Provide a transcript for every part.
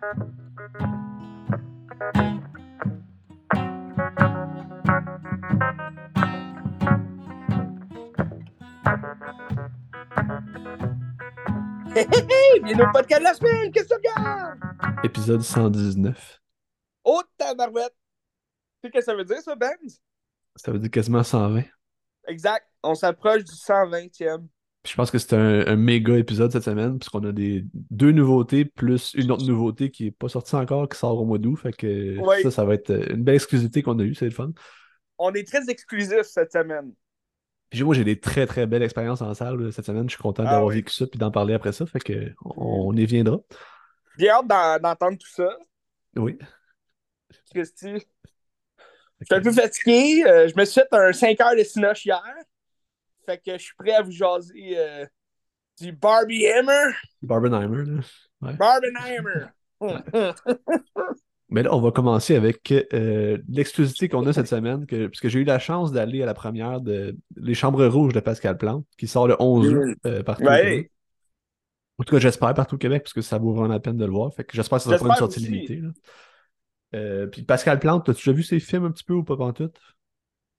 Hey, hey! Bienvenue au podcast de la semaine! Qu'est-ce que tu regardes? Épisode 119. Oh, tabarouette! Tu sais ce que ça veut dire, ça, Benz? Ça veut dire quasiment 120. Exact. On s'approche du 120e. Je pense que c'est un, un méga épisode cette semaine, puisqu'on a des deux nouveautés, plus une autre nouveauté qui n'est pas sortie encore, qui sort au mois d'août. Fait que ça, ça va être une belle exclusivité qu'on a eue, c'est le fun. On est très exclusif cette semaine. Puis moi, j'ai des très très belles expériences en salle là, cette semaine. Je suis content Ah d'avoir oui. vécu ça puis d'en parler après ça. Fait que on, on y viendra. J'ai hâte d'en- d'entendre tout ça. Oui. Christy. Je suis un peu fatigué. euh, je me suis fait un 5 heures de cinoche hier. Fait que je suis prêt à vous jaser euh, du Barbie Hammer. Barbenheimer. Là. Barbenheimer. Mais là, on va commencer avec euh, l'exclusivité qu'on a cette semaine, que, puisque j'ai eu la chance d'aller à la première de Les Chambres Rouges de Pascal Plante, qui sort le 11 août euh, partout au Ouais. Québec. En tout cas, j'espère partout au Québec, parce que ça vaut vraiment la peine de le voir. Fait que j'espère que ça sera pas une sortie limitée. Euh, puis Pascal Plante, as-tu déjà vu ses films un petit peu ou pas pantoute?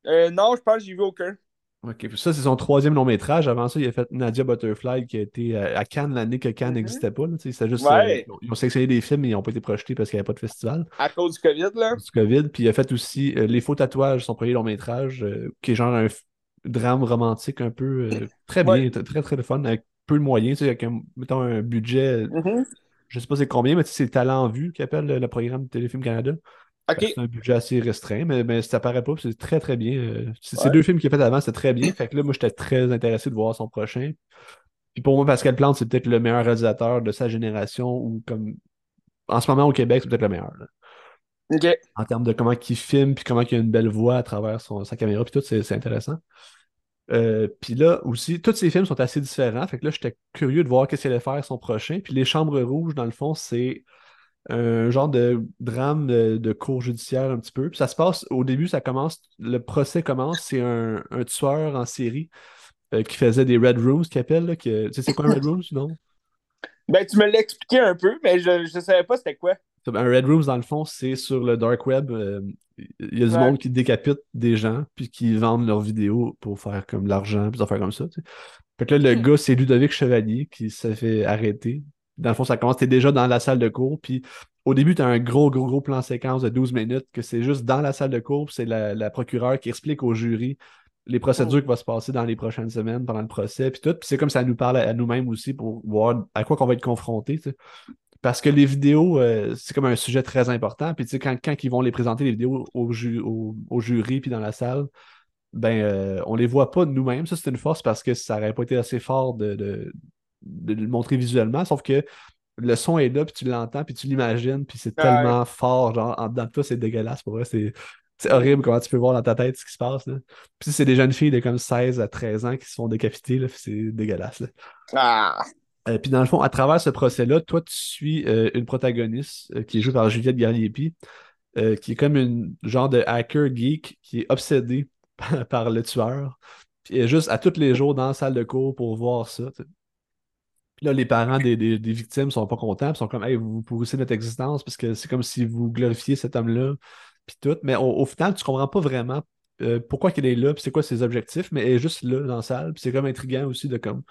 Euh, non, je pense que j'y vu aucun. Ok, puis ça, c'est son troisième long métrage. Avant ça, il a fait Nadia Butterfly qui a été à à Cannes l'année que Cannes Mhm. n'existait pas. là, juste, Ouais. euh, ils ont sélectionné des films mais ils n'ont pas été projetés parce qu'il n'y avait pas de festival. À cause du COVID, là? du COVID. Puis il a fait aussi euh, Les Faux Tatouages, son premier long métrage, euh, qui est genre un drame romantique un peu euh, très bien, Ouais. très très fun, avec peu de moyens, avec un, mettons un budget, Mhm. je sais pas c'est combien, mais c'est Talent en vue qui appelle le, le programme de Téléfilm Canada. C'est un budget assez restreint, mais, mais ça paraît pas, c'est très très bien. euh, Ces Ouais. deux films qu'il a fait avant, c'était très bien. Fait que là, moi, j'étais très intéressé de voir son prochain. Puis pour moi, Pascal Plante, c'est peut-être le meilleur réalisateur de sa génération, ou comme en ce moment au Québec, c'est peut-être le meilleur. là en termes de comment il filme, puis comment il a une belle voix à travers son- sa caméra, puis tout, c'est c'est intéressant. Euh, puis là aussi, tous ces films sont assez différents. Fait que là, j'étais curieux de voir qu'est-ce qu'il allait faire son prochain. Puis Les Chambres Rouges, dans le fond, c'est un genre de drame de, de cour judiciaire un petit peu. Puis ça se passe, au début, ça commence, le procès commence, c'est un, un tueur en série euh, qui faisait des Red Rooms, qu'il appelle, là, que- tu sais, c'est quoi un Red Rooms, non? Ben, tu me l'as expliqué un peu, mais je ne savais pas c'était quoi. Un Red Rooms, dans le fond, c'est sur le Dark Web. euh, Il y a du Ouais. monde qui décapite des gens, puis qui vendent leurs vidéos pour faire comme de l'argent, puis des affaires comme ça. tu sais. Fait que là, le Hmm. gars, c'est Ludovic Chevalier qui s'est fait arrêter. Dans le fond, ça commence, t'es déjà dans la salle de cours, puis au début, t'as un gros, gros, gros plan séquence de 12 minutes, que c'est juste dans la salle de cours, c'est la, la procureure qui explique au jury les procédures qui vont se passer dans les prochaines semaines, pendant le procès, puis tout. Puis c'est comme ça nous parle à, à nous-mêmes aussi pour voir à quoi qu'on va être confronté. tu. Parce que les vidéos, euh, c'est comme un sujet très important. Puis tu sais, quand, quand ils vont les présenter, les vidéos au, ju- au, au jury puis dans la salle, ben euh, on les voit pas nous-mêmes. Ça, c'est une force parce que ça aurait pas été assez fort de, de, de le montrer visuellement. Sauf que le son est là, puis tu l'entends, puis tu l'imagines, puis c'est Ouais. tellement fort, genre en dedans de toi, c'est dégueulasse pour vrai. C'est, c'est horrible comment tu peux voir dans ta tête ce qui se passe. Là. Puis c'est des jeunes filles de comme 16 à 13 ans qui se font décapiter, c'est dégueulasse. là. Ah. Euh, puis dans le fond, à travers ce procès-là, toi, tu suis euh, une protagoniste euh, qui est jouée par Juliette Garnier-Pi, euh, qui est comme une genre de hacker geek qui est obsédée par, le tueur. Puis elle est juste à tous les jours dans la salle de cours pour voir ça. Puis là, les parents des, des- des victimes sont pas contents, puis sont comme Hey, vous pourrissez notre existence, parce que c'est comme si vous glorifiez cet homme-là, puis tout. Mais au, au final, tu comprends pas vraiment euh, pourquoi qu'elle est là, puis c'est quoi ses objectifs, mais elle est juste là dans la salle, puis c'est comme intriguant aussi de comme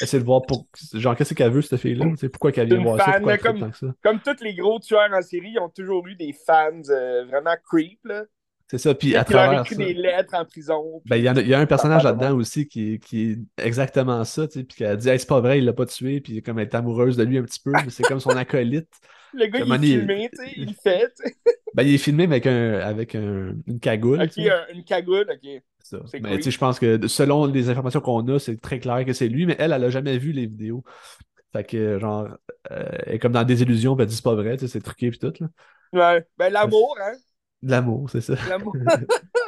essayer de voir pour genre qu'est-ce qu'elle veut cette fille-là, tu sais, pourquoi qu'elle vient voir ça, pourquoi elle comme- tripe tant que ça? Comme tous les gros tueurs en série, ils ont toujours eu des fans euh, vraiment creep, là. C'est ça, puis à qui travers ça. des lettres en prison. Ben, il y, en a, il y a un personnage là-dedans aussi qui, est- qui est exactement ça, tu sais, puis qu'elle dit Hey, c'est pas vrai, il l'a pas tué, puis comme elle est amoureuse de lui un petit peu, mais c'est comme son acolyte. Le gars, il est il- filmé, tu sais, il fait, tu sais. Ben, il est filmé avec, un, avec un- une cagoule. Ok, une cagoule, ok. C'est ça. Mais cool. tu sais, je pense que selon les informations qu'on a, c'est très clair que c'est lui, mais elle, elle a jamais vu les vidéos. Fait que, genre, euh, elle est comme dans des illusions, elle dit c'est pas vrai, tu sais, c'est truqué, puis tout, là. Ouais. Ben, l'amour, hein. De L'amour, c'est ça. L'amour. Un,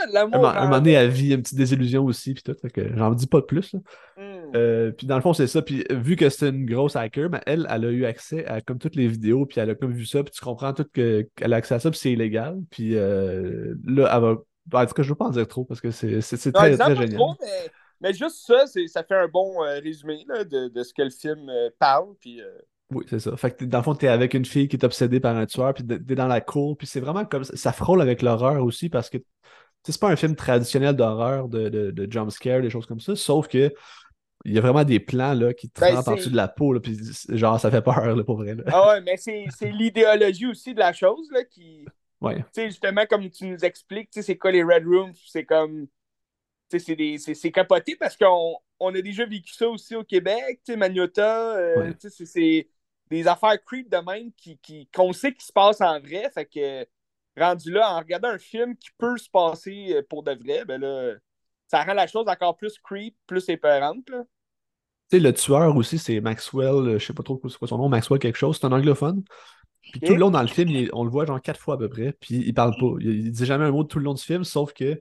L'amour. mo- un moment en- donné, elle vit une petite désillusion aussi, puis tout. Fait que j'en dis pas de plus, là. Hmm. Euh, puis dans le fond, c'est ça. Puis vu que c'est une grosse hacker, ben, elle, elle a eu accès à comme toutes les vidéos, puis elle a comme vu ça, puis tu comprends tout que- qu'elle a accès à ça, puis c'est illégal. Puis euh, là, elle va. ben, En tout cas, je veux pas en dire trop parce que c'est c'est- c'est Non, très, génial. trop, mais, mais juste ça, c'est- ça fait un bon euh, résumé là, de, de ce que le film euh, parle. Puis, euh, Oui, c'est ça. Fait que dans le fond, t'es avec une fille qui est obsédée par un tueur, puis t'es dans la cour, puis c'est vraiment comme ça. Ça frôle avec l'horreur aussi parce que c'est pas un film traditionnel d'horreur, de, de, de jump scare, des choses comme ça, sauf que il y a vraiment des plans là, qui te Ben, rentrent en dessous de la peau, là, puis genre, ça fait peur, là, pour vrai. là. Ah ouais, mais c'est l'idéologie aussi de la chose là, qui. Ouais. Tu sais, justement, comme tu nous expliques, tu sais, c'est quoi les Red Rooms? C'est comme. Tu sais, c'est des- c'est c'est capoté parce qu'on on a déjà vécu ça aussi au Québec, tu sais, Magnota, euh, Ouais. tu sais, c'est- c'est des affaires creep de même qui, qui, qu'on sait qui se passent en vrai. Fait que, rendu là, en regardant un film qui peut se passer euh, pour de vrai, ben là, ça rend la chose encore plus creep, plus épeurante, là. Tu sais, le tueur aussi, c'est Maxwell, euh, je sais pas trop c'est quoi son nom, Maxwell quelque chose, c'est un anglophone. Puis tout le long dans le film, il- on le voit genre quatre fois à peu près, puis il parle pas. Il, il dit jamais un mot tout le long du film, sauf que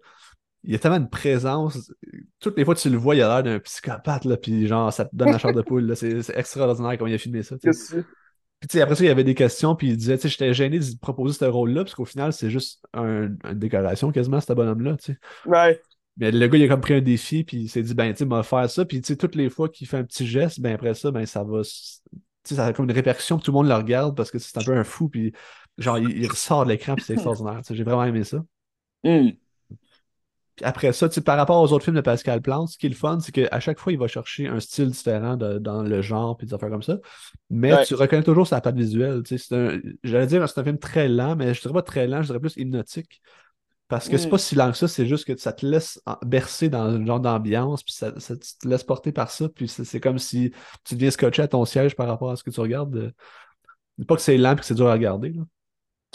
il y a tellement de présence. Toutes les fois que tu le vois, il a l'air d'un psychopathe, là, puis genre, ça te donne la chair de poule. là. C'est extraordinaire comment il a filmé ça. Puis tu sais, après ça, il y avait des questions, puis il disait, tu sais, j'étais gêné de proposer ce rôle-là, parce qu'au final, c'est juste un, une décoration quasiment, ce bonhomme-là, tu sais. Ouais. Mais le gars, il a comme pris un défi, puis il s'est dit, ben, tu sais, m'a faire ça. Puis, tu sais, toutes les fois qu'il fait un petit geste, ben, après ça, ben, ça va. Tu sais, ça a comme une répercussion, puis tout le monde le regarde parce que c'est un peu un fou, puis genre, il, il ressort de l'écran, puis c'est extraordinaire. Tu sais, j'ai vraiment aimé ça. Hmm. Puis après ça, par rapport aux autres films de Pascal Plante, ce qui est le fun, c'est qu'à chaque fois, il va chercher un style différent de- dans le genre, puis des affaires comme ça. Mais Ouais. tu reconnais toujours sa patte visuelle. C'est j'allais dire, c'est un film très lent, mais je dirais pas très lent, je dirais plus hypnotique. Parce que c'est Mm. pas si lent que ça, c'est juste que ça te laisse bercer dans un genre d'ambiance, puis ça, ça- tu te laisses porter par ça, puis c'est c'est comme si tu deviens scotché à ton siège par rapport à ce que tu regardes. euh. Pas que c'est lent et que c'est dur à regarder.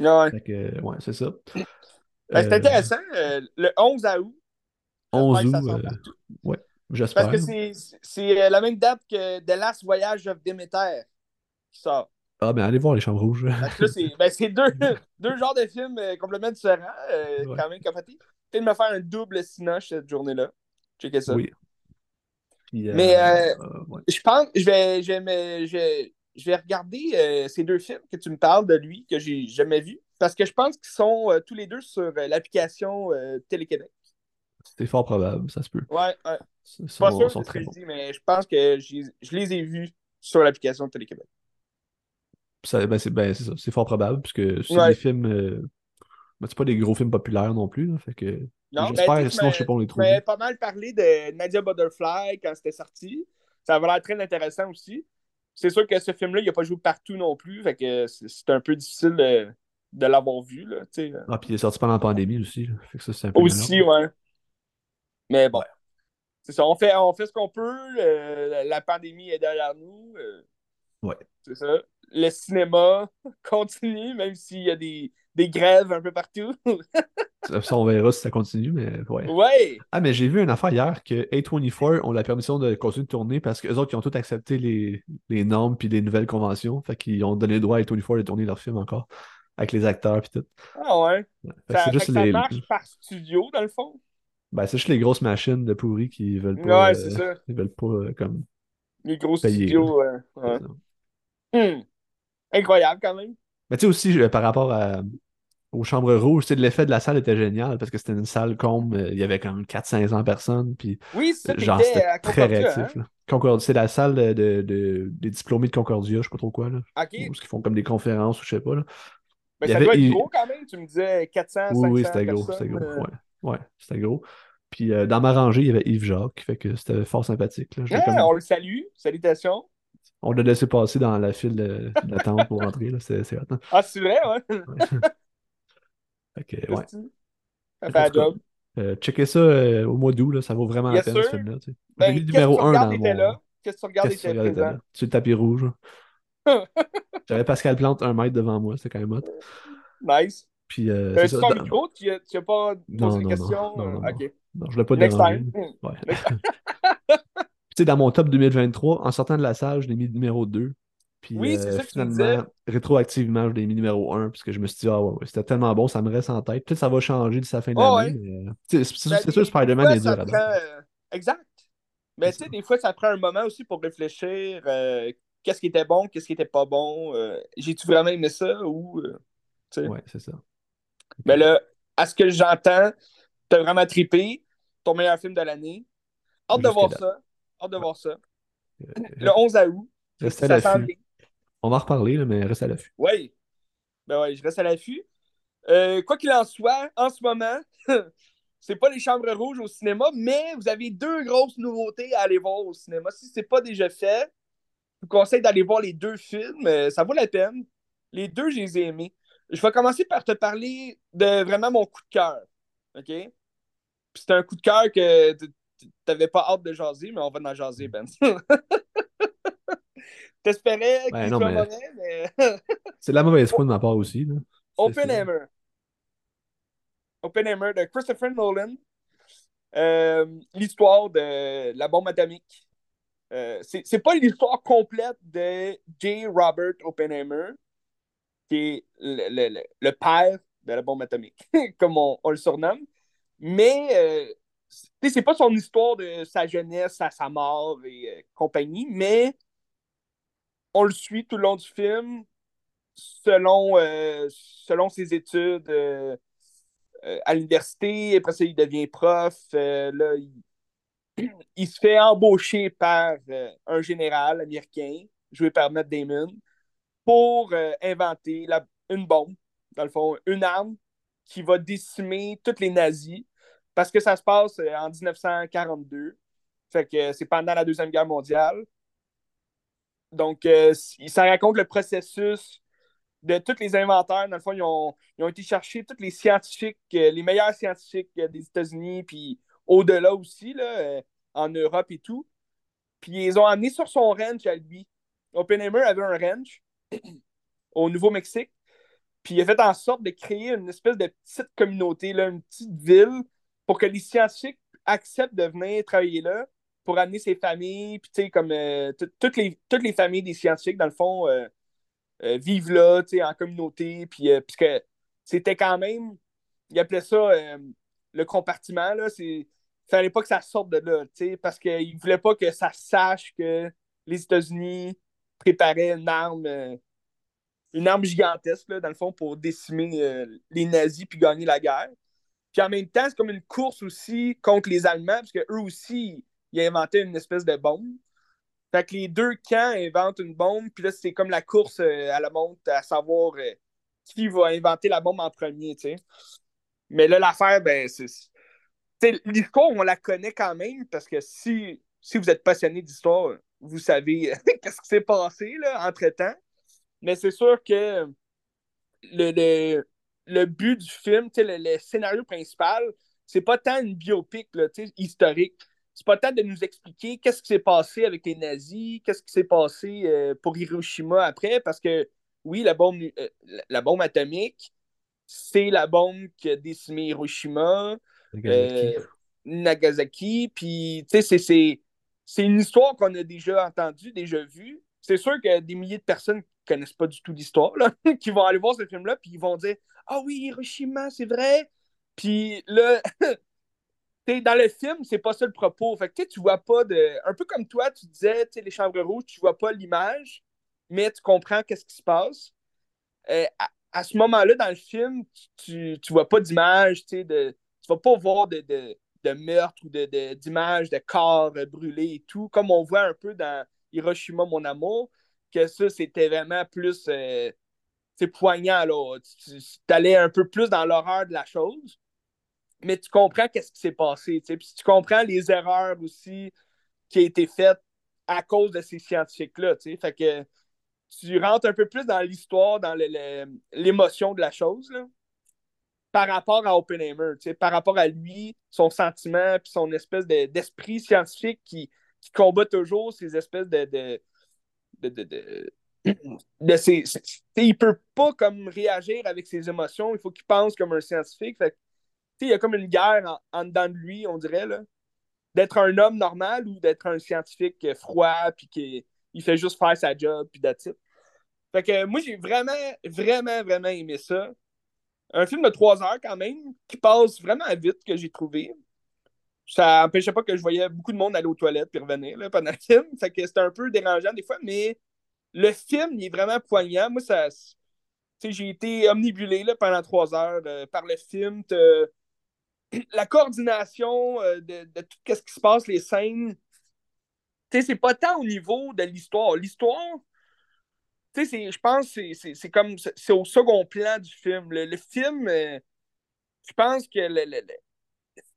Là. Ouais. Fait que, euh, ouais, c'est ça. Ben, c'est Euh, intéressant. euh, le 11 août. 11 j'espère que août, euh, ouais, j'espère. Parce que c'est- la même date que The Last Voyage of Demeter qui sort. Ah, ben allez voir les chambres rouges. Que c'est ben, deux, deux genres de films euh, complètement différents, euh, Ouais. quand même. Peut-être me faire un double cinoche cette journée-là. Checker ça. Oui. Puis, Mais, euh, euh, ouais. Je pense je vais, je vais, je, je vais regarder ces deux films que tu me parles de lui, que j'ai jamais vu. Parce que je pense qu'ils sont euh, tous les deux sur euh, l'application euh, Télé-Québec. c'est fort probable, ça se peut. Ouais, ouais. Ils suis pas sont, sûr sont très que je dis, mais je pense que je les ai vus sur l'application de Télé-Québec. Ben, c'est ben, c'est ça, c'est fort probable, puisque c'est Ouais. des films. euh, ben, c'est pas des gros films populaires non plus. là, fait que Non, j'espère, ben, sais, sinon je sais pas on les trouve. pas mal parlé de Nadia Butterfly quand c'était sorti. Ça avait l'air très intéressant aussi. C'est sûr que ce film-là, il n'a pas joué partout non plus. Fait que c'est c'est un peu difficile de, de l'avoir vu. Là, tu sais. Ah, puis il est sorti pendant la pandémie aussi. là, fait que ça, c'est un peu aussi, malheureux. ouais. Mais bon. C'est ça. On fait, on fait ce qu'on peut. euh, la, pandémie est derrière nous. euh, Ouais. C'est ça. Le cinéma continue, même s'il y a des, des grèves un peu partout. Ça, ça, on verra si ça continue, mais ouais. ouais. Ah, mais j'ai vu une affaire hier que A24 ont la permission de continuer de tourner parce qu'eux autres, ils ont tous accepté les, les normes puis les nouvelles conventions. Fait qu'ils ont donné le droit à A24 de tourner leur film encore. Avec les acteurs puis tout. Ah ouais. C'est juste que ça les. marche par studio, dans le fond? Ben, c'est juste les grosses machines de pourris qui veulent pas. Ouais, c'est euh, ça. Ils veulent pas euh, comme. Les gros Payé, studios. ouais. Hmm. Incroyable quand même. Mais tu sais aussi, euh, par rapport à- aux chambres rouges, tu sais, l'effet de la salle était génial parce que c'était une salle comme euh, il y avait comme 400-500 personnes. Puis Oui, c'est ça, genre, c'était très réactif. hein? c'est la salle de, de- de- des diplômés de Concordia, je sais pas trop quoi. Là. OK. Où ils font comme des conférences ou je sais pas. Là. Mais Il y ça avait- doit être il- gros quand même. Tu me disais 400, Oui, 500 oui, c'était gros, c'était gros. euh. Ouais, ouais, c'était gros. Puis euh, dans ma rangée, il y avait Yves Jacques, fait que c'était fort sympathique. Là. Comme- on le salue. Salutations. On l'a laissé passer dans la file d'attente pour rentrer. là. C'est hein? Ah, c'est vrai, ouais. Fait que, ouais. Ça fait job. Euh, checkez ça euh, au mois d'août, ça vaut vraiment la peine ce sir. film-là. tu sais. Ben, numéro tu 1 regardes dans mon. là? Qu'est-ce que tu regardes était présent? Sur le tapis rouge. J'avais Pascal Plante un mètre devant moi, c'était quand même hot. Nice. Puis euh, c'est sur ça. ton dans- micro, tu n'as pas posé de questions? Non, non, non. OK. Non, je l'ai pas Next dérangé. time. Ouais. Tu sais, dans mon top 2023, en sortant de la salle, je l'ai mis numéro 2. Puis Oui, c'est euh, ça que tu me finalement, rétroactivement, je l'ai mis numéro 1 parce que je me suis dit, ah ouais, ouais, c'était tellement bon, ça me reste en tête. Peut-être que ça va changer d'ici la fin de Oh, l'année. mais, euh, C'est Ben, c'est sûr, Spider-Man est dur à prend, euh, Exact. Mais tu sais, des fois, ça prend un moment aussi pour réfléchir. euh, qu'est-ce qui était bon, qu'est-ce qui était pas bon. euh, J'ai-tu vraiment aimé ça ou. euh. Ouais, c'est ça. Mais là, à ce que j'entends, t'as vraiment trippé. Ton meilleur film de l'année. Hâte de voir là. ça. Hâte de voir ça. Euh, Le 11 août. Restez à l'affût. On va en reparler, mais reste à l'affût. Oui. Ben ouais, je reste à l'affût. Euh, quoi qu'il en soit, en ce moment, c'est pas les chambres rouges au cinéma, mais vous avez deux grosses nouveautés à aller voir au cinéma. Si c'est pas déjà fait, je vous conseille d'aller voir les deux films. Euh, ça vaut la peine. Les deux, je les ai aimés. Je vais commencer par te parler de vraiment mon coup de cœur. OK? c'est un coup de cœur que t'avais pas hâte de jaser, mais on va en jaser, Ben. T'espérais qu'il soit mauvais, mais. c'est de la mauvaise foi de ma part aussi. Là. Oppenheimer. Oppenheimer de Christopher Nolan. Euh, l'histoire de la bombe atomique. Euh, c'est pas l'histoire complète de J. Robert Oppenheimer, qui est le, le, père de la bombe atomique, comme on, le surnomme. Mais euh, c'est pas son histoire de sa jeunesse à sa mort et euh, compagnie, mais on le suit tout le long du film selon, selon ses études à l'université. Après ça, il devient prof. là, il se fait embaucher par euh, un général américain, joué par Matt Damon, pour euh, inventer une bombe, dans le fond, une arme qui va décimer tous les nazis, parce que ça se passe euh, en 1942. Fait que c'est pendant la Deuxième Guerre mondiale. Donc, ça raconte le processus de tous les inventaires. Dans le fond, ils ont, ils ont été chercher tous les scientifiques, les meilleurs scientifiques des États-Unis, puis au-delà aussi, là, euh, en Europe et tout. Puis ils ont amené sur son ranch à lui. Oppenheimer avait un ranch au Nouveau-Mexique. Puis il a fait en sorte de créer une espèce de petite communauté, là, une petite ville, pour que les scientifiques acceptent de venir travailler là pour amener ses familles, puis tu sais, comme euh, toutes, les, toutes les familles des scientifiques, dans le fond, euh, vivent là, tu sais, en communauté, puis puisque c'était quand même, il appelait ça le compartiment, là, c'est fallait pas que ça sorte de là, parce qu'il ne voulait pas que ça sache que les États-Unis préparaient une arme, euh, une arme gigantesque, dans le fond, pour décimer euh, les nazis puis gagner la guerre. Puis en même temps, c'est comme une course aussi contre les Allemands, parce qu'eux aussi, ils inventaient une espèce de bombe. Fait que les deux camps inventent une bombe, puis là, c'est comme la course euh, à la montre à savoir qui va inventer la bombe en premier, tu sais. Mais là, l'affaire, ben, c'est l'histoire, on la connaît quand même parce que si, si vous êtes passionné d'histoire, vous savez qu'est-ce qui s'est passé là, entre-temps. Mais c'est sûr que le, le, but du film, le, le, scénario principal, c'est pas tant une biopic là, historique. C'est pas tant de nous expliquer qu'est-ce qui s'est passé avec les nazis, qu'est-ce qui s'est passé euh, pour Hiroshima après, parce que oui, la bombe, euh, la bombe atomique, c'est la bombe qui a décimé Hiroshima. Nagasaki. Euh, puis, tu sais, c'est une histoire qu'on a déjà entendue, déjà vue. C'est sûr que des milliers de personnes connaissent pas du tout l'histoire, qui vont aller voir ce film-là, puis ils vont dire Ah oui, Hiroshima, c'est vrai. Puis là, dans le film, c'est pas ça le propos. Fait que tu vois pas de. Un peu comme toi, tu disais, les chambres rouges, tu vois pas l'image, mais tu comprends qu'est-ce qui se passe. Euh, à, ce moment-là, dans le film, tu, tu, vois pas d'image, tu sais, de tu vas pas voir de, de, meurtre ou d'images de, corps brûlés et tout, comme on voit un peu dans Hiroshima, mon amour, que ça, c'était vraiment plus euh, poignant, là. Tu, allais un peu plus dans l'horreur de la chose, mais tu comprends qu'est-ce qui s'est passé, tu puis tu comprends les erreurs aussi qui ont été faites à cause de ces scientifiques-là. Fait que tu rentres un peu plus dans l'histoire, dans l'émotion de la chose, là par rapport à Oppenheimer, par rapport à lui, son sentiment, puis son espèce d'esprit scientifique qui, qui, combat toujours ces espèces de. de, de, de, ces, il peut pas comme réagir avec ses émotions, il faut qu'il pense comme un scientifique. Fait, il y a comme une guerre en, dedans de lui, on dirait, d'être un homme normal ou d'être un scientifique froid, puis qui il fait juste faire sa job, puis that's Fait que moi, j'ai vraiment, vraiment, vraiment aimé ça. Un film de trois heures quand même, qui passe vraiment vite, que j'ai trouvé. Ça n'empêchait pas que je voyais beaucoup de monde aller aux toilettes puis revenir là, pendant le film. Fait que c'était un peu dérangeant des fois, mais le film, il est vraiment poignant. Moi, ça. J'ai été omnibulé là, pendant trois heures euh, par le film. La coordination euh, de, de, tout ce qui se passe, les scènes. C'est pas tant au niveau de l'histoire. L'histoire, tu sais, je pense que c'est comme. C'est au second plan du film. Le, film, euh, je pense que le, le,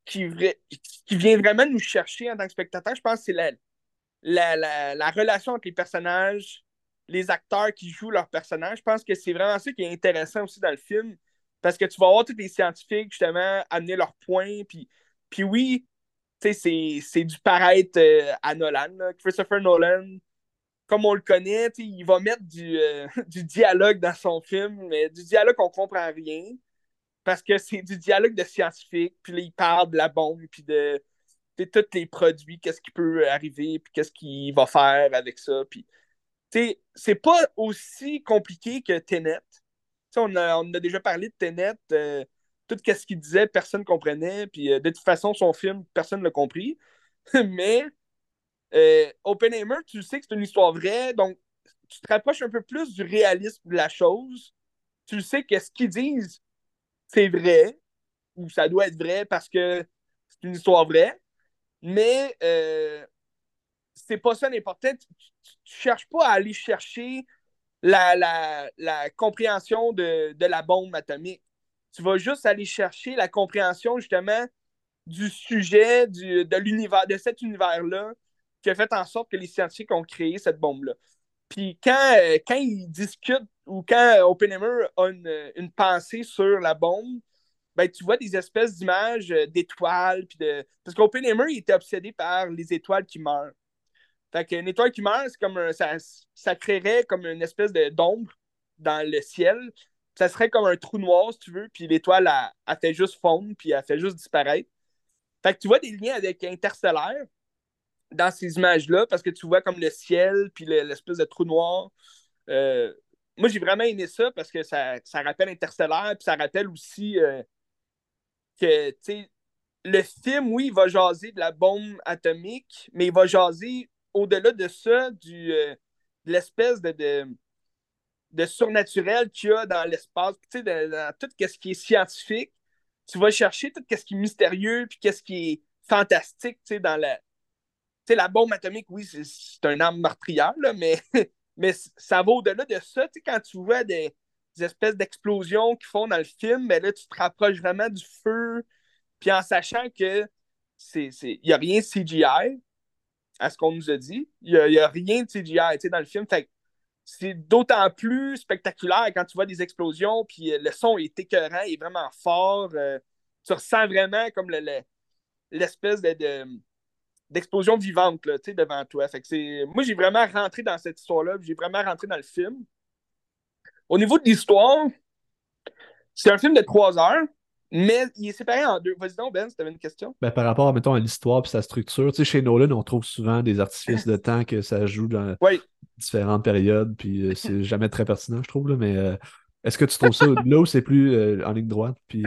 qui, qui, vient vraiment nous chercher en tant que spectateur, je pense que c'est la, la, la, la, relation entre les personnages, les acteurs qui jouent leurs personnages. Je pense que c'est vraiment ça qui est intéressant aussi dans le film. Parce que tu vas voir tous les scientifiques, justement, amener leurs points. Puis, puis oui, c'est du paraître euh, à Nolan. Christopher Nolan, comme on le connaît, il va mettre du, euh, du, dialogue dans son film, mais du dialogue qu'on comprend rien. Parce que c'est du dialogue de scientifique, puis là, il parle de la bombe, puis de, tous les produits, qu'est-ce qui peut arriver, puis qu'est-ce qu'il va faire avec ça. Puis, c'est pas aussi compliqué que Tenet. On a, a déjà parlé de Tenet. Euh, tout ce qu'il disait, personne ne comprenait. Puis euh, de toute façon, son film, personne ne l'a compris. Mais euh, Oppenheimer, tu sais que c'est une histoire vraie, donc tu te rapproches un peu plus du réalisme de la chose. Tu sais que ce qu'ils disent, c'est vrai, ou ça doit être vrai parce que c'est une histoire vraie. Mais euh, c'est pas ça l'important. Tu, tu, cherches pas à aller chercher la, la, compréhension de, de, la bombe atomique. Tu vas juste aller chercher la compréhension justement du sujet, du, de l'univers, de cet univers-là, qui a fait en sorte que les scientifiques ont créé cette bombe-là. Puis quand, euh, quand ils discutent ou quand Oppenheimer a une, pensée sur la bombe, ben, tu vois des espèces d'images euh, d'étoiles. Puis de... Parce qu'Oppenheimer, il était obsédé par les étoiles qui meurent. Fait qu'une étoile qui meurt, c'est comme ça, ça créerait comme une espèce d'ombre dans le ciel. Ça serait comme un trou noir, si tu veux, puis l'étoile, a fait juste fondre, puis elle fait juste disparaître. Fait que tu vois des liens avec Interstellaire dans ces images-là, parce que tu vois comme le ciel, puis l'espèce de trou noir. Euh, moi, j'ai vraiment aimé ça parce que ça, ça rappelle Interstellaire, puis ça rappelle aussi euh, que, tu sais, le film, oui, il va jaser de la bombe atomique, mais il va jaser au-delà de ça, du, euh, de l'espèce de, de, surnaturel qu'il y a dans l'espace, tu sais, dans, tout ce qui est scientifique, tu vas chercher tout ce qui est mystérieux, puis qu'est-ce qui est fantastique, tu sais, dans la... La bombe atomique, oui, c'est un arme meurtrière, mais, mais ça va au-delà de ça, quand tu vois des, espèces d'explosions qui font dans le film, ben là, tu te rapproches vraiment du feu, puis en sachant que il n'y a rien de CGI, à ce qu'on nous a dit. Il n'y a, rien de CGI dans le film. C'est d'autant plus spectaculaire quand tu vois des explosions, puis euh, le son est écœurant, il est vraiment fort. Euh, tu ressens vraiment comme l'espèce de, d'explosion vivante là, devant toi. Fait que moi, j'ai vraiment rentré dans cette histoire-là, j'ai vraiment rentré dans le film. Au niveau de l'histoire, c'est un film de trois heures. Mais il est séparé en deux. Vas-y donc, Ben, si tu avais une question. Ben, par rapport, mettons, à l'histoire et sa structure, chez Nolan, on trouve souvent des artifices de temps que ça joue dans différentes périodes, puis euh, c'est jamais très pertinent, je trouve. Là, mais euh, est-ce que tu trouves ça là où c'est plus euh, en ligne droite? Puis,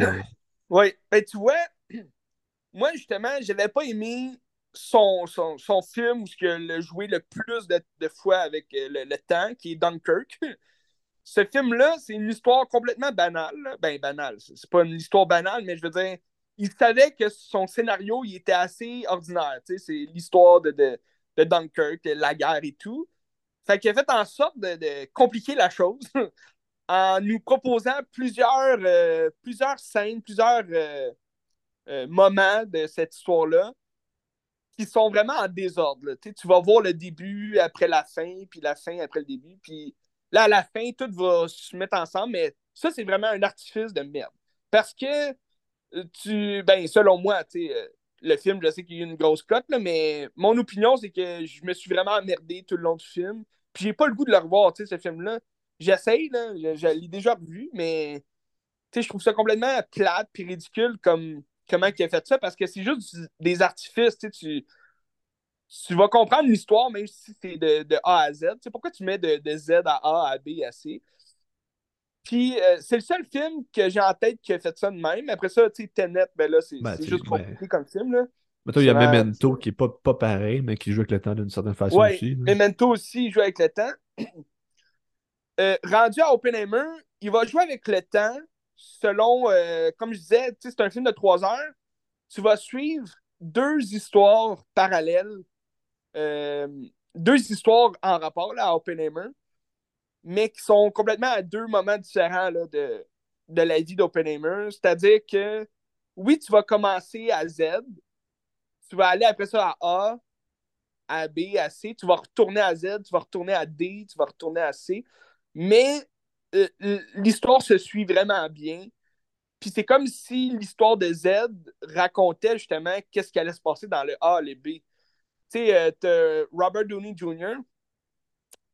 Oui, ben, tu vois, moi, justement, j'avais pas aimé son, son, son film où il a joué le plus de, de fois avec le, le, temps, qui est Dunkirk. ce film-là, c'est une histoire complètement banale. Ben, banale. C'est pas une histoire banale, mais je veux dire, il savait que son scénario, il était assez ordinaire. C'est l'histoire de, de, de, Dunkirk, la guerre et tout. Fait qu'il a fait en sorte de, compliquer la chose en nous proposant plusieurs, euh, plusieurs scènes, plusieurs euh, euh, moments de cette histoire-là qui sont vraiment en désordre. Tu vas voir le début après la fin, puis la fin après le début, puis Là, à la fin, tout va se mettre ensemble, mais ça, c'est vraiment un artifice de merde. Parce que euh, tu. Ben, selon moi, tu sais, euh, le film, je sais qu'il y a une grosse cote, mais mon opinion, c'est que je me suis vraiment emmerdé tout le long du film. Puis j'ai pas le goût de le revoir, tu sais, ce film-là. J'essaye, là, je, l'ai déjà revu, mais tu sais, je trouve ça complètement plate puis ridicule comme comment il a fait ça parce que c'est juste des artifices, tu tu vas comprendre l'histoire, même si c'est de, A à Z. Tu sais, pourquoi tu mets de, Z à A, à B, à C? Puis, euh, c'est le seul film que j'ai en tête qui a fait ça de même. Après ça, tu sais, Tenet, ben là, c'est ben, juste compliqué comme film, là. Mettons, il y a Memento qui est pas, pas pareil, mais qui joue avec le temps d'une certaine façon ouais, aussi. Memento aussi joue avec le temps. Euh, rendu à Oppenheimer, il va jouer avec le temps selon, euh, comme je disais, c'est un film de trois heures. Tu vas suivre deux histoires parallèles euh, deux histoires en rapport à Oppenheimer. mais qui sont complètement à deux moments différents de, de la vie d'Oppenheimer. C'est-à-dire que, oui, tu vas commencer à Z, tu vas aller après ça à A, à B, à C, tu vas retourner à Z, tu vas retourner à D, tu vas retourner à C, mais l'histoire se suit vraiment bien. Puis c'est comme si l'histoire de Z racontait justement qu'est-ce qui allait se passer dans le A, le B. Tu sais, euh, Robert Downey Jr.,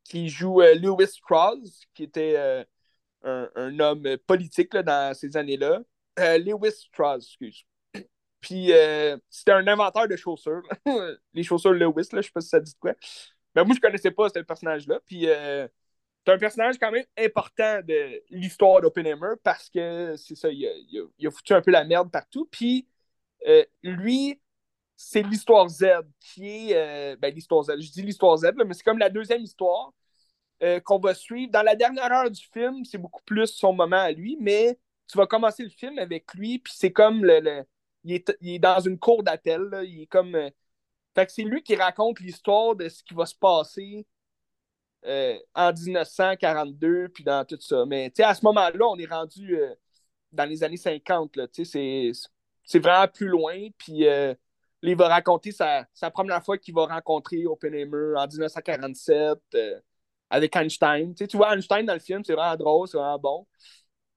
qui joue euh, Lewis Cross, qui était euh, un, homme politique dans ces années-là. Lewis Strauss, excuse. Puis c'était un inventeur de chaussures. Les chaussures Lewis, là, je sais pas si ça dit quoi. Mais moi, je connaissais pas ce personnage-là. Puis c'est un personnage quand même important de l'histoire d'Oppenheimer parce que c'est ça, il a, foutu un peu la merde partout. Puis euh, lui, c'est l'histoire Z qui est. Euh, ben, l'histoire Z, je dis l'histoire Z, mais c'est comme la deuxième histoire euh, qu'on va suivre. Dans la dernière heure du film, c'est beaucoup plus son moment à lui, mais tu vas commencer le film avec lui, puis c'est comme le. il, est, dans une cour d'appel, il est comme. fait que c'est lui qui raconte l'histoire de ce qui va se passer euh, en 1942, puis dans tout ça. Mais à ce moment-là, on est rendu euh, dans les années 50. C'est vraiment plus loin. Puis euh, il va raconter sa, sa première fois qu'il va rencontrer Oppenheimer en 1947 avec Einstein. tu vois, Einstein dans le film, c'est vraiment drôle, c'est vraiment bon.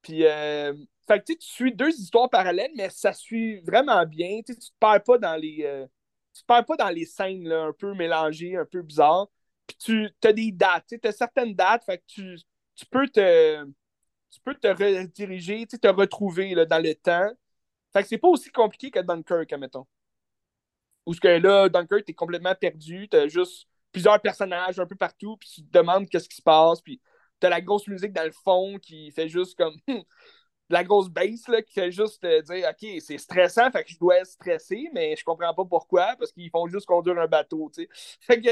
Puis, fait que, tu suis deux histoires parallèles, mais ça suit vraiment bien. Tu ne te perds pas dans les. tu perds pas dans les scènes là, un peu mélangées, un peu bizarres puis tu as des dates, tu as certaines dates, fait que tu, tu peux te tu peux te rediriger, te retrouver là, dans le temps. Fait que c'est pas aussi compliqué que Dunkirk, admettons. Ou ce que là, Dunkirk, t'es complètement perdu, t'as juste plusieurs personnages un peu partout, puis tu te demandes qu'est-ce qui se passe, puis t'as la grosse musique dans le fond qui fait juste comme la grosse bass là, qui fait juste dire OK, c'est stressant, fait que je dois être stressé, mais je comprends pas pourquoi, parce qu'ils font juste conduire un bateau, tu sais. Fait que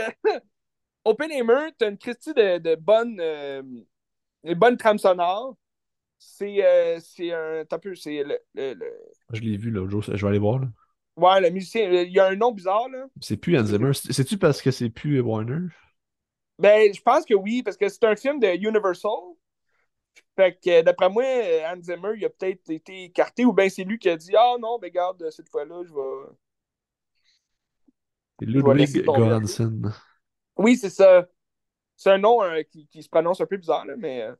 Oppenheimer, tu as une Christie de, de bonne, euh, bonne trame sonore. C'est euh, un. T'as peu, c'est le, Je l'ai vu, là, je vais aller voir. Là. Ouais, le musicien, il y a un nom bizarre, là. C'est plus Hans Zimmer. C'est-tu parce que c'est plus Warner? Ben, je pense que oui, parce que c'est un film de Universal. Fait que, d'après moi, Hans Zimmer, il a peut-être été écarté, ou bien c'est lui qui a dit Ah non, ben, garde, cette fois-là, je vais. C'est Ludwig Göransson. Oui, c'est ça. C'est un nom euh, qui, qui, se prononce un peu bizarre, là, mais. Euh,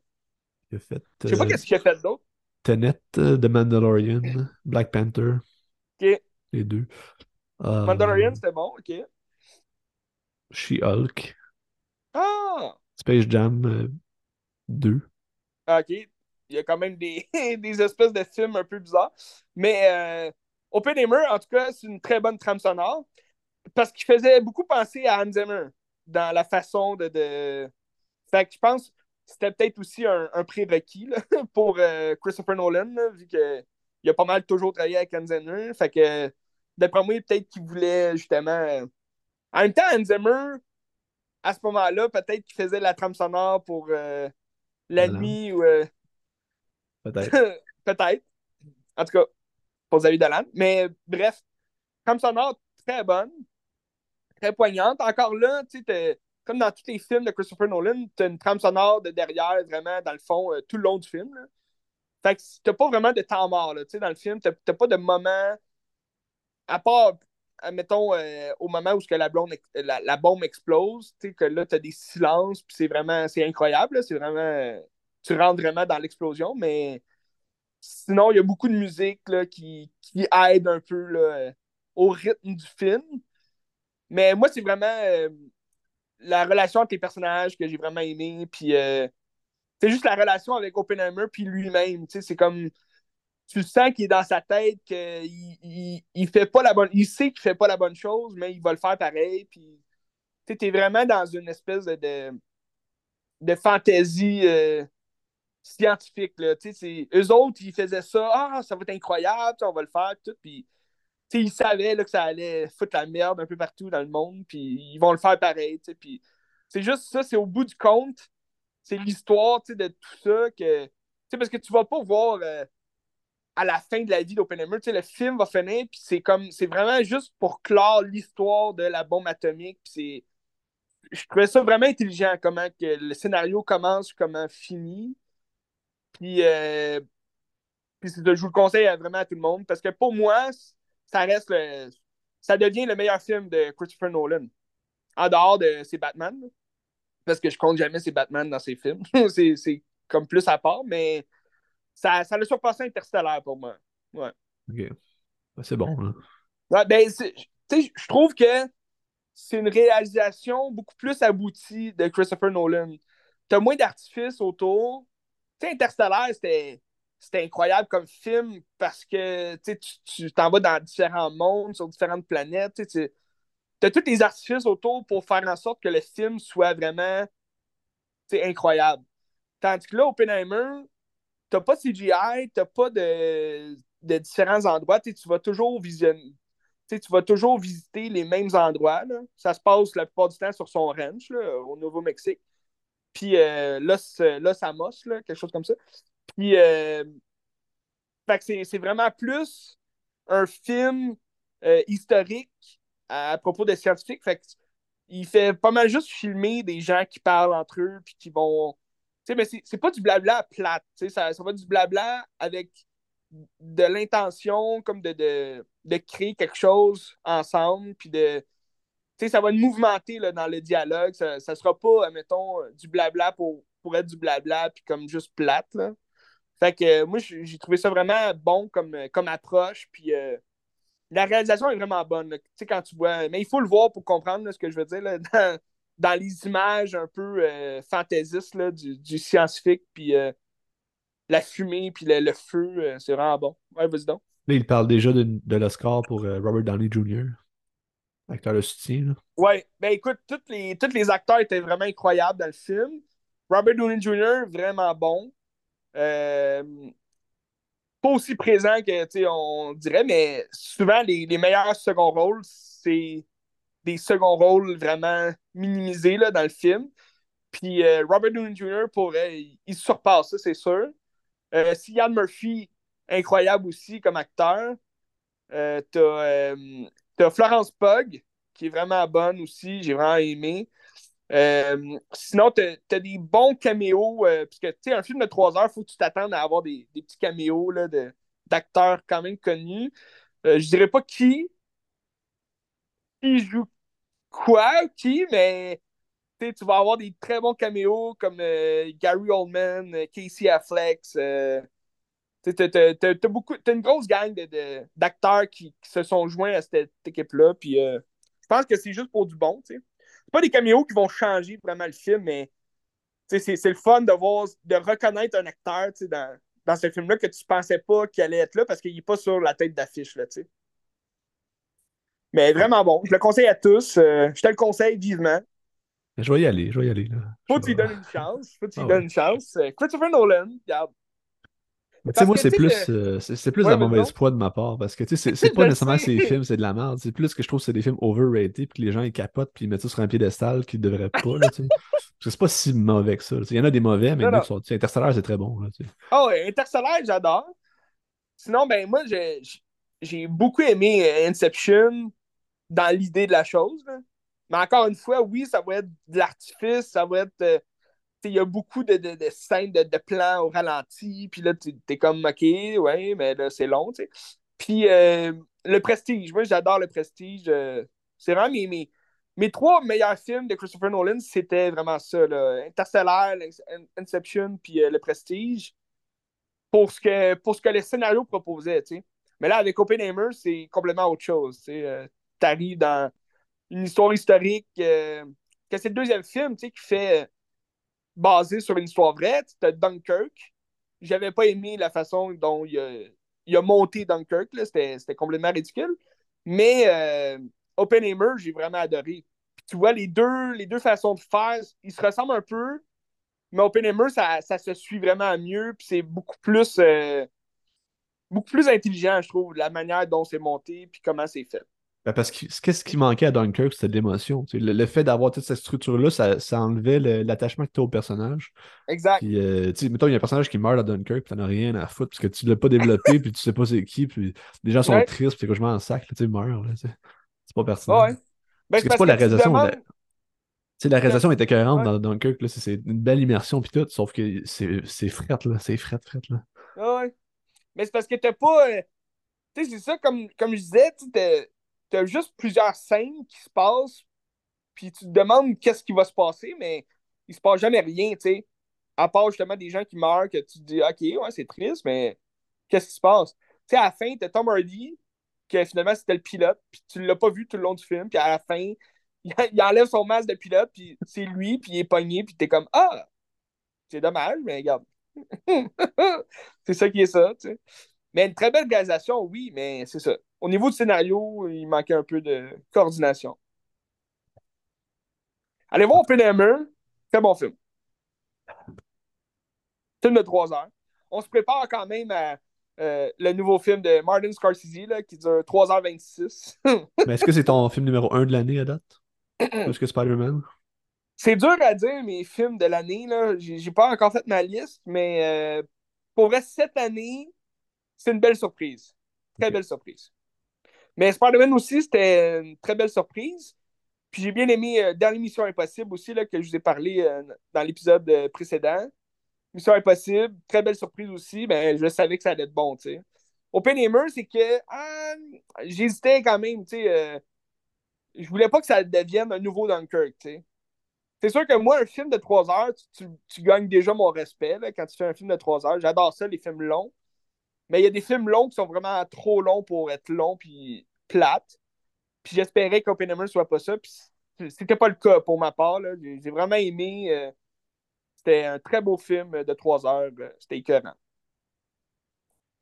il a fait. Je sais pas euh, qu'est-ce qu'il a fait d'autre. Tenet, The Mandalorian, Black Panther. Ok. Les deux. Mandalorian, c'était bon, ok. She-Hulk. Ah! Space Jam 2. Ah, ok. Il y a quand même des, des espèces de films un peu bizarres. Mais euh, Oppenheimer, en tout cas, c'est une très bonne trame sonore parce qu'il faisait beaucoup penser à Hans Zimmer dans la façon de. de... Fait que je pense que c'était peut-être aussi un, un prérequis pour euh, Christopher Nolan, vu qu'il a pas mal toujours travaillé avec Hans Zimmer. Fait que d'après moi, peut-être qu'il voulait justement. Euh, en même temps, Hans Zimmer, à ce moment-là, peut-être qu'il faisait la trame sonore pour euh, la nuit ou. Peut-être. peut-être. En tout cas, pour Xavier Dolan. Mais bref, trame sonore très bonne très poignante. Encore là, tu sais, comme dans tous les films de Christopher Nolan, tu as une trame sonore de derrière, vraiment, dans le fond, euh, tout le long du film. Fait que t'as pas vraiment de temps mort, là, dans le film. T'as pas de moment, à part, mettons, euh, au moment où que la, blonde, la, bombe explose, tu sais, que là, t'as des silences, puis c'est vraiment, c'est incroyable, c'est vraiment, tu rentres vraiment dans l'explosion, mais sinon, il y a beaucoup de musique, là, qui, aide un peu, au rythme du film. Mais moi, c'est vraiment euh, la relation entre les personnages que j'ai vraiment aimé. Puis euh, c'est juste la relation avec Oppenheimer puis lui-même. C'est comme. Tu sens qu'il est dans sa tête, qu'il il, il, fait pas la bonne. Il sait qu'il fait pas la bonne chose, mais il va le faire pareil. Puis tu es vraiment dans une espèce de, de, fantaisie euh, scientifique. Là. Eux autres, ils faisaient ça. Ah, ça va être incroyable, on va le faire. Tout, puis ils savaient là, que ça allait foutre la merde un peu partout dans le monde, puis ils vont le faire pareil. Puis c'est juste ça, c'est au bout du compte, c'est l'histoire de tout ça que. Parce que tu vas pas voir euh, à la fin de la vie d'Oppenheimer, le film va finir, puis c'est comme c'est vraiment juste pour clore l'histoire de la bombe atomique, puis je trouvais ça vraiment intelligent, comment que le scénario commence, comment finit. Puis, euh, je vous le conseille vraiment à tout le monde, parce que pour moi, ça reste le, ça devient le meilleur film de Christopher Nolan. En dehors de ses Batman. Parce que je compte jamais ses Batman dans ses films. c'est comme plus à part, mais ça, ça l'a surpassé Interstellar pour moi. Ouais. Ok. C'est bon. Là. Ouais, ben, je trouve que c'est une réalisation beaucoup plus aboutie de Christopher Nolan. T'as moins d'artifices autour. Tu sais, Interstellar, c'était incroyable comme film parce que tu t'en vas dans différents mondes, sur différentes planètes. Tu as tous les artifices autour pour faire en sorte que le film soit vraiment incroyable. Tandis que là, Oppenheimer, t'as pas de CGI, t'as pas de, différents endroits. Tu vas toujours visionner tu vas toujours visiter les mêmes endroits. Ça se passe la plupart du temps sur son ranch au Nouveau-Mexique. Puis euh, là, là, ça mosse, quelque chose comme ça. Puis, euh, c'est vraiment plus un film euh, historique à, propos des scientifiques. Fait il fait pas mal juste filmer des gens qui parlent entre eux, puis qui vont. Tu sais, mais c'est pas du blabla plate. Ça, ça va du blabla avec de l'intention comme de, de, créer quelque chose ensemble, puis de. Tu sais, ça va nous mouvementer là, dans le dialogue. Ça, ça sera pas, mettons, du blabla pour, pour être du blabla, puis comme juste plate. Fait que moi, j'ai trouvé ça vraiment bon comme, comme approche, puis. Euh, la réalisation est vraiment bonne. Tu sais, quand tu vois. Mais il faut le voir pour comprendre ce que je veux dire. Là, dans, les images un peu euh, fantaisistes du, du, scientifique. Puis euh, la fumée puis le, feu, euh, c'est vraiment bon. Ouais, vas-y donc. Là, il parle déjà de, de l'Oscar pour euh, Robert Downey Jr., acteur de soutien. Là. Ouais, ben écoute, tous les, tous les acteurs étaient vraiment incroyables dans le film. Robert Downey Jr., vraiment bon. Euh, pas aussi présent que, on dirait, mais souvent, les, les meilleurs second rôles, c'est des second rôles vraiment minimisés là, dans le film. Puis Robert Downey Jr., pourrait, il surpasse ça, c'est sûr. Euh, Murphy, incroyable aussi comme acteur. Euh, euh, t'as, Florence Pugh, qui est vraiment bonne aussi, j'ai vraiment aimé. Sinon, t'as, as des bons caméos, puisque tu sais, un film de 3 heures, il faut que tu t'attendes à avoir des, petits caméos de, d'acteurs quand même connus. je dirais pas qui, qui joue quoi, qui, mais tu vas avoir des très bons caméos comme euh, Gary Oldman, euh, Casey Affleck. Euh, tu as, une grosse gang d'acteurs qui, se sont joints à cette, équipe-là. Puis je pense que c'est juste pour du bon. C'est pas des caméos qui vont changer vraiment le film, mais c'est le fun de voir, de reconnaître un acteur dans, dans ce film-là que tu pensais pas qu'il allait être là parce qu'il n'est pas sur la tête d'affiche. Mais vraiment bon. Je le conseille à tous. je te le conseille vivement. Je vais y aller, je vais y aller. Là. Faut que tu lui donnes une chance. Faut que tu lui ah donnes une chance. Euh, Christopher Nolan, regarde. Tu sais, moi, c'est plus, euh, c'est plus la mauvaise foi de ma part parce que tu sais, c'est pas nécessairement ces films, c'est de la merde. C'est plus que je trouve que c'est des films overrated puis que les gens ils capotent puis ils mettent ça sur un piédestal qu'ils devraient pas. Là, c'est pas si mauvais que ça. Il y en a des mauvais, mais non, sont, Interstellar, c'est très bon. Là, oh, Interstellar, j'adore. Sinon, ben moi, j'ai beaucoup aimé euh, Inception dans l'idée de la chose. Là. Mais encore une fois, oui, ça va être de l'artifice, ça va être. Euh, il y a beaucoup de, de, scènes de, plans au ralenti, puis là, tu es comme, OK, ouais, mais là, c'est long, tu. Puis euh, le Prestige, moi, j'adore le Prestige. Euh, c'est vraiment mes, mes, trois meilleurs films de Christopher Nolan, c'était vraiment ça, là. Interstellar, Inception, puis le Prestige, pour ce, que, pour ce que le scénario proposait, tu. Mais là, avec Oppenheimer, c'est complètement autre chose, tu sais. T'arrives dans une histoire historique. Euh, que c'est le deuxième film qui fait euh, basé sur une histoire vraie. C'était Dunkirk. J'avais pas aimé la façon dont il a, monté Dunkirk. C'était complètement ridicule. Mais euh, Oppenheimer, j'ai vraiment adoré. tu vois, les deux, les deux façons de faire, ils se ressemblent un peu. Mais Oppenheimer, ça, ça se suit vraiment mieux. C'est beaucoup plus. beaucoup plus intelligent, je trouve, la manière dont c'est monté puis comment c'est fait. Ben, parce que qu'est-ce qui manquait à Dunkirk, c'était de l'émotion. Le, le, fait d'avoir toute cette structure-là, ça, ça, enlevait l'attachement que tu as au personnage. Exact. Puis, euh, mettons, il y a un personnage qui meurt à Dunkirk, puis t'en as rien à foutre, parce que tu l'as pas développé, puis tu sais pas c'est qui, puis les gens sont tristes, puis c'est en sac, tu meurent. C'est pas personnel. Ouais. Ben, c'est pas la réalisation. sais, la réalisation était cohérente dans Dunkirk, c'est une belle immersion puis tout, sauf que c'est fret, là, c'est fret, fret, là. Ouais. Mais c'est parce que t'as pas... Euh, tu sais, c'est ça, comme, comme je disais, tu t'as juste plusieurs scènes qui se passent, puis tu te demandes qu'est-ce qui va se passer, mais il se passe jamais rien, tu sais. À part justement des gens qui meurent, que tu te dis, OK, ouais, c'est triste, mais qu'est-ce qui se passe? Tu sais, à la fin, t'as Tom Hardy, que finalement c'était le pilote, puis tu l'as pas vu tout le long du film, puis à la fin, il, enlève son masque de pilote, puis c'est lui, puis il est pogné, puis t'es comme, ah, c'est dommage, mais regarde. c'est ça qui est ça, tu sais. Mais une très belle réalisation, oui, mais c'est ça. Au niveau du scénario, il manquait un peu de coordination. Allez voir Oppenheimer, très bon film. Film de 3 heures. On se prépare quand même à euh, le nouveau film de Martin Scorsese là, qui dure 3h26. mais est-ce que c'est ton film numéro 1 de l'année à date? Plus que Spider-Man? C'est dur à dire, mes films de l'année. J'ai pas encore fait ma liste, mais euh, pour vrai, cette année, c'est une belle surprise. Très belle surprise. Mais Spider-Man aussi, c'était une très belle surprise. Puis j'ai bien aimé euh, dans l'émission Impossible aussi, là, que je vous ai parlé euh, dans l'épisode euh, précédent. Mission Impossible, très belle surprise aussi. Ben, je savais que ça allait être bon, tu sais. Oppenheimer, c'est que ah, j'hésitais quand même, tu sais. je voulais pas que ça devienne un nouveau Dunkirk, tu sais. C'est sûr que moi, un film de 3 heures, tu, tu, gagnes déjà mon respect là, quand tu fais un film de 3 heures. J'adore ça, les films longs. Mais il y a des films longs qui sont vraiment trop longs pour être longs puis plates. Puis j'espérais qu'Oppenheimer soit pas ça. Puis c'était pas le cas pour ma part. J'ai vraiment aimé. Euh, c'était un très beau film de trois heures. Euh, c'était écœurant.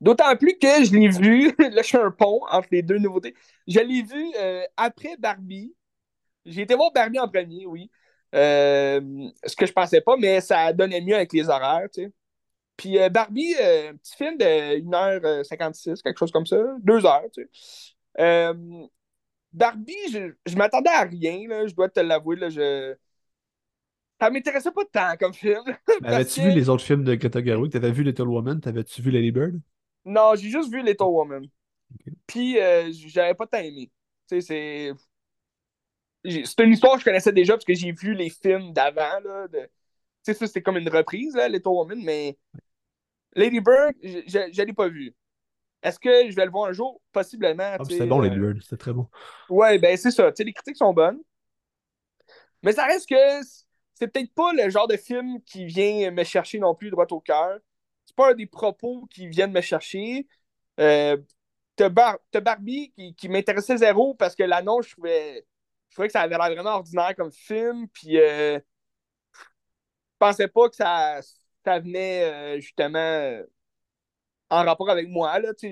D'autant plus que je l'ai vu, là je suis un pont entre les deux nouveautés. Je l'ai vu euh, après Barbie. J'ai été voir Barbie en premier, oui. ce que je pensais pas, mais ça donnait mieux avec les horaires, tu sais. Puis Barbie, un petit film de 1h56, quelque chose comme ça, 2 heures, tu sais. Barbie, je, je m'attendais à rien, là, je dois te l'avouer. Là, je... Ça m'intéressait pas tant comme film. Avais-tu vu les autres films de Greta Gerwig? T'avais vu Little Woman? T'avais-tu vu Lady Bird? Non, j'ai juste vu Little Woman. Puis, euh, j'avais pas tant aimé. Tu sais, c'est. C'est une histoire que je connaissais déjà parce que j'ai vu les films d'avant. Là, de... Tu sais, ça, c'était comme une reprise, là, Little Woman, mais Lady Bird, je, je, l'ai pas vu. Est-ce que je vais le voir un jour? Possiblement. Ah, c'était bon, les euh... c'était très bon. Ouais, ben c'est ça. les critiques sont bonnes. Mais ça reste que c'est peut-être pas le genre de film qui vient me chercher non plus droit au cœur. C'est pas un des propos qui viennent me chercher. Euh, T'as Barbie qui, qui m'intéressait zéro parce que l'annonce, je trouvais, je trouvais que ça avait l'air vraiment ordinaire comme film. Puis euh, je pensais pas que ça, venait euh, justement en rapport avec moi. Là, je,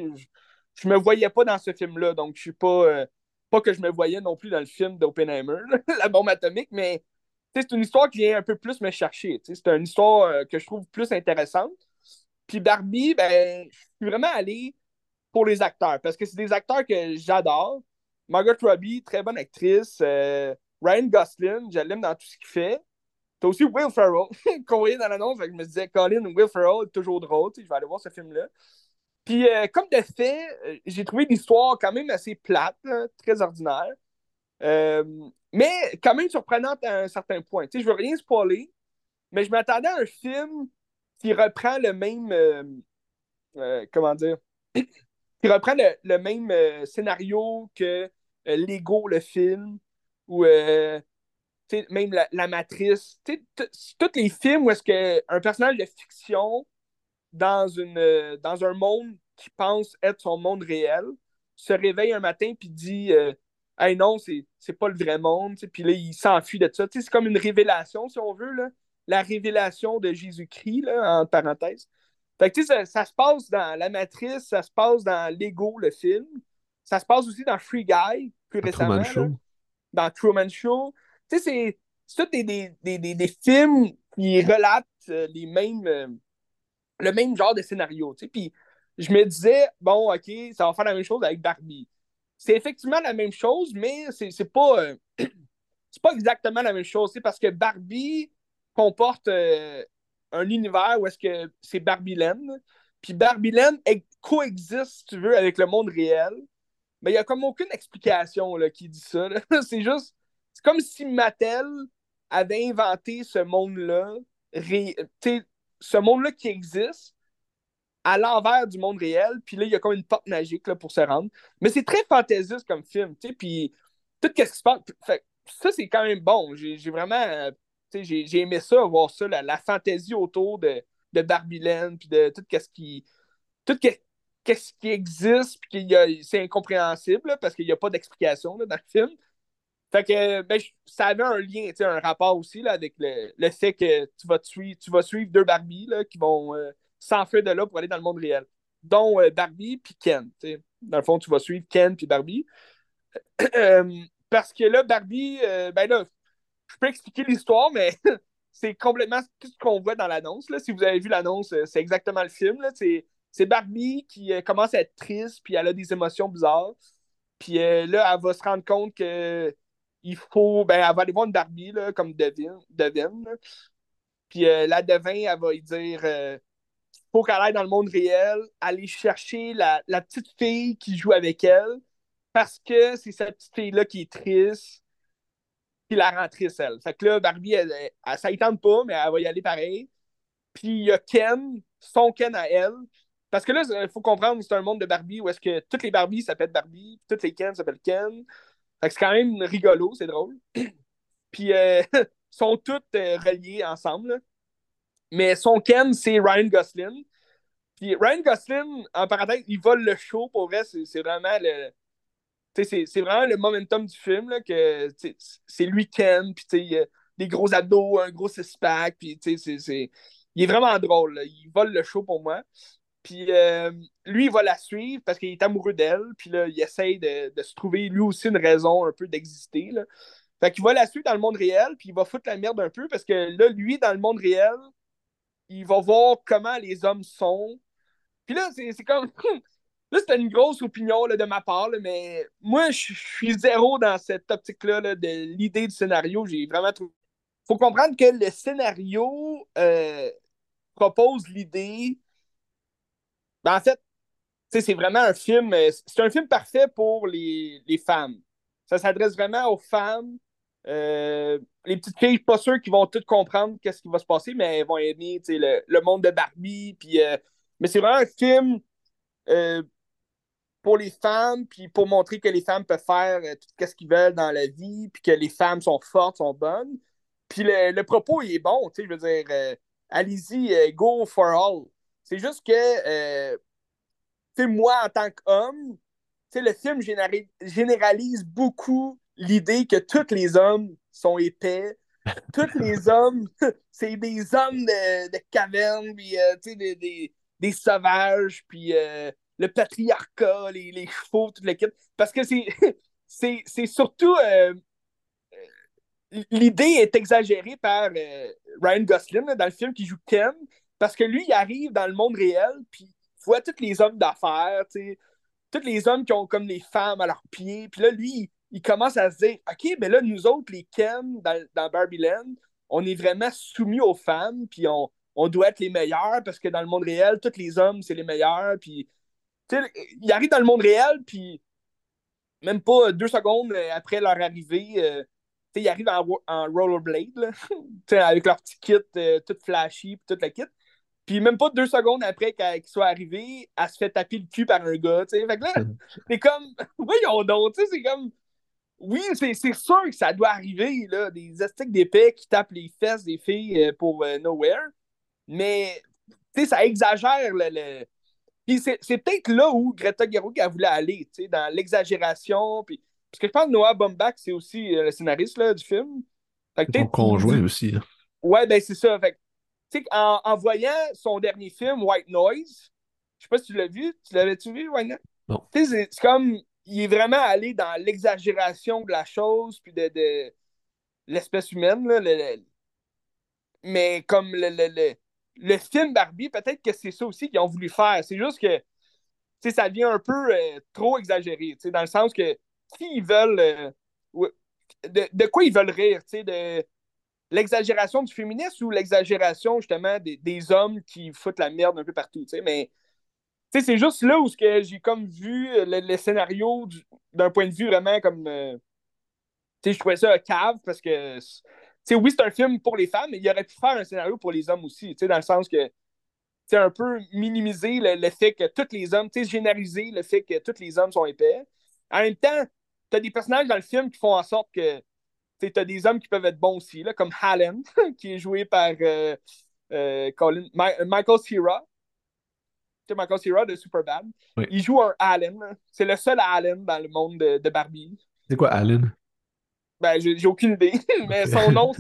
je me voyais pas dans ce film-là, donc je suis pas. Euh, pas que je me voyais non plus dans le film d'Oppenheimer, la bombe atomique, mais c'est une histoire qui vient un peu plus me chercher. C'est une histoire euh, que je trouve plus intéressante. Puis Barbie, ben, je suis vraiment allé pour les acteurs, parce que c'est des acteurs que j'adore. Margot Robbie, très bonne actrice. Euh, Ryan Gosling, je l'aime dans tout ce qu'il fait. T'as aussi Will Ferrell, qu'on voyait dans l'annonce, je me disais, Colin, Will Ferrell toujours drôle, je vais aller voir ce film-là. Puis, euh, comme de fait, euh, j'ai trouvé l'histoire quand même assez plate, très ordinaire, euh, mais quand même surprenante à un certain point. Je veux rien spoiler, mais je m'attendais à un film qui reprend le même. comment dire Qui reprend le, même scénario que Lego, le film, ou même la, matrice, tous les films où est-ce qu'un personnage de fiction dans, une, dans un monde qui pense être son monde réel se réveille un matin puis dit euh, Hey non, c'est pas le vrai monde, puis là, il s'enfuit de ça. C'est comme une révélation, si on veut, là. la révélation de Jésus-Christ, en parenthèse. Fait que, ça, ça se passe dans La Matrice, ça se passe dans Lego, le film. Ça se passe aussi dans Free Guy, plus récemment. dans Truman Show c'est tous des, des, des, des, films qui relatent euh, les mêmes, euh, le même genre de scénario. Puis je me disais, bon, OK, ça va faire la même chose avec Barbie. C'est effectivement la même chose, mais c'est pas, euh, c'est pas exactement la même chose. Parce que Barbie comporte un univers où est-ce que c'est Barbie-Land. Puis Barbie-Land coexiste, si tu veux, avec le monde réel. Mais il n'y a comme aucune explication là, qui dit ça. c'est juste c'est comme si Mattel avait inventé ce monde-là, ce monde-là qui existe à l'envers du monde réel, puis là, il y a comme une porte magique là, pour se rendre. Mais c'est très fantaisiste comme film, tu sais, puis tout ce qui se passe. ça, c'est quand même bon. J'ai vraiment. J'ai aimé ça, voir ça, la, fantaisie autour de, de Barbilène, puis de tout ce qui. Tout ce qui existe, puis c'est incompréhensible, parce qu'il n'y a pas d'explication dans le film. Fait que ben, ça avait un lien, un rapport aussi là, avec le, le, fait que tu vas, suivre, tu vas suivre deux Barbie là, qui vont euh, s'enfuir de là pour aller dans le monde réel. Dont euh, Barbie puis Ken. Dans le fond, tu vas suivre Ken puis Barbie. Euh, parce que là, Barbie, ben là, je peux expliquer l'histoire, mais c'est complètement tout ce qu'on voit dans l'annonce. Si vous avez vu l'annonce, c'est exactement le film. C'est Barbie qui commence à être triste, puis elle a des émotions bizarres. Puis là, elle va se rendre compte que il faut. Ben, elle va aller voir une Barbie, là, comme Devin. Devin Puis euh, la Devin, elle va lui dire euh, faut qu'elle aille dans le monde réel, aller chercher la, petite fille qui joue avec elle, parce que c'est cette petite fille-là qui est triste, qui la rend triste, elle. Fait que là, Barbie, elle, ça ne tente pas, mais elle va y aller pareil. Puis il y a Ken, son Ken à elle. Parce que là, il faut comprendre, c'est un monde de Barbie où est-ce que toutes les Barbies s'appellent Barbie, toutes les Ken s'appellent Ken. Fait c'est quand même rigolo, c'est drôle. Puis, euh, sont toutes euh, reliées ensemble. Mais son Ken, c'est Ryan Gosling. Puis Ryan Gosling, en parenthèse, il vole le show. Pour vrai, c'est vraiment le. C'est vraiment le momentum du film, c'est lui Ken, puis il a des gros abdos, un gros six-pack, puis c'est... Il est vraiment drôle, il vole le show pour moi. Puis euh, lui, il va la suivre parce qu'il est amoureux d'elle. Puis là, il essaye de, se trouver lui aussi une raison un peu d'exister. Fait qu'il va la suivre dans le monde réel, puis il va foutre la merde un peu parce que là, lui, dans le monde réel, il va voir comment les hommes sont. Puis là, c'est comme. là, c'était une grosse opinion là, de ma part, mais moi, je suis zéro dans cette optique-là de l'idée du scénario. J'ai vraiment trouvé. faut comprendre que le scénario euh, propose l'idée ben, en fait, c'est vraiment un film. Euh, c'est un film parfait pour les, femmes. Ça s'adresse vraiment aux femmes. Euh, les petites filles, pas sûres qu'ils vont toutes comprendre qu'est-ce qui va se passer, mais elles vont aimer le, le monde de Barbie. Euh, mais c'est vraiment un film pour les femmes, puis pour montrer que les femmes peuvent faire tout ce qu'ils veulent dans la vie, puis que les femmes sont fortes, sont bonnes. Puis le, propos, il est bon, je veux dire, allez-y, go for all. C'est juste que, sais, moi, en tant qu'homme, tu sais, le film généralise beaucoup l'idée que tous les hommes sont épais. tous les hommes, c'est des hommes de, de caverne, puis, euh, tu sais, des, des, sauvages, puis euh, le patriarcat, les, les chevaux, toute l'équipe. Parce que c'est, c'est, surtout. L'idée est exagérée par Ryan Gosling dans le film qui joue Ken, parce que lui, il arrive dans le monde réel, puis voit tous les hommes d'affaires, tous les hommes qui ont comme les femmes à leurs pieds. Puis là, lui, il, commence à se dire OK, mais là, nous autres, les Ken dans, dans Barbie Land, on est vraiment soumis aux femmes, puis on, doit être les meilleurs parce que dans le monde réel, tous les hommes, c'est les meilleurs. Puis, il arrive dans le monde réel, puis même pas deux secondes après leur arrivée, euh, ils arrivent en, en rollerblade, avec leur petit kit euh, tout flashy, puis tout le kit. Puis même pas deux secondes après qu'il soit arrivé, elle se fait taper le cul par un gars, tu sais. Fait que là, c'est comme, voyons donc, tu sais, c'est comme, oui, c'est sûr que ça doit arriver, là, des astiques d'épée qui tapent les fesses des filles euh, pour euh, Nowhere, mais, tu sais, ça exagère le... Puis c'est peut-être là où Greta Gerwig a voulu aller, tu sais, dans l'exagération, puis... Parce que je pense que Noah Baumbach, c'est aussi euh, le scénariste là, du film. Fait conjoint aussi. Là. Ouais, ben c'est ça. Fait en, en, voyant son dernier film, White Noise, je sais pas si tu l'as vu, tu l'avais-tu vu, White Noise? Non. C'est comme, il est vraiment allé dans l'exagération de la chose, puis de, de l'espèce humaine, là, mais comme le, le, le, film Barbie, peut-être que c'est ça aussi qu'ils ont voulu faire. C'est juste que ça devient un peu euh, trop exagéré, dans le sens que s'ils veulent. Euh, de, de, quoi ils veulent rire, de, l'exagération du féminisme ou l'exagération justement des, des, hommes qui foutent la merde un peu partout, tu sais, mais c'est juste là où j'ai comme vu le, scénario d'un point de vue vraiment comme euh, tu sais, je trouvais ça cave parce que oui, c'est un film pour les femmes, mais il aurait pu faire un scénario pour les hommes aussi, dans le sens que c'est un peu minimiser le, fait que tous les hommes, généraliser le fait que tous les hommes sont épais. En même temps, tu as des personnages dans le film qui font en sorte que tu as des hommes qui peuvent être bons aussi, là, comme Hallen, qui est joué par euh, euh, Michael Cera. Michael Cera de Superbad. Il joue un Allen. C'est le seul Allen dans le monde de, Barbie. C'est quoi Allen? Ben, j'ai aucune idée. mais son nom,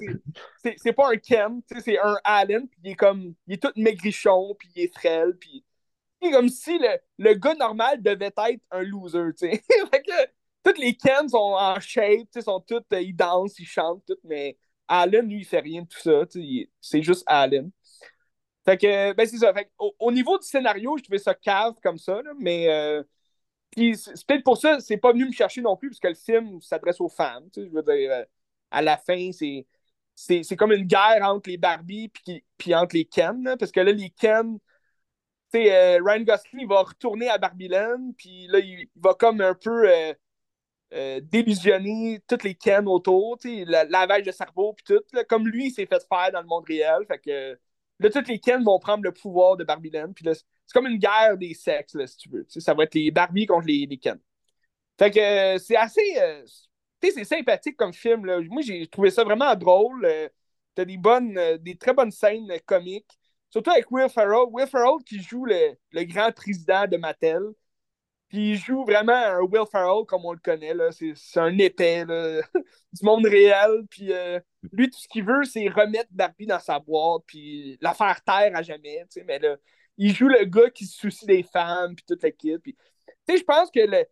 c'est pas un Ken, c'est un Allen. Puis il est comme. Il est tout maigrichon, puis il est frêle. Puis. C'est comme si le, le, gars normal devait être un loser, tu sais. fait que tous les Ken sont en shape, sont tous. Euh, ils dansent, ils chantent, tout, mais Allen, lui, il fait rien de tout ça. C'est juste Allen. Fait que, ben c'est ça. Au, niveau du scénario, je trouvais ça cave comme ça, mais euh, peut-être pour ça, c'est pas venu me chercher non plus, parce que le film s'adresse aux femmes. Je veux dire, euh, à la fin, c'est c'est comme une guerre entre les Barbie puis, puis entre les Ken, parce que là, les Ken, tu sais, euh, Ryan Gosling, il va retourner à Barbie-Land, puis là, il, va comme un peu délusionner toutes les Ken autour, la lavage de cerveau, puis tout, comme lui, il s'est fait faire dans le monde réel, fait que Là, toutes les Ken vont prendre le pouvoir de Barbie Land. Puis là, c'est comme une guerre des sexes, là, si tu veux. ça va être les Barbie contre les, les Ken. Fait que euh, c'est assez. Euh, tu sais, c'est sympathique comme film. Là. Moi, j'ai trouvé ça vraiment drôle. Euh, t'as des bonnes, des très bonnes scènes comiques. Surtout avec Will Ferrell. Will Ferrell qui joue le, le grand président de Mattel. Puis il joue vraiment un Will Ferrell comme on le connaît. C'est, un épais du monde réel. Puis euh, lui, tout ce qu'il veut, c'est remettre Barbie dans sa boîte, puis la faire taire à jamais. Mais là, il joue le gars qui se soucie des femmes, puis toute l'équipe. Puis, je pense que le,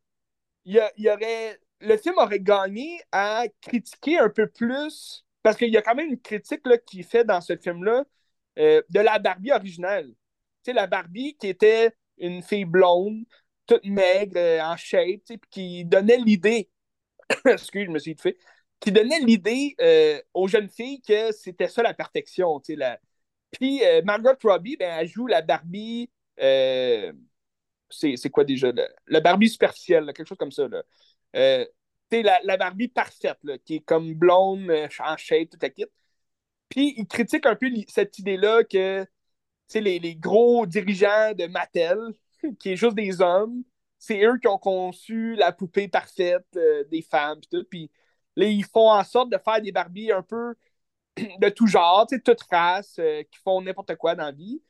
il, y aurait, le film aurait gagné à critiquer un peu plus, parce qu'il y a quand même une critique là, qui est faite dans ce film-là euh, de la Barbie originale. sais la Barbie qui était une fille blonde, toute maigre, euh, en shape, puis qui donnait l'idée, excuse, je me suis fait, qui donnait l'idée euh, aux jeunes filles que c'était ça la perfection. Puis euh, Margot Robbie, ben, elle joue la Barbie. c'est quoi déjà? La, Barbie superficielle, quelque chose comme ça. Là. La, la, Barbie parfaite, là, qui est comme blonde, en shape, tout à kit. Puis il critique un peu cette idée-là que les, les gros dirigeants de Mattel, qui est juste des hommes. C'est eux qui ont conçu la poupée parfaite euh, des femmes. Puis, tout. ils font en sorte de faire des Barbies un peu de tout genre, toute race, euh, qui font n'importe quoi dans la vie,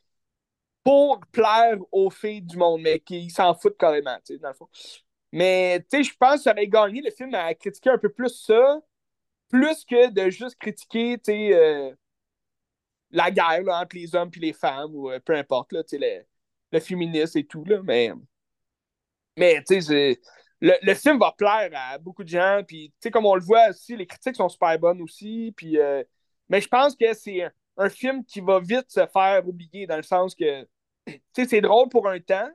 pour plaire aux filles du monde, mais qui s'en foutent carrément, dans le fond. Mais je pense que ça aurait gagné le film à critiquer un peu plus ça, plus que de juste critiquer euh, la guerre entre les hommes et les femmes, ou peu importe, féministe et tout, là, mais, mais tu sais, le, le, film va plaire à beaucoup de gens, puis tu sais, comme on le voit aussi, les critiques sont super bonnes aussi, puis, euh, mais je pense que c'est un, film qui va vite se faire oublier, dans le sens que, tu sais, c'est drôle pour un temps,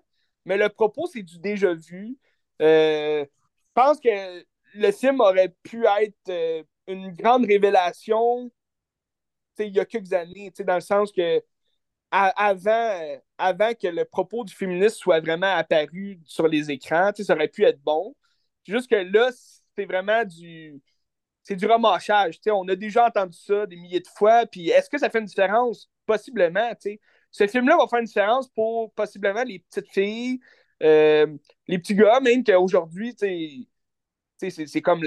mais le propos, c'est du déjà vu. Euh, je pense que le film aurait pu être euh, une grande révélation il y a quelques années, dans le sens que avant, avant que le propos du féminisme soit vraiment apparu sur les écrans, ça aurait pu être bon. Juste que là, c'est vraiment du. C'est du. On a déjà entendu ça des milliers de fois. Puis est-ce que ça fait une différence? Possiblement. Ce film-là va faire une différence pour possiblement les petites filles, euh, les petits gars, même qu'aujourd'hui, c'est comme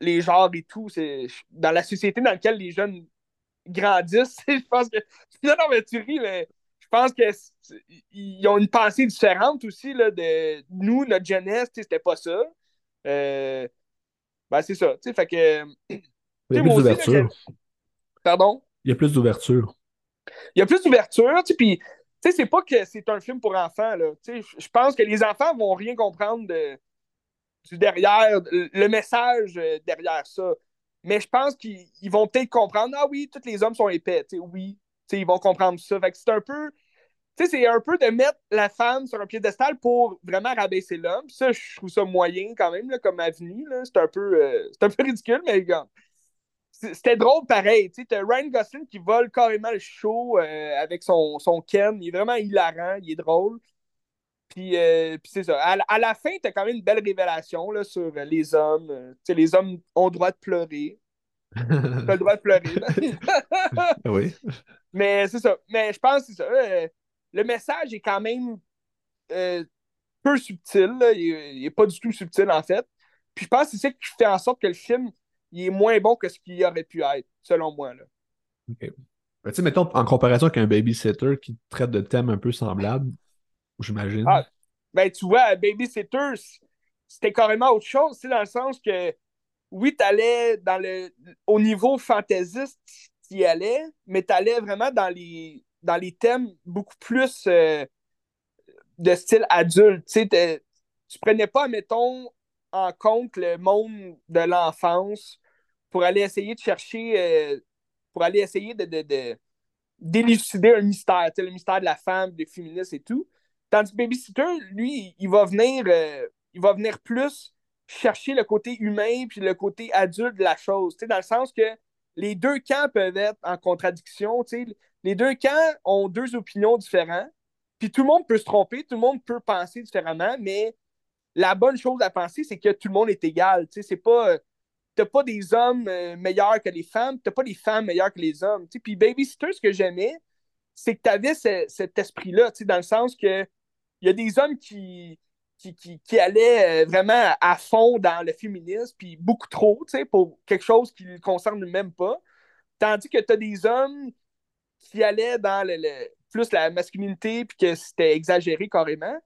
les genres et tout. Dans la société dans laquelle les jeunes grandissent. je pense que. Non, non, mais tu ris, mais je pense qu'ils ont une pensée différente aussi là, de nous, notre jeunesse, c'était pas ça. Euh... Ben, c'est ça. Fait que. Il y a plus d'ouverture. Pardon? Il y a plus d'ouverture. Il y a plus d'ouverture, puis tu sais, c'est pas que c'est un film pour enfants, là. Je pense que les enfants vont rien comprendre de, du derrière, le message euh, derrière ça. Mais je pense qu'ils vont peut-être comprendre, ah oui, tous les hommes sont épais, oui, ils vont comprendre ça. Fait que c'est un peu, c'est un peu de mettre la femme sur un piédestal pour vraiment rabaisser l'homme. Ça, je trouve ça moyen quand même, là, comme avenue. C'est un, peu, euh, un peu ridicule, mais c'était drôle pareil. Tu sais, Ryan Gosling qui vole carrément le show euh, avec son, son Ken. Il est vraiment hilarant, il est drôle. Puis, euh, puis c'est ça. À, la fin, tu as quand même une belle révélation là, sur les hommes. Euh, les hommes ont le droit de pleurer. T'as le droit de pleurer. Oui. Mais c'est ça. Mais je pense que c'est ça. Euh, le message est quand même euh, peu subtil. là. Il n'est pas du tout subtil, en fait. Puis je pense que c'est ça qui fait en sorte que le film il est moins bon que ce qu'il aurait pu être, selon moi. Là. Ben, tu sais, mettons, en comparaison avec un babysitter qui traite de thèmes un peu semblables, j'imagine. Ah, ben, tu vois, Babysitter, c- c'était carrément autre chose, tu dans le sens que, oui, t'allais dans le, au niveau fantaisiste, tu y allais, mais t'allais vraiment dans les, dans les thèmes beaucoup plus euh, de style adulte, tu tu prenais pas, mettons, en compte le monde de l'enfance pour aller essayer de chercher, euh, pour aller essayer de, de, de- d'élucider un mystère, tu le mystère de la femme, des féministes et tout. Tandis que Babysitter, lui, il va venir, euh, il va venir plus chercher le côté humain puis le côté adulte de la chose, dans le sens que les deux camps peuvent être en contradiction. Les deux camps ont deux opinions différentes, puis tout le monde peut se tromper, tout le monde peut penser différemment, mais la bonne chose à penser, c'est que tout le monde est égal, tu c'est pas... euh, T'as pas des hommes euh, meilleurs que les femmes, t'as pas des femmes meilleures que les hommes, tu sais. Puis Babysitter, ce que j'aimais, c'est que tu avais cet esprit-là, dans le sens que il y a des hommes qui, qui, qui, allaient euh, vraiment à fond dans le féminisme, puis beaucoup trop, tu sais, pour quelque chose qui ne le concerne même pas. Tandis que tu as des hommes qui allaient dans le, le- plus la masculinité, puis que c'était exagéré carrément.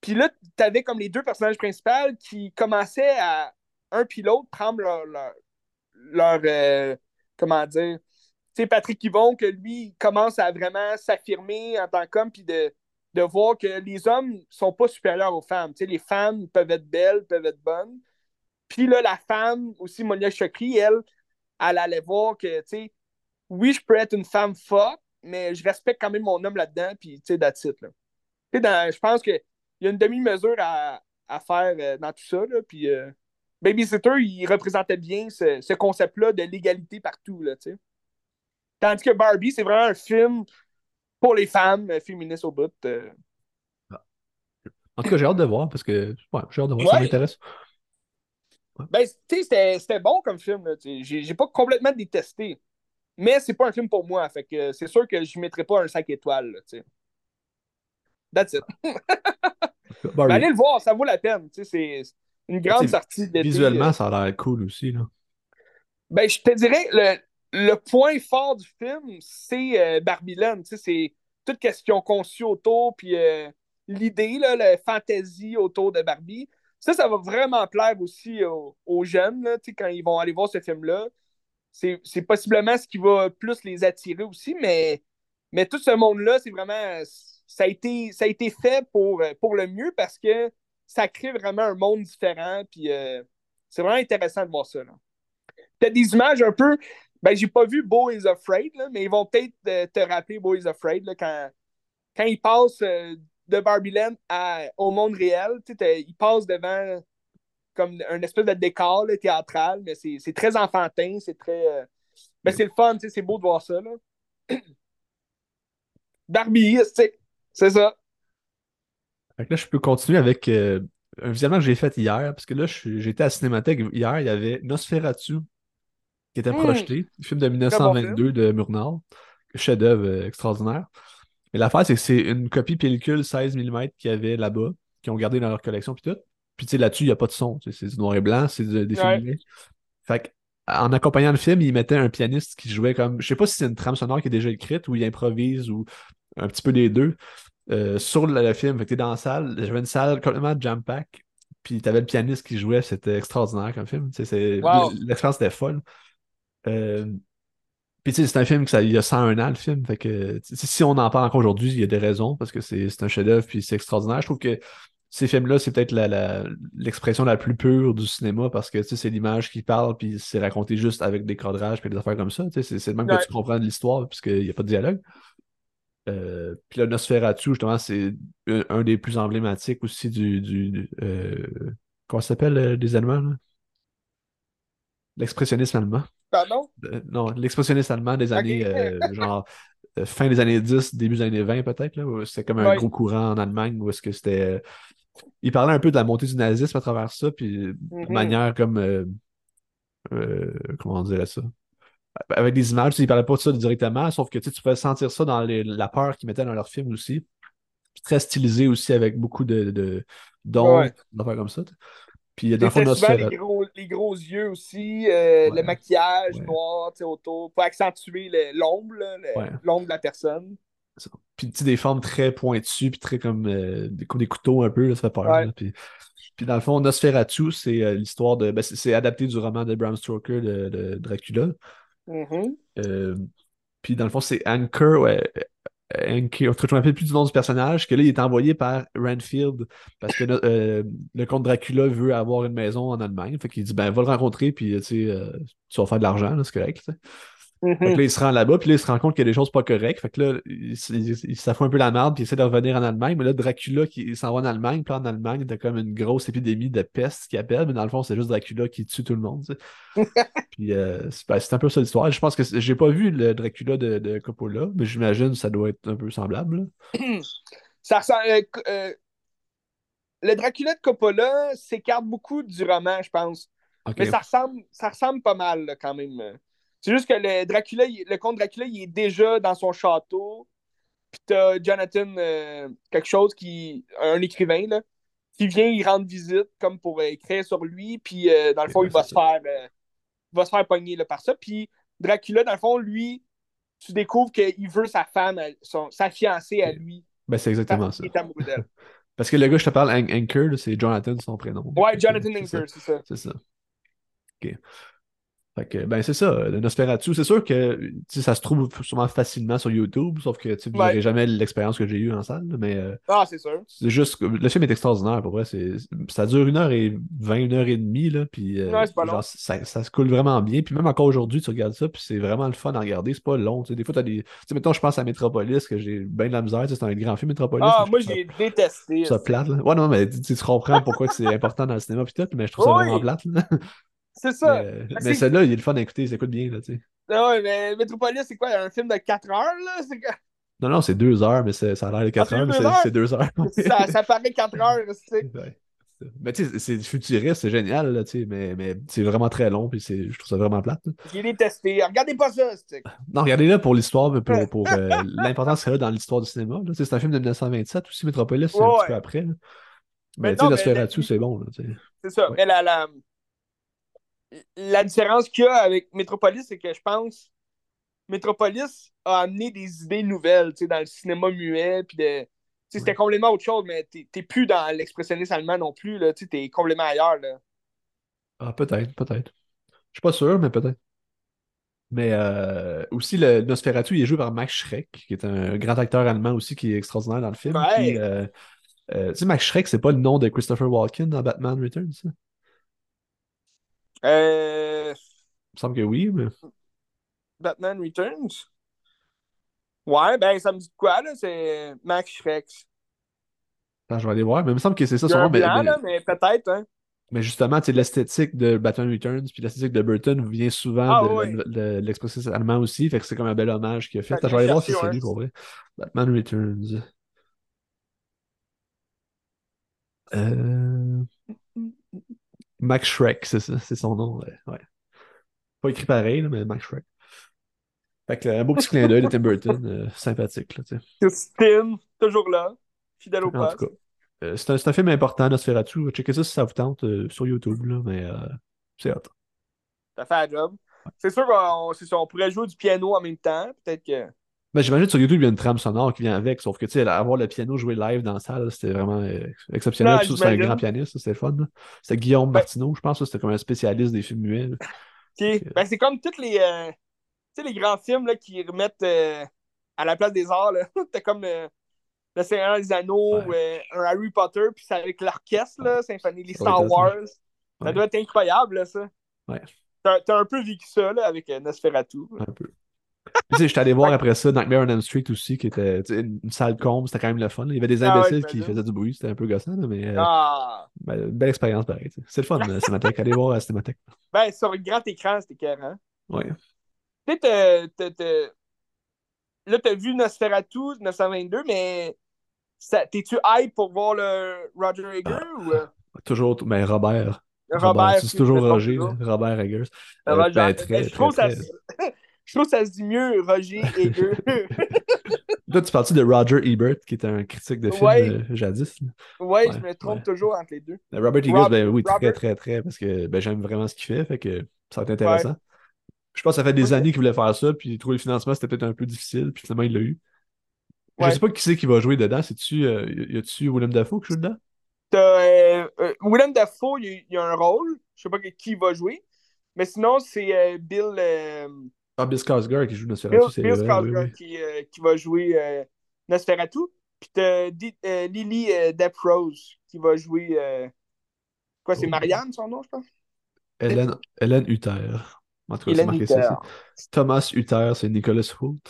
Puis là, tu avais comme les deux personnages principaux qui commençaient à, un puis l'autre, prendre leur, leur, euh, comment dire, tu sais, Patrick Yvon, que lui, commence à vraiment s'affirmer en tant qu'homme, puis de, de voir que les hommes sont pas supérieurs aux femmes. Les femmes peuvent être belles, peuvent être bonnes. Puis là, la femme, aussi, Monia Chokri, elle, elle allait voir que, tu sais, oui, je peux être une femme forte, mais je respecte quand même mon homme là-dedans, puis, tu sais, je pense qu'il y a une demi-mesure à, à faire euh, dans tout ça, là, puis euh, Babysitter, il représentait bien ce, ce concept-là de l'égalité partout, là, tu sais. Tandis que Barbie, c'est vraiment un film pour les femmes, féministes au bout. euh. En tout cas, j'ai hâte de voir parce que ouais, j'ai hâte de voir, ça Ouais. m'intéresse. Ben, tu sais, c'était- bon comme film. J'ai pas complètement détesté. Mais c'est pas un film pour moi, fait que c'est sûr que je ne mettrais pas un 5 étoiles, là, tu sais. That's it. Ben, allez le voir, ça vaut la peine, tu sais, c'est une grande Tu sais, sortie. Visuellement, euh. ça a l'air cool aussi. Là. Ben, je te dirais, le, point fort du film, c'est euh, sais, c'est tout ce qu'ils ont conçu autour, puis euh, l'idée, la fantaisie autour de Barbie. Ça, ça va vraiment plaire aussi aux, jeunes, quand ils vont aller voir ce film-là. C'est c'est possiblement ce qui va plus les attirer aussi, mais, mais tout ce monde-là, c'est vraiment. Ça a, été, ça a été fait pour, euh, pour le mieux parce que ça crée vraiment un monde différent, puis euh, c'est vraiment intéressant de voir ça. Là. T'as des images un peu. Ben, j'ai pas vu Beau is Afraid, là, mais ils vont peut-être euh, te rappeler Beau is Afraid là, quand, quand ils passent euh, de Barbieland à, au monde réel. Ils passent devant comme un espèce de décor théâtral, mais c'est très enfantin, c'est très. euh, Ben, c'est le fun, c'est beau de voir ça. Là. Barbie, c'est ça. Là, je peux continuer avec euh, un visionnement que j'ai fait hier, parce que là, j'étais à la Cinémathèque hier, il y avait Nosferatu qui était Mm. projeté, film de bon 1922 de Murnau, chef-d'œuvre euh, extraordinaire. Mais l'affaire, c'est que c'est une copie pellicule 16 mm qu'il y avait là-bas, qu'ils ont gardé dans leur collection, puis tout. Puis tu sais, là-dessus, il n'y a pas de son, c'est du noir et blanc, c'est de- des Ouais. films. Fait que, en accompagnant le film, il mettait un pianiste qui jouait comme, je sais pas si c'est une trame sonore qui est déjà écrite ou il improvise ou un petit peu des deux euh, sur le, le film. Fait que t'es dans la salle, j'avais une salle complètement jam-pack, puis t'avais le pianiste qui jouait, c'était extraordinaire comme film. Wow. L'expérience était folle. Euh, puis tu sais, c'est un film qui ça, il y a 101 ans, le film. Fait que si on en parle encore aujourd'hui, il y a des raisons, parce que c'est un chef-d'œuvre, puis c'est extraordinaire. Je trouve que ces films-là, c'est peut-être la- la- l'expression la, plus pure du cinéma, parce que c'est l'image qui parle, puis c'est raconté juste avec des cadrages, puis des affaires comme ça. C'est le même Ouais. que tu comprends de l'histoire, puisqu'il n'y a pas de dialogue. Euh, puis le Nosferatu, justement, c'est un, un des plus emblématiques aussi du. du, euh, comment ça s'appelle euh, des Allemands? L'expressionnisme allemand. Pardon? Euh, non, l'expressionnisme allemand des années, euh, genre, euh, fin des années 10, début des années 20, peut-être, C'était comme un gros courant en Allemagne où est-ce que c'était. il parlait un peu de la montée du nazisme à travers ça, puis de Mhm. manière comme. euh, comment on dirait ça? avec des images, ils parlaient pas de ça directement, sauf que tu pouvais sentir ça dans les- la peur qu'ils mettaient dans leurs films aussi. Puis très stylisé aussi avec beaucoup de, de Ouais. d'affaires comme ça. Puis dans fond, souvent les gros, les gros yeux aussi, euh, Ouais. le maquillage Ouais. noir tu sais, autour, pour accentuer l'ombre, Ouais. l'ombre de la personne. Puis des formes très pointues, puis très comme euh, des, comme des couteaux un peu, là, ça fait peur. Là. Puis, puis dans le fond, Nosferatu, c'est euh, l'histoire de. ben, c'est adapté du roman de Bram Stoker de, de Dracula. Mhm. Euh, puis dans le fond, c'est Anchor, ouais. euh, je me rappelle plus du nom du personnage, que là, il est envoyé par Renfield parce que euh, le comte Dracula veut avoir une maison en Allemagne. Fait dit, ben, va le rencontrer, puis tu euh, vas faire de l'argent, c'est correct. Fait que Mhm. là, il se rend là-bas, puis là, il se rend compte qu'il y a des choses pas correctes. Fait que là, il, il, un peu la merde, puis il essaie de revenir en Allemagne. Mais là, Dracula, qui il s'en va en Allemagne, puis en Allemagne, t'as comme une grosse épidémie de peste qui appelle, mais dans le fond, c'est juste Dracula qui tue tout le monde. tu sais. puis euh, c'est ben, c'est un peu ça l'histoire. Je pense que j'ai pas vu le Dracula de, de Coppola, mais j'imagine que ça doit être un peu semblable. Ça ressemble- euh, euh, le Dracula de Coppola s'écarte beaucoup du roman, je pense. Mais ça ressemble, ça ressemble pas mal là, quand même. C'est juste que le Dracula, il- le comte Dracula, il est déjà dans son château. Puis t'as Jonathan euh, quelque chose qui. un écrivain là, qui vient y rendre visite comme pour euh, écrire sur lui. Puis euh, dans le fond, il va se faire. il va se faire pogner là, par ça. Puis Dracula, dans le fond, lui, tu découvres qu'il veut sa femme, à- son- sa fiancée à lui. Ben, c'est exactement ça. qu'il est amoureux d'elle. Parce que le gars, je te parle, An- Anchor, là, c'est Jonathan, son prénom. Ouais, Jonathan c'est ça. Anker, c'est ça. C'est ça. OK. Fait que, ben, c'est ça, le Nosferatu. C'est sûr que tu ça se trouve sûrement facilement sur YouTube, sauf que tu vous Ouais. n'aurez jamais l'expérience que j'ai eue en salle, mais euh, Ah, c'est sûr. c'est juste. Le film est extraordinaire, pour vrai. c'est- Ça dure une heure et vingt, une heure et demie, là, puis euh, Ouais, long. genre, ça, ça se coule vraiment bien. Puis même encore aujourd'hui, tu regardes ça, puis c'est vraiment le fun à regarder. C'est pas long. tu sais. Des fois, t'as des. Tu sais, mettons, je pense à Metropolis, que j'ai bien de la misère. tu C'est un grand film, Metropolis. Ah, moi, j'ai détesté. ça plate, là. Ouais, non, mais tu, tu comprends pourquoi c'est important dans le cinéma, puis tout, mais je trouve ça Oui. vraiment plate, là. C'est ça. Mais, celui-là, il est le fun à écouter, il s'écoute bien, là, tu sais. Ah ouais, mais Metropolis, c'est quoi? Un film de 4 heures, là? C'est? Non, non, c'est deux heures, mais ça a l'air de quatre c'est heures, mais c'est deux heures. ça, ça paraît 4 heures, tu sais. Ouais. Mais tu sais, c'est futuriste, c'est génial, là, tu sais, mais, mais c'est vraiment très long, puis c'est- je trouve ça vraiment plate. là. J'ai détesté. Regardez pas ça, c'est Non, regardez-le pour l'histoire, mais pour, pour euh, l'importance qu'elle a dans l'histoire du cinéma. là. C'est un film de 1927 aussi, Metropolis, c'est un Ouais. petit peu après. là. Mais Mais tu sais, non, mais Nosferatu, la- c'est bon, là. C'est ça. Ouais. Mais la, la, la différence qu'il y a avec Metropolis, c'est que je pense Metropolis a amené des idées nouvelles, dans le cinéma muet, puis de. C'était complètement autre chose, mais t'es plus dans l'expressionnisme allemand non plus, t'es complètement ailleurs, là. Ah, peut-être, peut-être. Je suis pas sûr, mais peut-être. Mais euh, aussi, le Nosferatu, il est joué par Max Schreck, qui est un grand acteur allemand aussi, qui est extraordinaire dans le film. Ouais. Puis, euh, euh, tu sais, Max Schreck, c'est pas le nom de Christopher Walken dans Batman Returns, ça? Euh, Il me semble que oui, mais Batman Returns? Ouais, ben, ça me dit quoi, là? C'est Max Schreck. Attends, je vais aller voir. Mais il me semble que c'est ça son nom. Mais, mais- peut-être, hein. mais justement, tu sais, l'esthétique de Batman Returns puis l'esthétique de Burton vient souvent Ah, de, ouais. de- de l'expression allemand aussi. Fait que c'est comme un bel hommage qu'il a fait. Fait je vais aller voir si c'est lui pour vrai. Batman Returns. Euh... Max Shrek, c'est ça, c'est son nom. ouais. Pas écrit pareil, là, mais Max Shrek. Fait que, un beau petit clin d'œil de Tim Burton, euh, sympathique. Là. Christine, toujours là. Fidèle au poste. euh, c'est un, c'est un film important, Nosferatu. Checkez ça si ça vous tente euh, sur YouTube, là, mais euh, c'est hot. T'as fait la job. C'est sûr qu'on c'est ça, on pourrait jouer du piano en même temps. Peut-être que. Ben, j'imagine que sur YouTube, il y a une trame sonore qui vient avec, sauf que tu sais, avoir le piano joué live dans la salle, c'était vraiment euh, exceptionnel. Ça, C'était un grand pianiste, c'était fun. C'était Guillaume Ben- Martineau, je pense, c'était comme un spécialiste des films muets. là. Ok. Ben, c'est comme tous les, euh, les grands films là, qui remettent euh, à la place des arts. T'as comme Le Seigneur des Anneaux, Ouais. un Harry Potter, puis c'est avec l'orchestre, là, symphonie, les Star Wars. Ça Ouais. doit être incroyable, là, ça. Ouais. T'as un peu vécu ça là, avec Nosferatu. Un peu. Tu sais, j'étais allé voir après ça Nightmare on Elm Street aussi, qui était une une salle comble, c'était quand même le fun. Il y avait des Ah imbéciles qui faisaient du bruit, c'était un peu gossant, mais euh, Ah! ben, une belle expérience pareil. C'est le fun, la Cinémathèque. Allez voir la Cinémathèque. Ben, sur un grand écran, c'était écœurant. Ouais. Tu sais, là, t'as vu Nosferatu 922, mais t'es-tu hype pour voir le Roger Hager ou euh, Toujours, mais Robert. Robert? c'est toujours Roger, Robert Eggers. Euh, Euh, Roger. ben, très, Ben, je trouve très, ça. Je trouve que ça se dit mieux Roger Eger. Là, tu parles de Roger Ebert, qui était un critique de film Ouais. euh, jadis. là? ouais, je me trompe ouais. toujours entre les deux. Euh, Robert Eggers, Rob- ben oui, très, Robert- très, très, parce que ben, j'aime vraiment ce qu'il fait, fait que ça va être intéressant. Je pense que ça fait des années qu'il voulait faire ça, puis trouver le financement, c'était peut-être un peu difficile, puis finalement, il l'a eu. Je sais pas qui c'est qui va jouer dedans. C'est-tu, euh, y a-tu Willem Dafoe qui joue dedans? Euh, Willem Dafoe, il, y a- un rôle. Je sais pas qui va jouer. Mais sinon, c'est Bill, Ah, Bill Skarsgård qui joue Nosferatu, c'est Bill Skarsgård. Qui, euh, qui va jouer euh, Nosferatu. Puis t'as Di- euh, Lily euh, Deprose qui va jouer. euh, quoi, c'est Oh. Marianne son nom, je pense? Hélène, Hélène Hutter. En tout cas, c'est marqué Hutter. ça. Thomas Hutter, c'est Nicholas Hoult.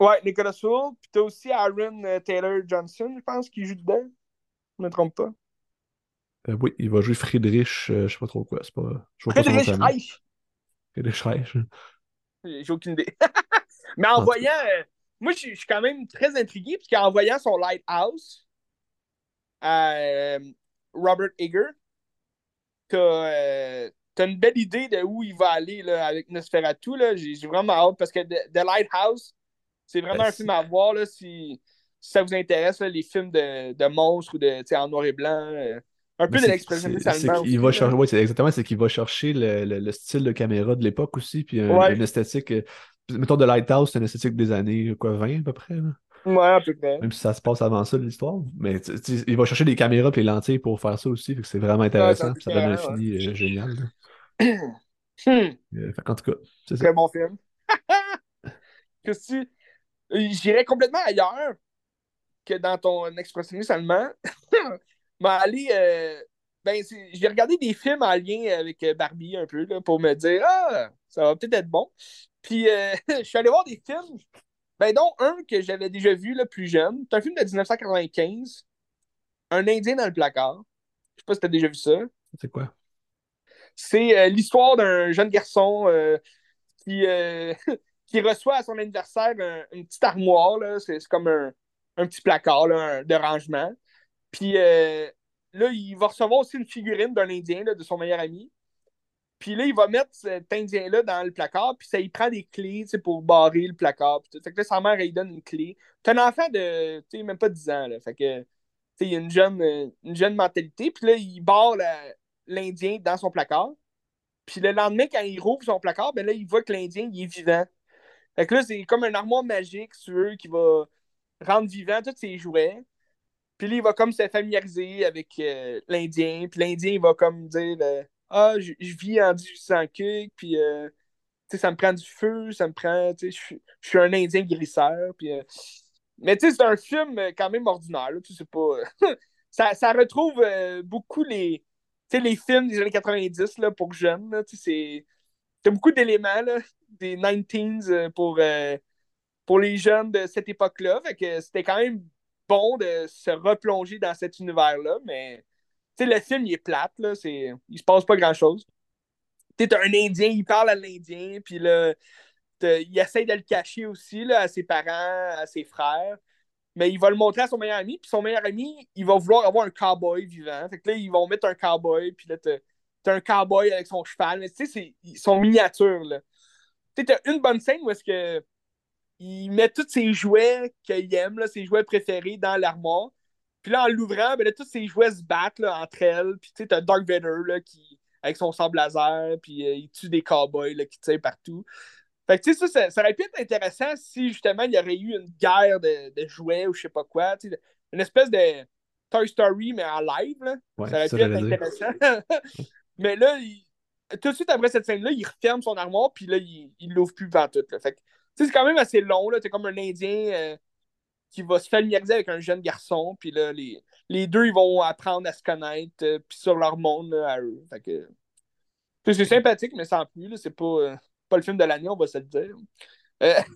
Ouais, Nicolas Hoult. Puis t'as aussi Aaron euh, Taylor Johnson, je pense, qui joue dedans. Je me trompe pas. Euh, oui, il va jouer Friedrich, euh, je sais pas trop quoi. C'est pas, je vois pas Friedrich famille. Reich. Friedrich Reich. J'ai aucune idée. Mais en voyant. euh, moi, je suis quand même très intrigué, parce qu'en voyant son Lighthouse à euh, Robert Eger, t'as euh, t'as une belle idée de où il va aller là, avec Nosferatu. là. J'ai j'ai vraiment hâte, parce que The, The Lighthouse, c'est vraiment un film à voir là, si, si ça vous intéresse, là, les films de, de monstres ou de, en noir et blanc. Un peu de l'expressionnisme aussi, va chercher, ouais, exactement, c'est qu'il va chercher le, le- le style de caméra de l'époque aussi, puis un- Ouais. une esthétique. euh, mettons, de Lighthouse, c'est une esthétique des années, quoi, 20 à peu près, là. Ouais, à peu près. Même si ça se passe avant ça, l'histoire. Mais tu- tu- il va chercher des caméras et les lentilles pour faire ça aussi, fait que c'est vraiment intéressant, ça donne un fini euh, génial. Hmm. Euh, fait qu'en tout cas, c'est ça. Très bon film. que si j'irais complètement ailleurs que dans ton expressionnisme allemand, mais aller euh, ben j'ai regardé des films en lien avec euh, Barbie un peu là, pour me dire ah ça va peut-être être bon. Puis euh, je suis allé voir des films, ben dont un que j'avais déjà vu là, plus jeune. C'est un film de 1995, Un Indien dans le placard. Je sais pas si t'as déjà vu ça. C'est quoi? C'est euh, l'histoire d'un jeune garçon qui, qui reçoit à son anniversaire un- une petite armoire. c'est comme un, un petit placard là, un- de rangement. Puis euh, là, il va recevoir aussi une figurine d'un Indien, là, de son meilleur ami. Puis là, il va mettre cet Indien-là dans le placard, puis ça, il prend des clés pour barrer le placard. Fait que là, sa mère, elle lui donne une clé. C'est un enfant de, tu sais, même pas 10 ans. Là. Fait que, tu sais, il a une jeune, une jeune mentalité. Puis là, il barre l'Indien dans son placard. Puis le lendemain, quand il rouvre son placard, ben là, il voit que l'Indien, il est vivant. Fait que là, c'est comme un armoire magique, si tu veux, qui va rendre vivant tous ses jouets. Puis là, il va comme se familiariser avec euh, l'Indien. Puis l'Indien, il va comme dire euh, Ah, je, vis en 1800 cuques, puis euh, ça me prend du feu, ça me prend. Je suis- un Indien guérisseur. Puis, euh, Mais tu sais, c'est un film quand même ordinaire. Là, pas. ça, ça retrouve beaucoup les, les films des années 90 là, pour jeunes. Là, c'est. Beaucoup d'éléments des 19s euh, pour, pour les jeunes de cette époque-là. Fait que c'était quand même bon de se replonger dans cet univers-là, mais le film, il est plate, là, c'est... il se passe pas grand-chose. T'as un Indien, il parle à l'Indien, puis là, il essaie de le cacher aussi, là, à ses parents, à ses frères, mais il va le montrer à son meilleur ami, puis son meilleur ami, il va vouloir avoir un cowboy vivant. Fait que là, ils vont mettre un cowboy, puis là, t'as un cowboy avec son cheval, mais tu sais, c'est- ils sont miniatures, là. Tu sais, t'as une bonne scène où est-ce que il met tous ses jouets qu'il aime, là, ses jouets préférés, dans l'armoire. Puis là, en l'ouvrant, ben là, tous ses jouets se battent là, entre elles. Puis tu sais, t'as Dark Vader là, qui, avec son sable laser, puis euh, il tue des cowboys là, qui tirent partout. Fait que tu sais, ça, ça, ça aurait pu être intéressant si justement il y aurait eu une guerre de, de jouets ou je sais pas quoi. Une espèce de Toy Story, mais en live. Là. Ouais, ça aurait ça, pu être intéressant. mais là, il- tout de suite après cette scène-là, il referme son armoire, puis là, il, il l'ouvre plus devant tout. Là. Fait que, c'est quand même assez long. là. C'est comme un Indien euh, qui va se familiariser avec un jeune garçon, puis là, les, les deux, ils vont apprendre à se connaître, euh, puis sur leur monde là, à eux. Fait que, c'est sympathique, mais sans plus. là. C'est pas, euh, pas le film de l'année, on va se le dire.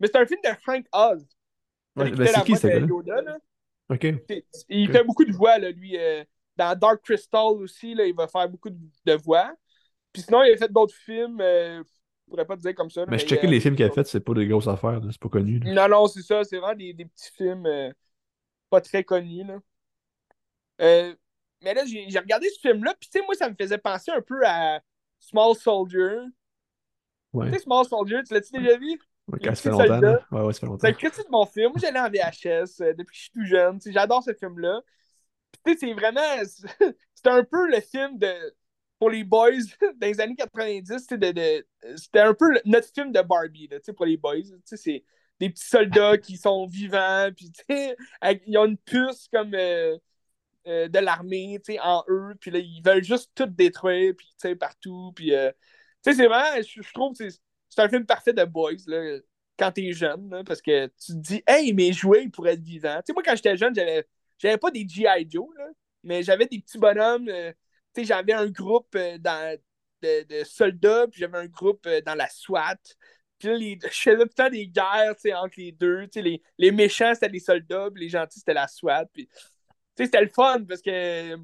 Mais c'est un film de Frank Oz. Ouais, ben, c'est qui, de? Yoda, là. Il fait beaucoup de voix, là, lui. dans Dark Crystal aussi, là, il va faire beaucoup de, de voix. Puis sinon, il a fait d'autres films. Pourrais pas te dire comme ça. Mais je checkais euh, les films qu'il a fait, c'est pas des grosses affaires, c'est pas connu. là. Non, non, c'est ça. C'est vraiment des, des petits films euh, pas très connus. Là. Euh, mais là, j'ai regardé ce film-là. Puis, tu sais, moi, ça me faisait penser un peu à Small Soldier. Ouais. Tu sais, Small Soldier, tu l'as-tu déjà vu? Ouais, ça fait longtemps. là. Ouais, ouais, ça fait longtemps. C'est un critique de mon film. Moi, j'allais en VHS depuis que je suis tout jeune. J'adore ce film-là. Puis, Tu sais, c'est vraiment. C'était un peu le film de. Pour les boys dans les années 90, tu sais, de, de- c'était un peu notre film de Barbie, là, pour les boys. C'est des petits soldats qui sont vivants, puis ils ont une puce comme euh, euh, de l'armée, en eux, puis là, ils veulent juste tout détruire, puis partout, euh, c'est vraiment, je, trouve que c'est un film parfait de boys, là, quand t'es jeune, parce que tu te dis, hey, mes jouets, ils pourraient être vivants. Tu sais, moi, quand j'étais jeune, j'avais j'avais pas des G.I. Joe, là, mais j'avais des petits bonhommes, j'avais un groupe euh, dans, de, de soldats, puis j'avais un groupe euh, dans la SWAT. Puis là, les, je faisais tout le temps des guerres, entre les deux. Tu sais, les, les méchants, c'était les soldats, puis les gentils, c'était la SWAT. Puis, tu sais, c'était le fun, parce que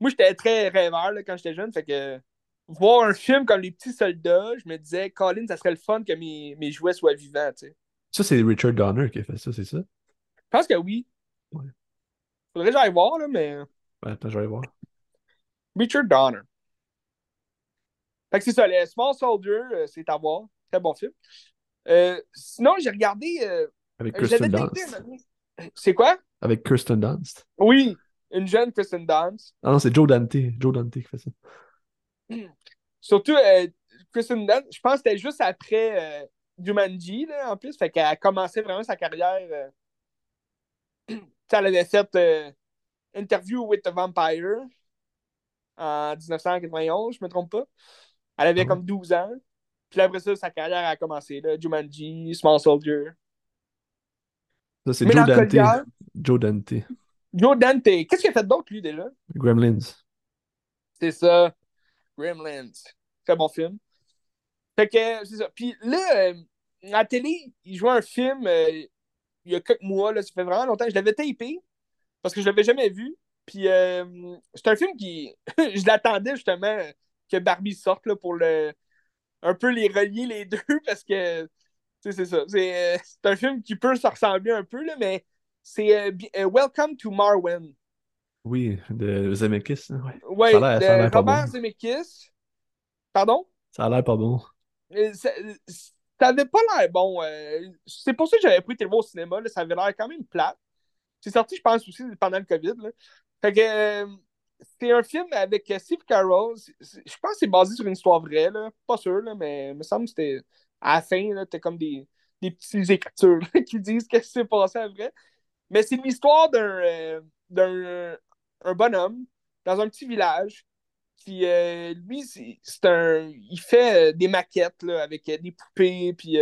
moi, j'étais très rêveur, là, quand j'étais jeune, fait que voir un film comme Les Petits Soldats, je me disais, Colin, ça serait le fun que mes, mes jouets soient vivants, tu sais. Ça, c'est Richard Donner qui a fait ça, c'est ça? Je pense que oui. Ouais. Faudrait que j'aille voir, là, mais... Ouais, attends, je vais aller voir. Richard Donner. Fait que c'est ça, les Small Soldier, euh, c'est à voir. Très bon film. Euh, sinon, j'ai regardé. euh, Avec Kirsten Dunst. C'est quoi? Avec Kirsten Dunst. Oui, une jeune Kristen Dunst. Ah non, c'est Joe Dante. Joe Dante qui fait ça. Surtout, euh, Kristen Dunst, je pense que c'était juste après euh, Jumanji, là, en plus. Fait qu'elle a commencé vraiment sa carrière. euh, elle avait fait Interview with the Vampire en 1991, je me trompe pas. Elle avait ouais. comme 12 ans. Puis après ça, sa carrière a commencé. Là. Jumanji, Small Soldier. Ça, c'est Joe Dante. Joe Dante. Joe Dante. Qu'est-ce qu'il a fait d'autre, lui, déjà? Gremlins. C'est ça. Gremlins. Très bon film. Fait que, c'est ça. Puis là, euh, à la télé, il jouait un film euh, il y a quelques mois, là, ça fait vraiment longtemps. Je l'avais tapé parce que je l'avais jamais vu. Puis euh, c'est un film qui. je l'attendais justement que Barbie sorte là, pour le un peu les relier les deux parce que tu sais, c'est ça. C'est euh, c'est un film qui peut se ressembler un peu, là, mais c'est euh, Welcome to Marwen. Oui, de Zemeckis. hein, Ouais. De Robert bon. Zemeckis. Pardon? Ça a l'air pas bon. Ça, ça avait pas l'air bon. c'est pour ça que j'avais pris voir au cinéma. là, ça avait l'air quand même plate. C'est sorti, je pense, aussi pendant le COVID. là. Fait que euh, c'est un film avec Steve c'est- Je pense que c'est basé sur une histoire vraie. Là. Pas sûr, là, mais il me semble que c'était à la fin, là, comme des, des petites écritures qui disent qu'est-ce qui s'est passé vrai. Mais c'est l'histoire d'un euh, d'un un bonhomme dans un petit village qui, euh, lui, c'est un. Il fait euh, des maquettes là, avec des poupées, puis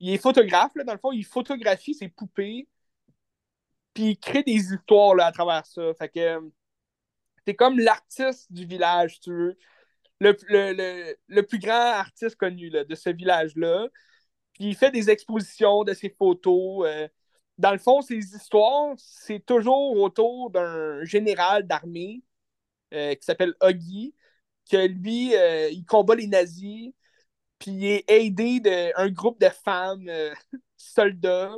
il est photographe, là, dans le fond, il photographie ses poupées, puis il crée des histoires là, à travers ça. Fait que euh, c'est comme l'artiste du village, tu veux. Le, le, le, le plus grand artiste connu là, de ce village-là. Puis il fait des expositions de ses photos. euh. dans le fond, ses histoires, c'est toujours autour d'un général d'armée euh, qui s'appelle Huggy, que lui, il combat les nazis, puis il est aidé d'un groupe de femmes soldats.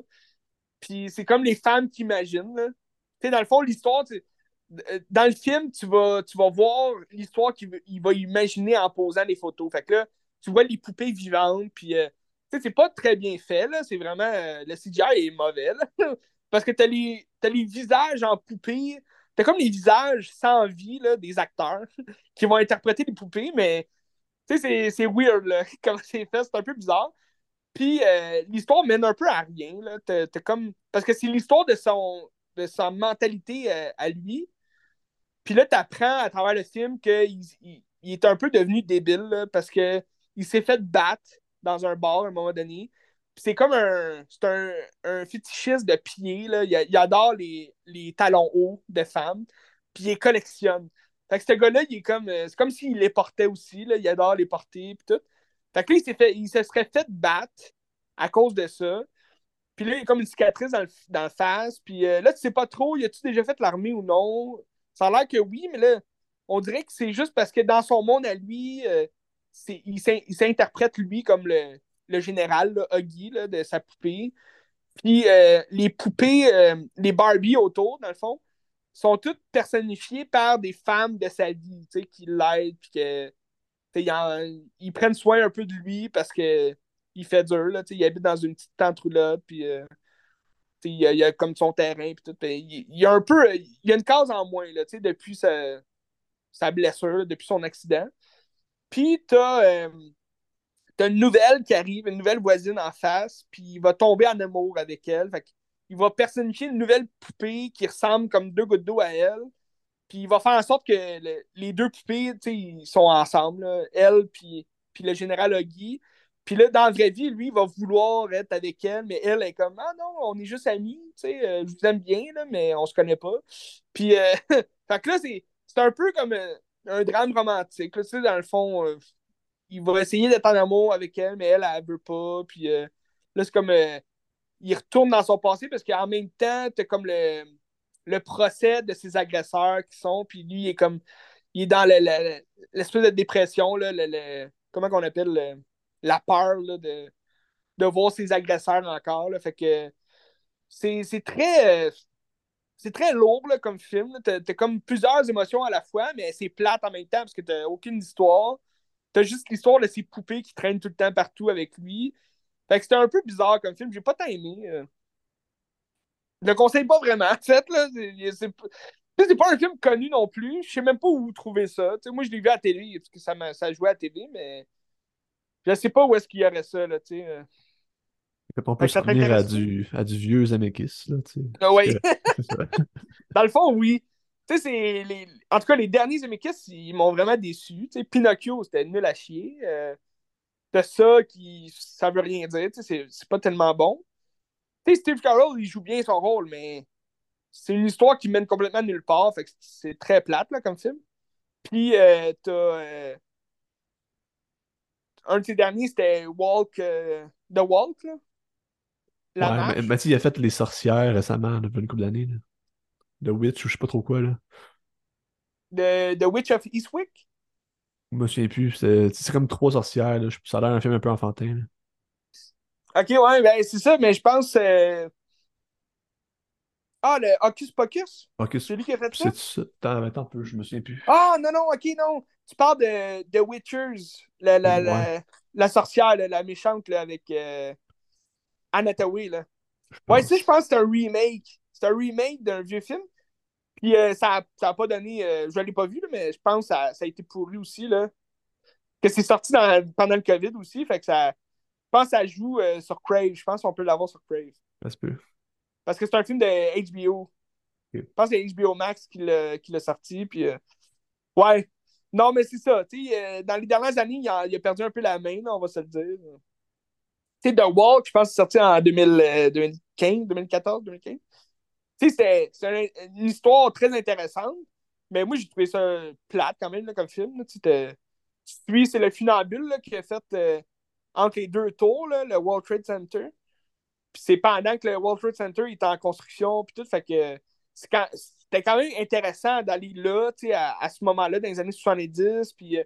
Puis c'est comme les femmes qui imaginent. dans le fond, l'histoire, euh, dans le film, tu vas, tu vas voir l'histoire qu'il va imaginer en posant les photos. Fait que là, tu vois les poupées vivantes, puis euh, c'est pas très bien fait. C'est vraiment. euh, le CGI est mauvais. Parce que t'as les, les visages en poupée. T'as comme les visages sans vie, là, des acteurs qui vont interpréter les poupées, mais c'est weird, là, comment c'est fait. C'est un peu bizarre. Puis euh, l'histoire mène un peu à rien, là. Comme... Parce que c'est l'histoire de son, de sa mentalité euh, à lui. Puis là, t'apprends à travers le film qu'il il, est un peu devenu débile, là, parce que il s'est fait battre dans un bar à un moment donné. C'est comme un. C'est un, un fétichiste de pieds. Là. Il, adore les, les talons hauts de femmes. Puis il collectionne. Fait que ce gars-là, il est comme. euh, C'est comme s'il les portait aussi. Là. Il adore les porter. Puis tout. Fait que là, il, s'est fait, il se serait fait battre à cause de ça. Puis là, il y a comme une cicatrice dans le, dans le face. Puis euh, là, tu sais pas trop, y a-tu déjà fait l'armée ou non? Ça a l'air que oui, mais là, on dirait que c'est juste parce que dans son monde à lui, euh, c'est- il s'in- il s'interprète lui comme le, le général, Huggy, de sa poupée. Puis euh, les poupées, les Barbie autour, dans le fond, sont toutes personnifiées par des femmes de sa vie, tu sais, qui l'aident, puis que ils, prennent soin un peu de lui parce que il fait dur. Là, il habite dans une petite tente roulotte, puis euh, il, y a, il comme son terrain. Puis tout, il, y a un peu. Il y a une case en moins là, depuis sa, sa blessure, depuis son accident. Puis t'as euh, une nouvelle qui arrive, une nouvelle voisine en face, puis il va tomber en amour avec elle. Fait il va personnifier une nouvelle poupée qui ressemble comme deux gouttes d'eau à elle. Puis il va faire en sorte que les deux poupées, ils sont ensemble, elle puis, le général Huggy. Puis là, dans la vraie vie, lui, il va vouloir être avec elle, mais elle est comme Ah non, on est juste amis, tu sais, euh, je vous aime bien, là, mais on se connaît pas. Puis, euh, fait que là, c'est un peu comme euh, un drame romantique. tu sais, dans le fond, il va essayer d'être en amour avec elle, mais elle, elle veut pas. Puis là, c'est comme. il retourne dans son passé parce qu'en même temps, t'as comme le, le procès de ses agresseurs qui sont, puis lui, il est comme. Il est dans l'espèce de dépression, là, le, comment qu'on appelle la peur de, de voir ses agresseurs encore. Là, fait que c'est très. c'est très lourd comme film. T'as as comme plusieurs émotions à la fois, mais c'est plate en même temps parce que t'as aucune histoire. T'as juste l'histoire de ces poupées qui traînent tout le temps partout avec lui. Fait que c'était un peu bizarre comme film. J'ai pas tant aimé. Euh. Le conseille pas vraiment, en fait. C'est pas un film connu non plus. Je sais même pas où trouver ça. moi, je l'ai vu à la télé parce que ça, ça jouait à la télé, mais je sais pas où est-ce qu'il y aurait ça, là. Euh. On peut se revenir à du, à du vieux Zemeckis, là. Ah oui. Dans le fond, oui. C'est... Les... En tout cas, les derniers Zemeckis, ils m'ont vraiment déçu. Pinocchio, c'était nul à chier. Euh... De ça, qui... ça veut rien dire. C'est pas tellement bon. Tu sais, Steve Carell, il joue bien son rôle, mais c'est une histoire qui mène complètement nulle part. Fait que c'est très plate, là, comme film. Puis, euh, t'as... Euh, un de ses derniers, c'était Walk, euh, The Walk, là. La ouais, il a fait Les Sorcières récemment, depuis une couple d'années. The Witch, ou je sais pas trop quoi, là. The, The Witch of Eastwick? Je me souviens plus. C'est comme trois sorcières, là. Ça a l'air un film un peu enfantin, là. Ok, ouais, ben c'est ça, mais je pense. Euh... Ah, le Hocus Pocus? Hocus C'est lui qui a fait ça? C'est ça? Attends, attends un peu, je me souviens plus. Ah, non, non, ok, non. Tu parles de, de Witchers, la, la, la, la sorcière, la méchante là, avec euh, Anataway. Là. Ouais, ça, je pense que c'est un remake. C'est un remake d'un vieux film. Puis euh, ça n'a ça a pas donné. Euh, je ne l'ai pas vu, là, mais je pense que ça, ça, a été pourri aussi. Là. Que c'est sorti dans, pendant le COVID aussi. Fait que ça. Je pense que ça joue euh, sur Crave. Je pense qu'on peut l'avoir sur Crave. Ça se peut. Parce que c'est un film de HBO. Je pense que c'est HBO Max qui l'a sorti. Puis, ouais, non, mais c'est ça. Euh, dans les dernières années, il a, perdu un peu la main, on va se le dire. sais, The Walk, je pense que c'est sorti en 2015, 2014, 2015. C'est une histoire très intéressante, mais moi, j'ai trouvé ça plate quand même comme film. Puis, c'est le funambule qui a fait euh, entre les deux tours, le World Trade Center. Puis c'est pendant que le World Trade Center est en construction, puis tout, fait que c'était quand même intéressant d'aller là, à, à ce moment-là, dans les années 70. Puis, euh,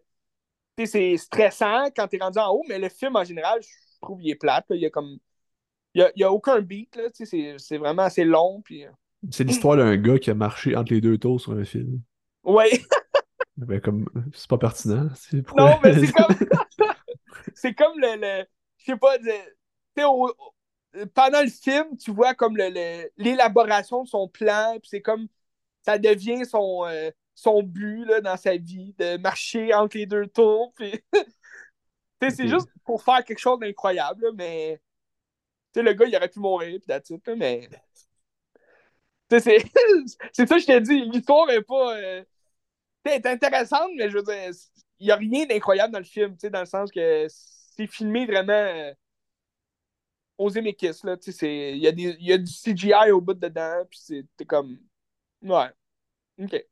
c'est stressant quand tu es rendu en haut, mais le film, en général, je trouve qu'il est plate. Il y a comme. Il n'y a, aucun beat, c'est vraiment assez long. Puis... Euh. C'est l'histoire d'un gars qui a marché entre les deux tours sur un film. Oui. ben, comme. C'est pas pertinent. Non, mais c'est comme. C'est comme le. le... Je sais pas, tu au, pendant le film, tu vois comme l'élaboration de son plan, puis c'est comme ça devient son, euh, son but là, dans sa vie, de marcher entre les deux tours. Puis... C'est juste pour faire quelque chose d'incroyable, mais le gars, il aurait pu mourir, puis that's mais. c'est ça que je t'ai dit, l'histoire est pas. Euh... est intéressante, mais je veux dire, n'y a rien d'incroyable dans le film, dans le sens que c'est filmé vraiment. Euh, aux Zemeckis, là, tu sais, il y, a y a du CGI au bout dedans, puis c'est comme... Ouais, OK.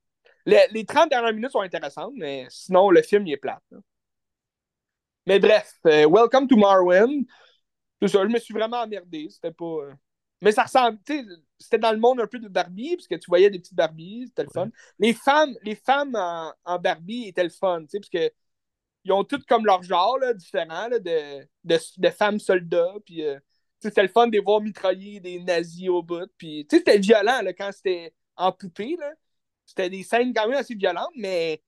Les, les, 30 dernières minutes sont intéressantes, mais sinon, le film, il est plat. Mais bref, euh, Welcome to Marwin. Tout ça, je me suis vraiment emmerdé, c'était pas... Euh, mais ça ressemble, tu sais, c'était dans le monde un peu de Barbie, parce que tu voyais des petites Barbies, c'était le fun. Les femmes, les femmes en, en Barbie étaient le fun, tu sais, parce que ils ont toutes comme leur genre, là, différent, là, de, de, de, femmes soldats, puis... Euh, c'était le fun de les voir mitrailler des nazis au bout. Puis, c'était violent là, quand c'était en poupée. Là. C'était des scènes quand même assez violentes, mais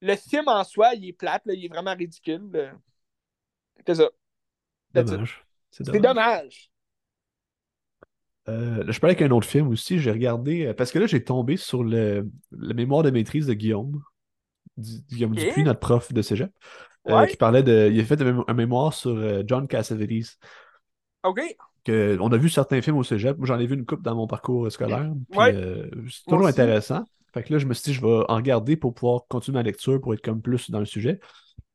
le film en soi, il est plate, là, il est vraiment ridicule. C'est ça. It. Dommage. C'est C'est dommage. Euh, je parlais avec un autre film aussi. J'ai regardé. euh, Parce que là, j'ai tombé sur le, le mémoire de maîtrise de Guillaume. Du- Guillaume Ok. Dupuis, notre prof de cégep. euh, qui parlait de. Il a fait un, mémoire sur euh, John Cassavetes. OK. Que, on a vu certains films au cégep. Moi, J'en ai vu une couple dans mon parcours scolaire. Ouais. c'est Moi toujours aussi. intéressant. Fait que là, je me suis dit, je vais en regarder pour pouvoir continuer ma lecture pour être comme plus dans le sujet.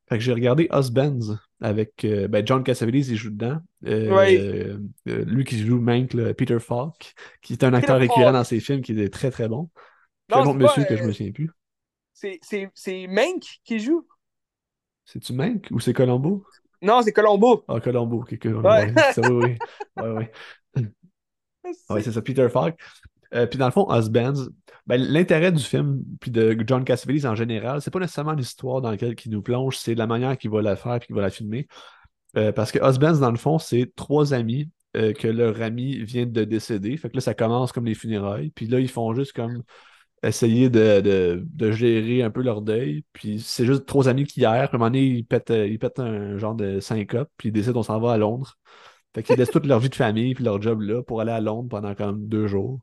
Fait que j'ai regardé Husbands avec euh, ben, John Cassavetes, il joue dedans. Euh, euh, lui qui joue Mank, là, Peter Falk, qui est un acteur récurrent dans ses films, qui est très très bon. Non, un autre pas, monsieur que je me souviens plus. C'est- Mank qui joue. C'est-tu Mank ou c'est Colombo? Non, c'est Colombo. Ah, Colombo, ok, Colombo, Ouais. ouais, oui, oui. Ouais, ouais. Ouais, c'est ça, Peter Falk. Euh, puis dans le fond, Husbands, ben, l'intérêt du film, puis de John Cassavetes en général, c'est pas nécessairement l'histoire dans laquelle il nous plonge, c'est la manière qu'il va la faire puis qu'il va la filmer. Euh, parce que Husbands, dans le fond, c'est trois amis euh, que leur ami vient de décéder. Fait que là, ça commence comme les funérailles. Puis là, ils font juste comme essayer de, de- de gérer un peu leur deuil. Puis c'est juste trois amis qui. Puis à un moment donné, ils pètent, ils pètent un genre de syncope, puis ils décident on s'en va à Londres. Fait qu'ils laissent toute leur vie de famille puis leur job là pour aller à Londres pendant comme deux jours.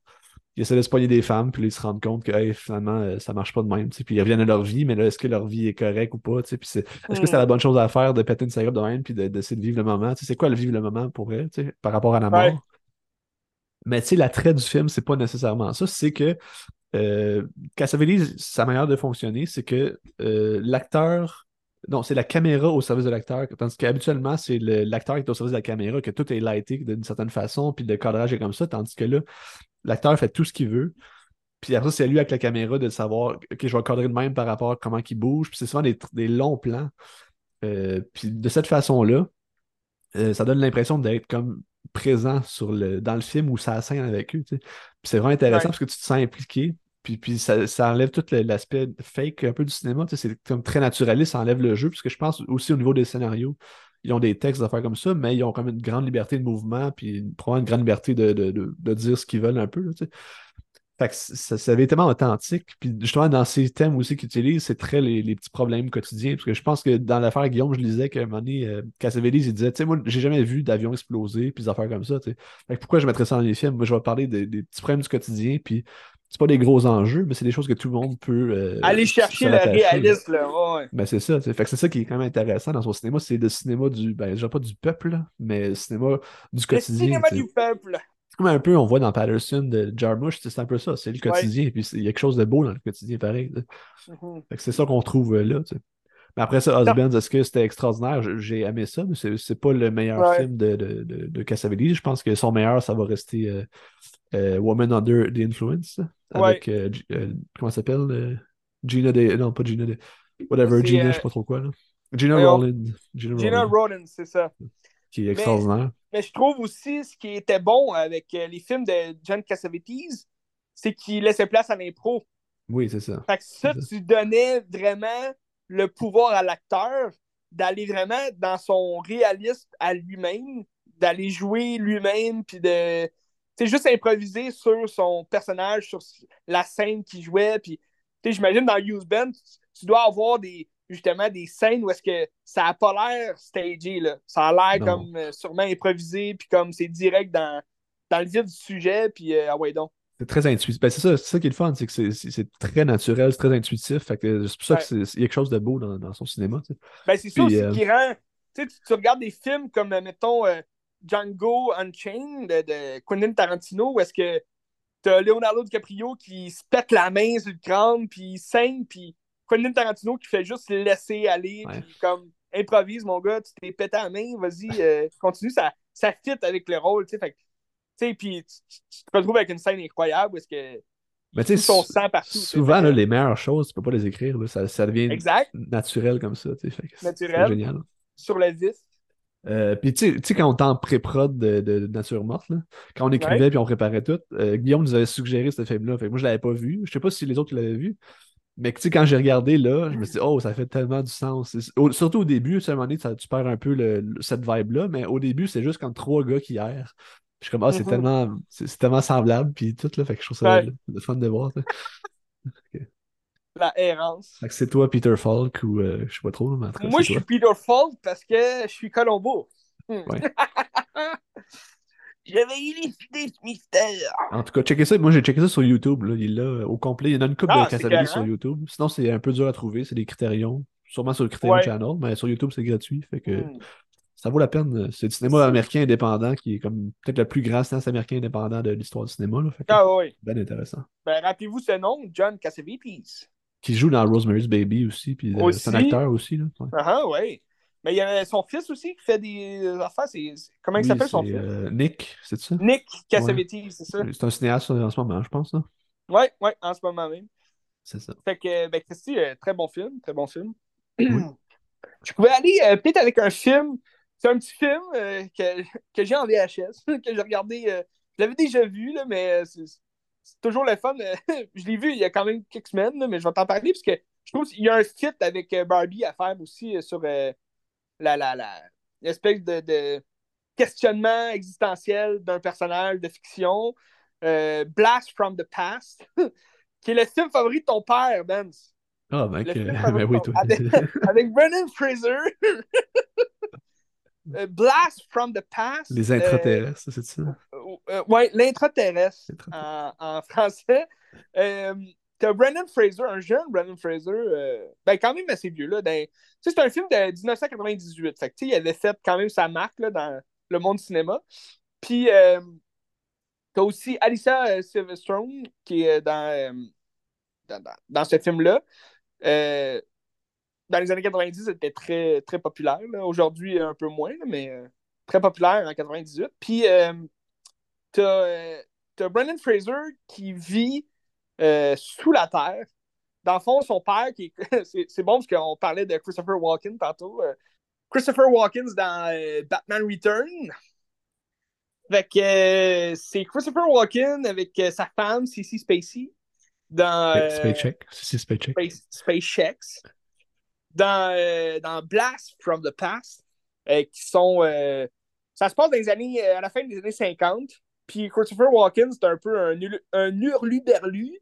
Ils essaient de se pogner des femmes, puis là, ils se rendent compte que hey, finalement, euh, ça marche pas de même. Puis ils reviennent à leur vie, mais là, est-ce que leur vie est correcte ou pas? Puis c'est- est-ce que c'est la bonne chose à faire de péter une syrup de même, puis de- d'essayer de vivre le moment? C'est quoi le vivre le moment pour sais, par rapport à la mort? Ouais. Mais tu sais, l'attrait du film, c'est pas nécessairement ça. C'est que euh, Cassavetes, sa manière de fonctionner, c'est que euh, l'acteur. Non, c'est la caméra au service de l'acteur. Tandis qu'habituellement, c'est l'acteur qui est au service de la caméra, que tout est lighté d'une certaine façon, puis le cadrage est comme ça. Tandis que là, l'acteur fait tout ce qu'il veut. Puis après, c'est lui avec la caméra de savoir, OK, je vais cadrer de même par rapport à comment il bouge. Puis c'est souvent des, des longs plans. Euh, puis de cette façon-là, euh, ça donne l'impression d'être comme présent sur le, dans le film ou ça scène avec eux. Puis c'est vraiment intéressant Ouais. parce que tu te sens impliqué. Puis, puis ça, ça enlève tout l'aspect fake un peu du cinéma. C'est comme très naturaliste, ça enlève le jeu. Parce que je pense aussi au niveau des scénarios, ils ont des textes d'affaires comme ça, mais ils ont quand même une grande liberté de mouvement, puis probablement une grande liberté de, de, de- dire ce qu'ils veulent un peu. là. Fait que ça, ça avait tellement authentique. Puis justement, dans ces thèmes aussi qu'ils utilisent, c'est très les, les petits problèmes quotidiens. Parce que je pense que dans l'affaire Guillaume, je lisais qu'à un moment donné, euh, il disait, tu sais, moi, j'ai jamais vu d'avion exploser, puis des affaires comme ça. Fait que pourquoi je mettrais ça dans les films? Moi, je vais parler des, des petits problèmes du quotidien, puis c'est pas des gros enjeux, mais c'est des choses que tout le monde peut. euh, Aller chercher le réalisme, là. Ouais. Ben c'est ça. Fait que c'est ça qui est quand même intéressant dans son cinéma. C'est le cinéma du. Ben, dirais pas du peuple, mais le cinéma du Le quotidien. cinéma tu sais. du peuple. C'est comme un peu, on voit dans Patterson de Jarmusch, c'est un peu ça. C'est le Ouais. quotidien. Puis il y a quelque chose de beau dans le quotidien, pareil. Mhm. Fait que c'est ça qu'on trouve euh, là. Mais après ça, Husbands, est-ce que c'était extraordinaire? J'ai aimé ça, mais c'est pas le meilleur Ouais. film de, de, de, de Cassavetes. Je pense que son meilleur, ça va rester euh, Woman Under the Influence. Avec, euh, euh, comment ça s'appelle? euh, Gina de... Non, pas Gina de... Whatever, Gina, euh, je sais pas trop quoi. Là. Gina. Rowland. Gina, Gina Roden, c'est ça. qui est extraordinaire. Mais je trouve aussi ce qui était bon avec euh, les films de John Cassavetes, c'est qu'il laissait place à l'impro. Oui, c'est ça. Fait que ça, tu donnais vraiment le pouvoir à l'acteur d'aller vraiment dans son réalisme à lui-même, d'aller jouer lui-même, puis de. Sais, juste improviser sur son personnage, sur la scène qu'il jouait. Puis, j'imagine dans Use Band, tu, tu dois avoir des, justement des scènes où est-ce que ça a pas l'air stagé, là. Ça a l'air comme euh, sûrement improvisé, puis comme c'est direct dans, dans le vif du sujet, puis euh, ah ouais, donc. C'est très intuitif. Ben, c'est ça, c'est ça qui est le fun, c'est que c'est- c'est c'est très naturel, c'est très intuitif. Fait que c'est pour ça Ouais. que c'est- il y a quelque chose de beau dans, dans son cinéma. tu sais. Ben, c'est ça aussi euh, qui rend. Tu sais, tu, tu regardes des films comme, mettons, euh, Django Unchained de, de Quentin Tarantino, où est-ce que t'as Leonardo DiCaprio qui se pète la main sur le crâne, puis il saigne, puis Quentin Tarantino qui fait juste laisser aller, Ouais. puis comme improvise, mon gars, tu t'es pété la main, vas-y, euh, continue, ça, ça fit avec le rôle, tu sais. Fait tu sais, puis tu, te retrouves avec une scène incroyable où est-ce que. Mais tu sais, souvent, là, les meilleures choses, tu peux pas les écrire. là. Ça, ça devient Exact, naturel comme ça. tu sais. Fait que Naturel. Génial. sur le vif. Euh, puis tu sais- quand on était en pré-prod de, de Nature Morte, là, quand on écrivait puis on préparait tout, euh, Guillaume nous avait suggéré ce film-là. Fait que moi, je l'avais pas vu. Je sais pas si les autres l'avaient vu. Mais tu sais, quand j'ai regardé là, je me suis dit, oh, ça fait tellement du sens. Au- surtout au début, à un moment donné, ça- tu perds un peu le- le- cette vibe-là, mais au début, c'est juste comme trois gars qui errent. Je suis comme, ah, c'est Mhm. tellement, c'est tellement semblable, puis tout, là, fait que je trouve ça Ouais. le, le fun de voir. La errance. C'est toi, Peter Falk, ou euh, je sais pas trop, mais en tout cas, Moi, je suis. Peter Falk parce que je suis Colombo. Hmm. Ouais. J'avais élucidé ce mystère. En tout cas, checkez ça. Moi, j'ai checké ça sur YouTube. Là. Il est là au complet. Il y en a une couple Ah, de écœurant. sur YouTube. Sinon, c'est un peu dur à trouver. C'est des Criterion. Sûrement sur le Criterion Ouais. Channel, mais sur YouTube, c'est gratuit. Fait que Hmm. ça vaut la peine. C'est du cinéma américain indépendant qui est comme peut-être le plus grand cinéaste américain indépendant de l'histoire du cinéma. Là. Fait que Ah oui. ben intéressant. Ben, rappelez-vous ce nom, John Cassavetes. Qui joue dans Rosemary's Baby aussi. Puis euh, c'est un acteur aussi. Là. Ouais. Ah ah, ouais. Mais il y a son fils aussi qui fait des affaires. c'est- c'est- Comment il s'appelle son fils? euh, Nick, c'est ça? Nick Cassavetes, c'est ça? C'est un cinéaste en ce moment, je pense. Là. Ouais, ouais, en ce moment même. C'est ça. Fait que, ben, Christy, euh, très bon film, très bon film. Oui. Je pouvais aller euh, peut-être avec un film. C'est un petit film euh, que, que j'ai en VHS, que j'ai regardé. euh, je l'avais déjà vu, là, mais euh, c'est c'est toujours le fun. je l'ai vu il y a quand même quelques semaines, là, mais je vais t'en parler parce que je trouve qu'il y a un fit avec euh, Barbie à faire aussi euh, sur euh, la, la, la l'espèce de, de questionnement existentiel d'un personnage de fiction. euh, Blast from the Past, qui est le film favori de ton père, Ben. Ah, ben, que- ben oui, toi. avec, avec Brendan Fraser. Euh, Blast from the Past. Les euh, intraterrestres, c'est ça? euh, euh, l'intraterrestre en, en français. T'as Brendan Fraser, un jeune Brendan Fraser, euh, ben quand même assez vieux. Là, dans- sais, c'est un film de 1998. Fait que, il avait fait quand même sa marque là, dans le monde du cinéma. Puis, euh, t'as aussi Alicia euh, Silverstone qui est dans, euh, dans, dans- dans ce film-là. Dans les années 90, elle était très, très populaire. Aujourd'hui, un peu moins, là, mais euh, très populaire en 98. Puis, euh, t'as euh, t'as Brendan Fraser qui vit euh, sous la terre. Dans le fond, son père, qui est- c'est c'est bon parce qu'on parlait de Christopher Walken tantôt. Christopher Walken dans Batman Return. Fait que c'est Christopher Walken avec sa femme, Cissy Spacey, dans Space Check. Dans, euh, dans Blast from the Past, euh, qui sont. euh, ça se passe dans les années, à la fin des années 50. Puis Christopher Walken, c'est un peu un, un hurluberlu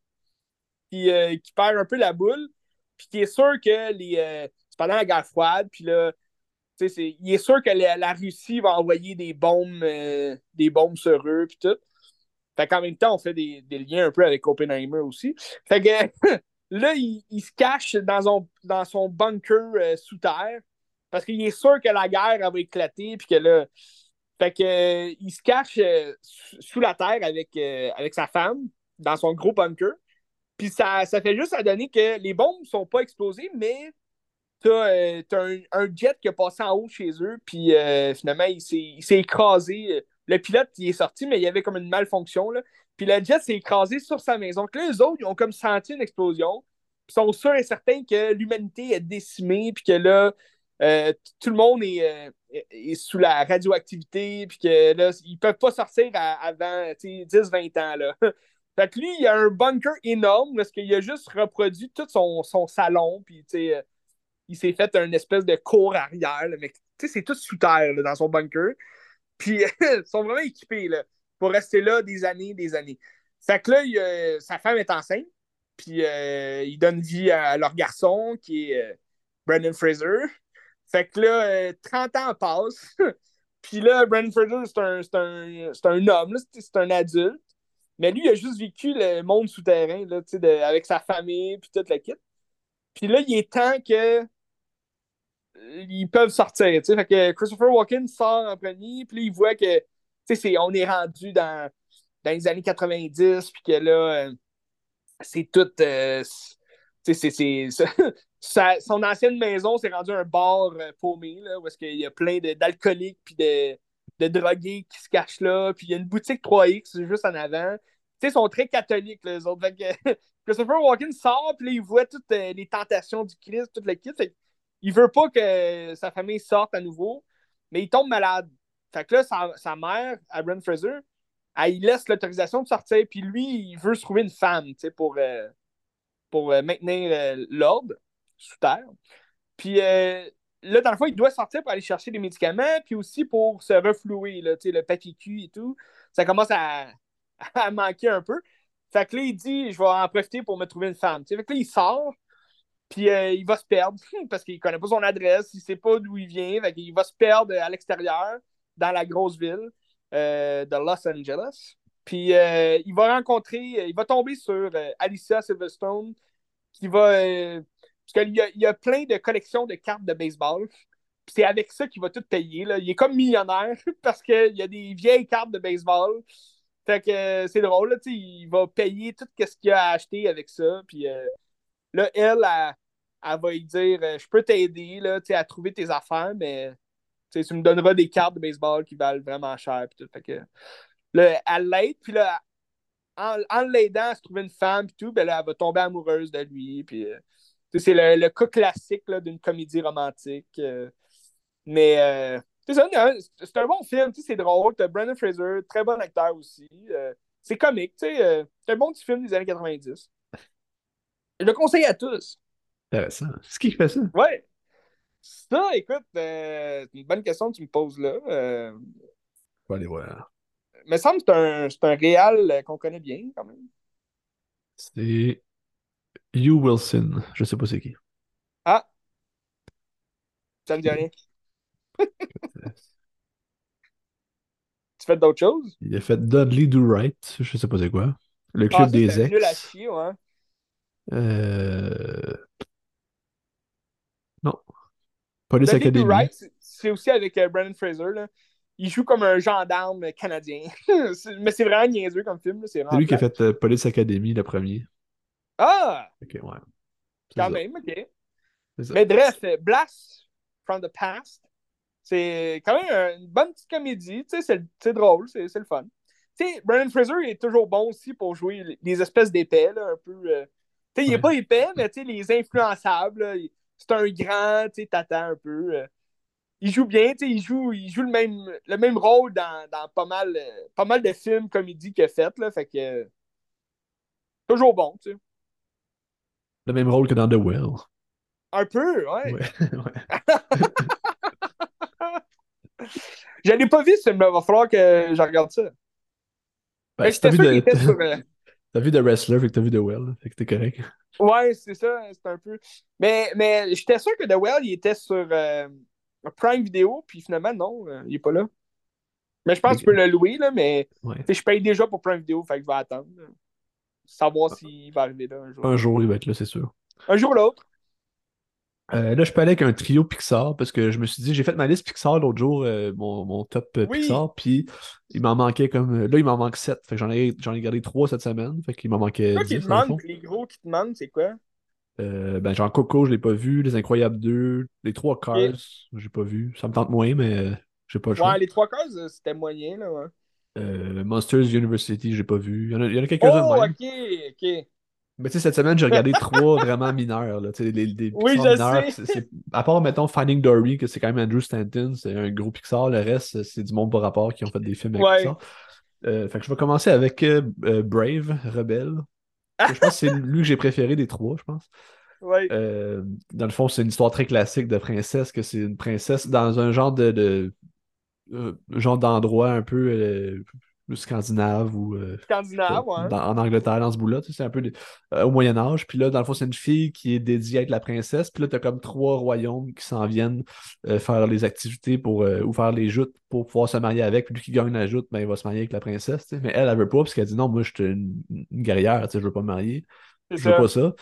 qui, qui perd un peu la boule. Puis qui est sûr que les. c'est pendant la guerre froide. Puis là, c'est- il est sûr que la, Russie va envoyer des bombes, des bombes sur eux. Puis tout. Fait qu'en même temps, on fait des, des liens un peu avec Oppenheimer aussi. Fait que là, il, se cache dans son, bunker euh, sous terre parce qu'il est sûr que la guerre va éclater. Puis que là. Fait que, euh, il se cache euh, sous la terre avec, avec sa femme dans son gros bunker. Puis ça, ça fait juste à donner que les bombes sont pas explosées, mais t'as euh, un, jet qui a passé en haut chez eux, puis finalement, il s'est écrasé. Le pilote, il est sorti, mais il y avait comme une malfonction, là. Puis le jet s'est écrasé sur sa maison. Donc là, les autres, ils ont comme senti une explosion. Puis sont sûrs et certains que l'humanité est décimée, puis que là, euh, tout le monde est, euh, est- sous la radioactivité, puis que là, ils peuvent pas sortir avant tu sais, 10-20 ans, là. Fait que lui, il a un bunker énorme parce qu'il a juste reproduit tout son, salon, puis euh, il s'est fait une espèce de cour arrière, mais c'est tout sous terre dans son bunker. Puis ils sont vraiment équipés là, rester là des années, des années. Fait que là, euh, sa femme est enceinte, puis euh, il donne vie à leur garçon qui est euh, Brendan Fraser. Fait que là, euh, 30 ans passent. puis là, Brendan Fraser, c'est un, un, un homme, c'est un adulte. Mais lui, il a juste vécu le monde souterrain là, avec sa famille, puis toute la kit. Puis là, il est temps que euh, ils peuvent sortir. Fait que Christopher Walken sort en premier, puis il voit que on est rendu dans, les années 90, puis que là, euh, c'est tout. euh, son ancienne maison s'est rendu un bar euh, paumé, là, où est-ce qu'il y a plein d'alcooliques puis de, drogués qui se cachent là. Puis il y a une boutique 3X juste en avant. Tu sais, ils sont très catholiques, là, les autres. Que Christopher Walken sort, puis il voit toutes les tentations du Christ, toute le kit. Fait il veut pas que sa famille sorte à nouveau, mais il tombe malade. Fait que là, sa, sa mère, Brent Fraser, elle, il laisse l'autorisation de sortir, puis lui, il veut se trouver une femme, tu sais, pour, euh, pour euh, maintenir euh, l'ordre sous terre. Puis là, dans le fond, il doit sortir pour aller chercher des médicaments, puis aussi pour se reflouer, là, tu sais, le papier cul et tout. Ça commence à, à manquer un peu. Fait que là, il dit, je vais en profiter pour me trouver une femme. tu sais. Fait que là, il sort, Puis il va se perdre parce qu'il connaît pas son adresse, il sait pas d'où il vient, fait il va se perdre à l'extérieur, dans la grosse ville euh, de Los Angeles. Puis euh, il va rencontrer, il va tomber sur Alicia Silverstone, qui va. parce qu'il y, a, a plein de collections de cartes de baseball. Puis c'est avec ça qu'il va tout payer. Il est comme millionnaire parce qu'il y a des vieilles cartes de baseball. Fait que c'est drôle, là, il va payer tout ce qu'il a acheté avec ça. Puis là, elle, elle, elle va lui dire euh, Je peux t'aider à trouver tes affaires, mais tu me donneras des cartes de baseball qui valent vraiment cher. tout. Fait que, là, elle l'aide, puis là, en, l'aidant à se trouver une femme, puis tout, ben là, elle va tomber amoureuse de lui. Puis, euh, c'est le, le, cas classique d'une comédie romantique. Euh. mais c'est c'est un bon film, c'est drôle. T'as Brandon Fraser, très bon acteur aussi. c'est comique, c'est un bon petit film des années 90. Je le conseille à tous. Intéressant. C'est qui qui fait ça? Ouais. Ça, écoute, euh, c'est une bonne question que tu me poses là. Euh... On va aller voir. Il me semble que c'est un, c'est un réal euh, qu'on connaît bien quand même. C'est Hugh Wilson. Je sais pas c'est qui. Ah! Ça me dit rien. tu fais d'autres choses? Il a fait Dudley Do Right. Je sais pas c'est quoi. Le club ah, des ex. La chier, ouais. Euh... Police Academy. c'est aussi avec euh, Brandon Fraser. Là. Il joue comme un gendarme canadien. Mais c'est vraiment niaiseux comme film. C'est lui qui a fait euh, Police Academy, le premier. Ah! Ok, ouais. Quand même, ok. Mais bref, Blast from the Past, c'est quand même une bonne petite comédie. C'est drôle, c'est le fun. sais, Brandon Fraser est toujours bon aussi pour jouer les espèces d'épais, un peu. Euh, sais, il n'est pas épais, mais les influençables c'est un grand, tu sais, t'attends un peu. Euh. il joue bien, tu sais, il joue, il joue le même, le même rôle dans, dans pas, mal, euh, pas mal de films comédie qu'il a fait, là, fait que toujours bon, tu sais. Le même rôle que dans The Well. Un peu, ouais. ouais, Je l'ai pas vu, ce film-là. Il va falloir que je regarde ça. Ben, t'as vu, de... sur, euh, vu The Wrestler, fait que t'as vu The Well, fait que t'es correct. Ouais, c'est ça, c'est un peu. Mais, mais j'étais sûr que The Well, il était sur euh, Prime Video, puis finalement, non, euh, il est pas là. Mais je pense que tu peux le louer, là, mais je paye déjà pour Prime Video, fait que je vais attendre. Savoir ah. s'il va arriver là un jour. Un jour, il va être là, c'est sûr. Un jour ou l'autre. Euh, là, je peux aller avec un trio Pixar parce que je me suis dit, j'ai fait ma liste Pixar l'autre jour, euh, mon, top euh, Pixar, puis il m'en manquait comme. Là, il m'en manque 7. Fait que j'en ai, j'en ai gardé 3 cette semaine. Fait qu'il m'en manquait. Quoi qui te manque, les gros qui te manquent, c'est quoi? ben, genre Coco, je l'ai pas vu. Les Incroyables 2, les 3 Cars, j'ai pas vu. Ça me tente moins, mais j'ai pas le choix. Ouais, les 3 Cars, c'était moyen, là, ouais. Monsters University, j'ai pas vu. Il y en a, il y en a quelques-uns oh, ok, ok. Mais tu sais, cette semaine, j'ai regardé trois vraiment mineurs. Là, les, les oui, je mineurs, sais. à part, mettons, Finding Dory, que c'est quand même Andrew Stanton, c'est un gros Pixar. Le reste, c'est du monde par rapport qui ont fait des films avec Pixar. Euh, fait que je vais commencer avec euh, euh, Brave, Rebelle. je pense que c'est lui que j'ai préféré des trois, je pense. Ouais. dans le fond, c'est une histoire très classique de princesse, que c'est une princesse dans un genre de, de genre d'endroit un peu scandinave ou euh, Scandinave, en Angleterre dans ce bout-là. c'est un peu euh, au Moyen Âge. Puis là, dans le fond, c'est une fille qui est dédiée à être la princesse. Puis là, tu as comme trois royaumes qui s'en viennent euh, faire les activités pour ou faire les joutes pour pouvoir se marier avec. Puis lui qui gagne la joute, ben, il va se marier avec la princesse. Mais elle, elle veut pas, parce qu'elle dit non, moi, je suis une, guerrière, je veux pas me marier. Je veux pas ça.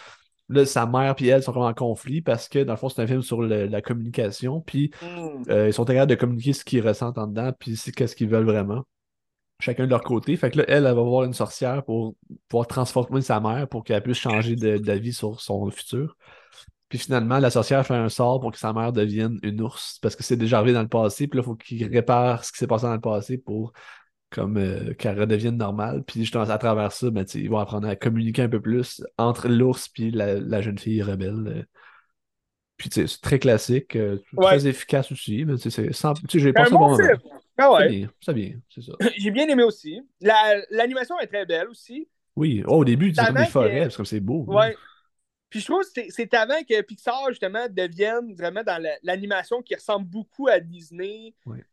Là, sa mère et elle sont vraiment en conflit parce que, dans le fond, c'est un film sur la communication. Puis, hmm. ils sont capables de communiquer ce qu'ils ressentent en dedans, puis qu'est-ce qu'ils veulent vraiment chacun de leur côté. Fait que là, elle, elle va voir une sorcière pour pouvoir transformer sa mère pour qu'elle puisse changer d'avis sur son futur. Puis finalement, la sorcière fait un sort pour que sa mère devienne une ours parce que c'est déjà arrivé dans le passé. Puis là, il faut qu'il répare ce qui s'est passé dans le passé pour comme euh, qu'elle redevienne normale. Puis justement, à travers ça, ben, ils vont apprendre à communiquer un peu plus entre l'ours et la, jeune fille rebelle. Puis c'est très classique, euh, très efficace aussi. Mais c'est j'ai pensé bon, bon ah ouais. C'est bien, c'est ça. J'ai bien aimé aussi. L'animation est très belle aussi. Oui, oh, au début, c'est comme des forêts, c'est comme c'est beau. Ouais. Puis je trouve que c'est avant que Pixar, justement, devienne vraiment dans l'animation qui ressemble beaucoup à Disney. Ouais.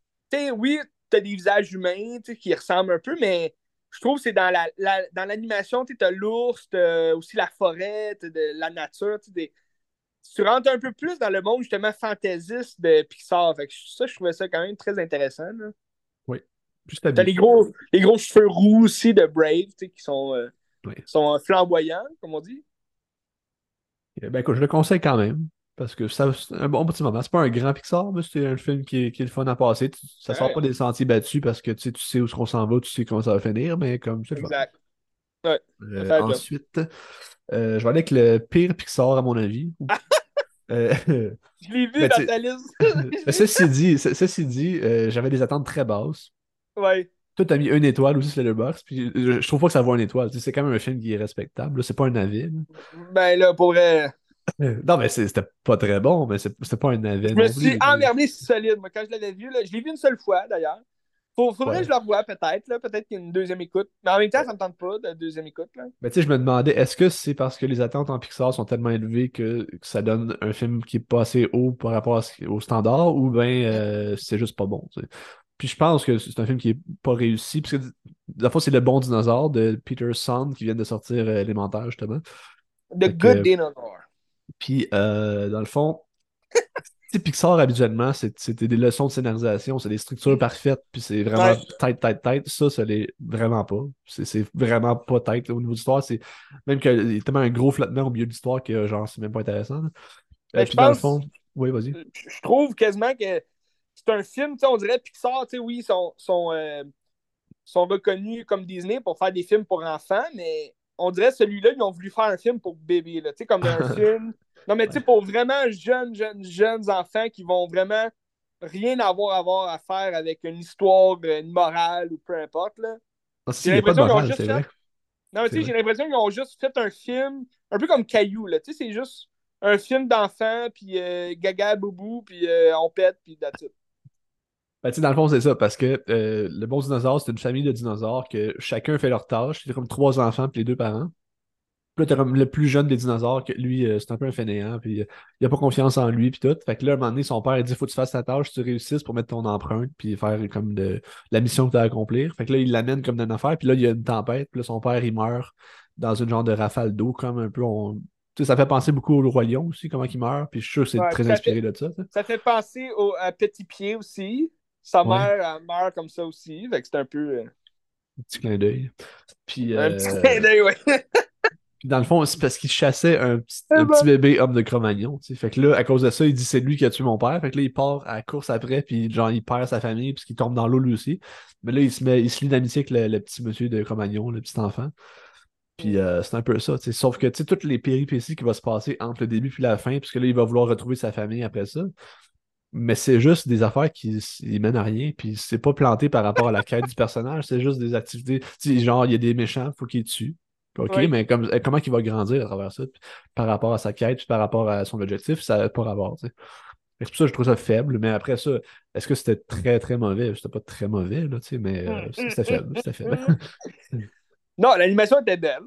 Oui, t'as des visages humains qui ressemblent un peu, mais je trouve que c'est dans l'animation, la, dans l'animation tu as l'ours, aussi la forêt, de la nature, des, tu rentres un peu plus dans le monde justement fantaisiste de Pixar. Fait que ça, je trouvais ça quand même très intéressant. Là. Oui. T'as les gros, les gros cheveux roux aussi de Brave, qui sont, euh, Oui. sont flamboyants, comme on dit. Eh Ben écoute, je le conseille quand même. Parce que c'est un bon petit moment. C'est pas un grand Pixar, mais c'est un film qui est, qui est le fun à passer. Ça sort Ouais. pas des sentiers battus parce que tu sais, tu sais où on s'en va, tu sais comment ça va finir, mais comme c'est. Exact. Ouais. Euh, ensuite, euh, je vais aller avec le pire Pixar, à mon avis. Euh, Je l'ai vu Ben, dans ta liste. mais ceci dit, ce- ceci dit j'avais des attentes très basses. ouais. Toi, t'as mis une étoile aussi sur Letterboxd, puis je, je trouve pas que ça vaut une étoile. C'est quand même un film qui est respectable. C'est pas un navet. Ben là, pour vrai. Non, mais c'est- c'était pas très bon, mais c'est- c'était pas un navet. Je me suis emmerdé si solide, moi, quand je l'avais vu. Là, je l'ai vu une seule fois, d'ailleurs. Faut, faudrait Ouais. que je le revoie, peut-être. Peut-être qu'il y a une deuxième écoute. Mais en même temps, ça me tente pas, de deuxième écoute. Là. Mais tu sais, je me demandais, est-ce que c'est parce que les attentes en Pixar sont tellement élevées que, que ça donne un film qui est pas assez haut par rapport au standard, ou bien euh, c'est juste pas bon. Puis je pense que c'est un film qui est pas réussi, parce que la fois, c'est Le Bon Dinosaure de Peter Sand qui vient de sortir euh, élémentaire, justement. The Good Dinosaur. Puis, euh, dans le fond, sais, Pixar, habituellement, c'est c'est des leçons de scénarisation, c'est des structures parfaites, puis c'est vraiment tête, tête, tête. Ça, ça l'est vraiment pas. C'est vraiment pas tête. Au niveau de l'histoire, c'est même qu'il y a tellement un gros flottement au milieu de l'histoire que, genre, c'est même pas intéressant. là. Ben, Euh, je puis, dans le pense- fond, oui, vas-y. Je je trouve quasiment que c'est un film, tu sais, on dirait Pixar, tu sais, oui, ils sont, sont, euh, sont reconnus comme Disney pour faire des films pour enfants, mais on dirait celui-là, ils ont voulu faire un film pour bébés, là, tu sais, comme un film. Non, mais tu sais, pour vraiment jeunes, jeunes, jeunes enfants qui vont vraiment rien avoir à voir à faire avec une histoire, une morale ou peu importe, là. Si, J'ai il a l'impression qu'ils ont juste fait- vrai. Non, mais tu C'est sais, j'ai l'impression qu'ils ont juste fait un film, un peu comme Caillou, là. Tu sais, c'est juste un film d'enfants, puis euh, gaga, boubou, puis euh, on pète, puis that's it. Ben, dans le fond, c'est ça, parce que euh, le bon dinosaure, c'est une famille de dinosaures que chacun fait leur tâche. C'est comme trois enfants puis les deux parents. Puis là, t'as comme le plus jeune des dinosaures, que lui, euh, c'est un peu un fainéant, puis euh, il a pas confiance en lui, puis tout. Fait que là, à un moment donné, son père, il dit faut que tu fasses ta tâche, tu réussisses pour mettre ton empreinte, puis faire comme de, la mission que tu as à accomplir. Fait que là, il l'amène comme dans une affaire, puis là, il y a une tempête, puis là, son père, il meurt dans une genre de rafale d'eau, comme un peu. On... Tu sais, ça fait penser beaucoup au Roi Lion aussi, comment il meurt, puis je suis sûr que c'est Ouais, très inspiré de ça. Ça fait penser au, à Petit Pied aussi. Sa Ouais. mère, elle meurt comme ça aussi. Fait que c'est un peu. euh, Un petit clin d'œil. Puis, un petit clin d'œil, ouais. Dans le fond, c'est parce qu'il chassait un petit, Eh un ben. petit bébé homme de Cro-Magnon. tu sais. Fait que là, à cause de ça, il dit c'est lui qui a tué mon père. Fait que là, il part à la course après, puis genre, il perd sa famille, puisqu'il tombe dans l'eau lui aussi. Mais là, il se met, il se lie d'amitié avec le, le petit monsieur de Cro-Magnon, le petit enfant. Puis euh, c'est un peu ça. Sauf que tu sais, toutes les péripéties qui vont se passer entre le début puis la fin, puisque là, il va vouloir retrouver sa famille après ça. Mais c'est juste des affaires qui mènent à rien, puis c'est pas planté par rapport à la quête du personnage, c'est juste des activités. Genre, il y a des méchants, faut qu'ils tuent. OK, Oui. mais comme, euh, comment il va grandir à travers ça, puis par rapport à sa quête, puis par rapport à son objectif, ça n'a pas rapport. C'est pour ça que je trouve ça faible, mais après ça, est-ce que c'était très très mauvais? C'était pas très mauvais, là, tu sais, mais euh, Mm, c'était mm, faible. mm, C'était faible. Non, l'animation était belle.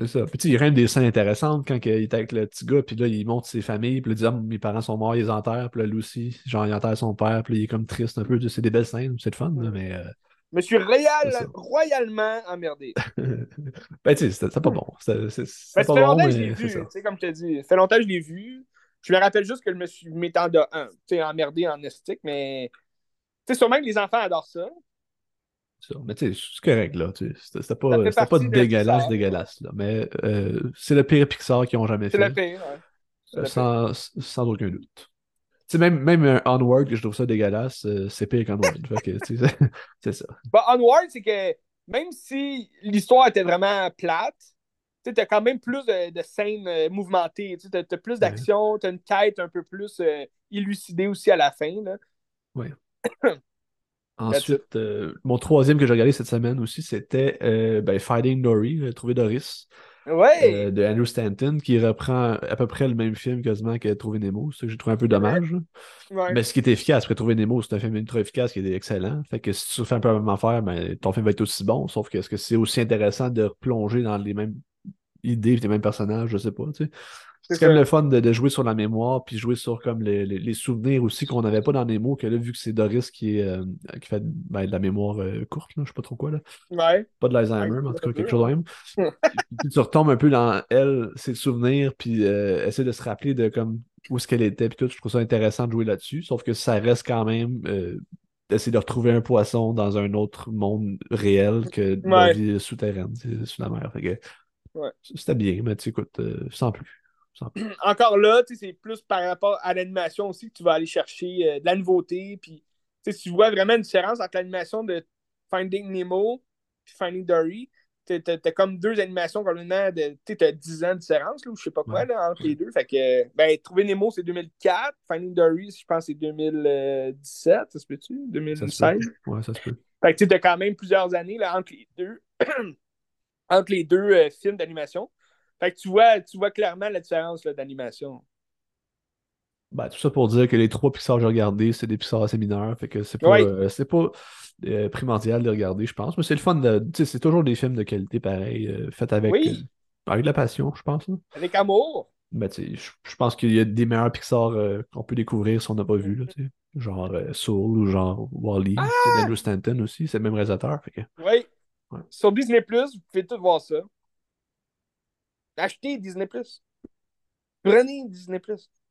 C'est ça. Puis tu sais, il y a quand même des scènes intéressantes quand il est avec le petit gars, puis là, il montre ses familles, puis là, il dit Ah, mes parents sont morts, ils les enterrent, puis là, lui aussi, genre, il enterre son père, puis là, il est comme triste un peu. C'est des belles scènes, c'est le fun, là, mais. euh, me suis C'est royalement emmerdé. ben, tu sais, c'était pas bon. C'est- Ben, pas bon, mais c'est vu, ça. comme je te dis. Ça fait longtemps que je l'ai vu. Je me rappelle juste que je me suis m'étant de un, tu sais, emmerdé en estique, mais tu sais, sûrement que les enfants adorent ça. Ça. Mais tu sais, c'est correct, là. C'était pas, pas dégueulasse, Pixar. dégueulasse, là. Mais euh, c'est le pire Pixar qu'ils ont jamais C'est fait. le pire. ouais. C'est euh, le pire. sans, sans aucun doute. Sais, même, même un Onward, que je trouve ça dégueulasse, euh, c'est pire qu'Onward. C'est ça. Bah, Onward, c'est que même si l'histoire était vraiment plate, tu as quand même plus de, de scènes euh, mouvementées. Tu as, plus d'action, tu as une quête un peu plus euh, élucidée aussi à la fin. Là. Ensuite, euh, mon troisième que j'ai regardé cette semaine aussi, c'était euh, ben, Finding Dory, euh, Trouver Doris, Ouais! euh, de Andrew Stanton, qui reprend à peu près le même film quasiment que Trouver Nemo. Ça que j'ai trouvé un peu dommage. Ouais. Mais ce qui est efficace, après Trouver Nemo, c'est un film ultra efficace qui est excellent. Fait que si tu fais un peu la même affaire, ben, ton film va être aussi bon. Sauf que est-ce que c'est aussi intéressant de replonger dans les mêmes idée, les mêmes personnages, je sais pas, tu sais. C'est C'est quand même ça. le fun de, de jouer sur la mémoire, puis jouer sur comme les, les- les souvenirs aussi qu'on n'avait pas dans Nemo, que là, vu que c'est Doris qui, est, euh, qui fait ben, de la mémoire euh, courte, là, je sais pas trop quoi, là. Ouais. Pas de l'Alzheimer, mais en tout cas, quelque chose de même. Puis tu retombes un peu dans elle, ses souvenirs, puis euh, essayer de se rappeler de comme où est-ce qu'elle était, puis tout. Je trouve ça intéressant de jouer là-dessus, sauf que ça reste quand même euh, d'essayer de retrouver un poisson dans un autre monde réel que de la Ouais. vie souterraine, sous la mer. Ouais. C'était bien, mais tu écoute, sans plus. Encore là, c'est plus par rapport à l'animation aussi que tu vas aller chercher euh, de la nouveauté. Puis, tu vois vraiment une différence entre l'animation de Finding Nemo et Finding Dory. T'as comme deux animations complètement de. T'as 10 ans de différence, là, ou je sais pas quoi, là, entre les deux. Fait que, ben, Trouver Nemo, c'est 2004. Finding Dory, je pense, c'est 2017. Ça se peut-tu? Ça se 2016. peut. Ouais, ça se peut. Fait que t'as quand même plusieurs années là, entre les deux, entre les deux euh, films d'animation. Fait que tu vois, tu vois clairement la différence d'animation. Ben, tout ça pour dire que les trois Pixar que j'ai regardés, c'est des Pixar assez mineurs. Fait que c'est pas, euh, c'est pas euh, primordial de les regarder, je pense. Mais c'est le fun de. C'est toujours des films de qualité pareil, euh, faits avec, Oui. euh, avec de la passion, je pense. Avec amour. Ben, je, pense qu'il y a des meilleurs Pixar qu'on peut découvrir si on n'a pas vu, là. Genre Soul ou genre Wall-E. Ah! C'est d'Andrew Stanton aussi, c'est le même réalisateur. Fait que, Oui. Ouais. Sur Disney, vous pouvez tout voir ça. Achetez Disney. Prenez Disney.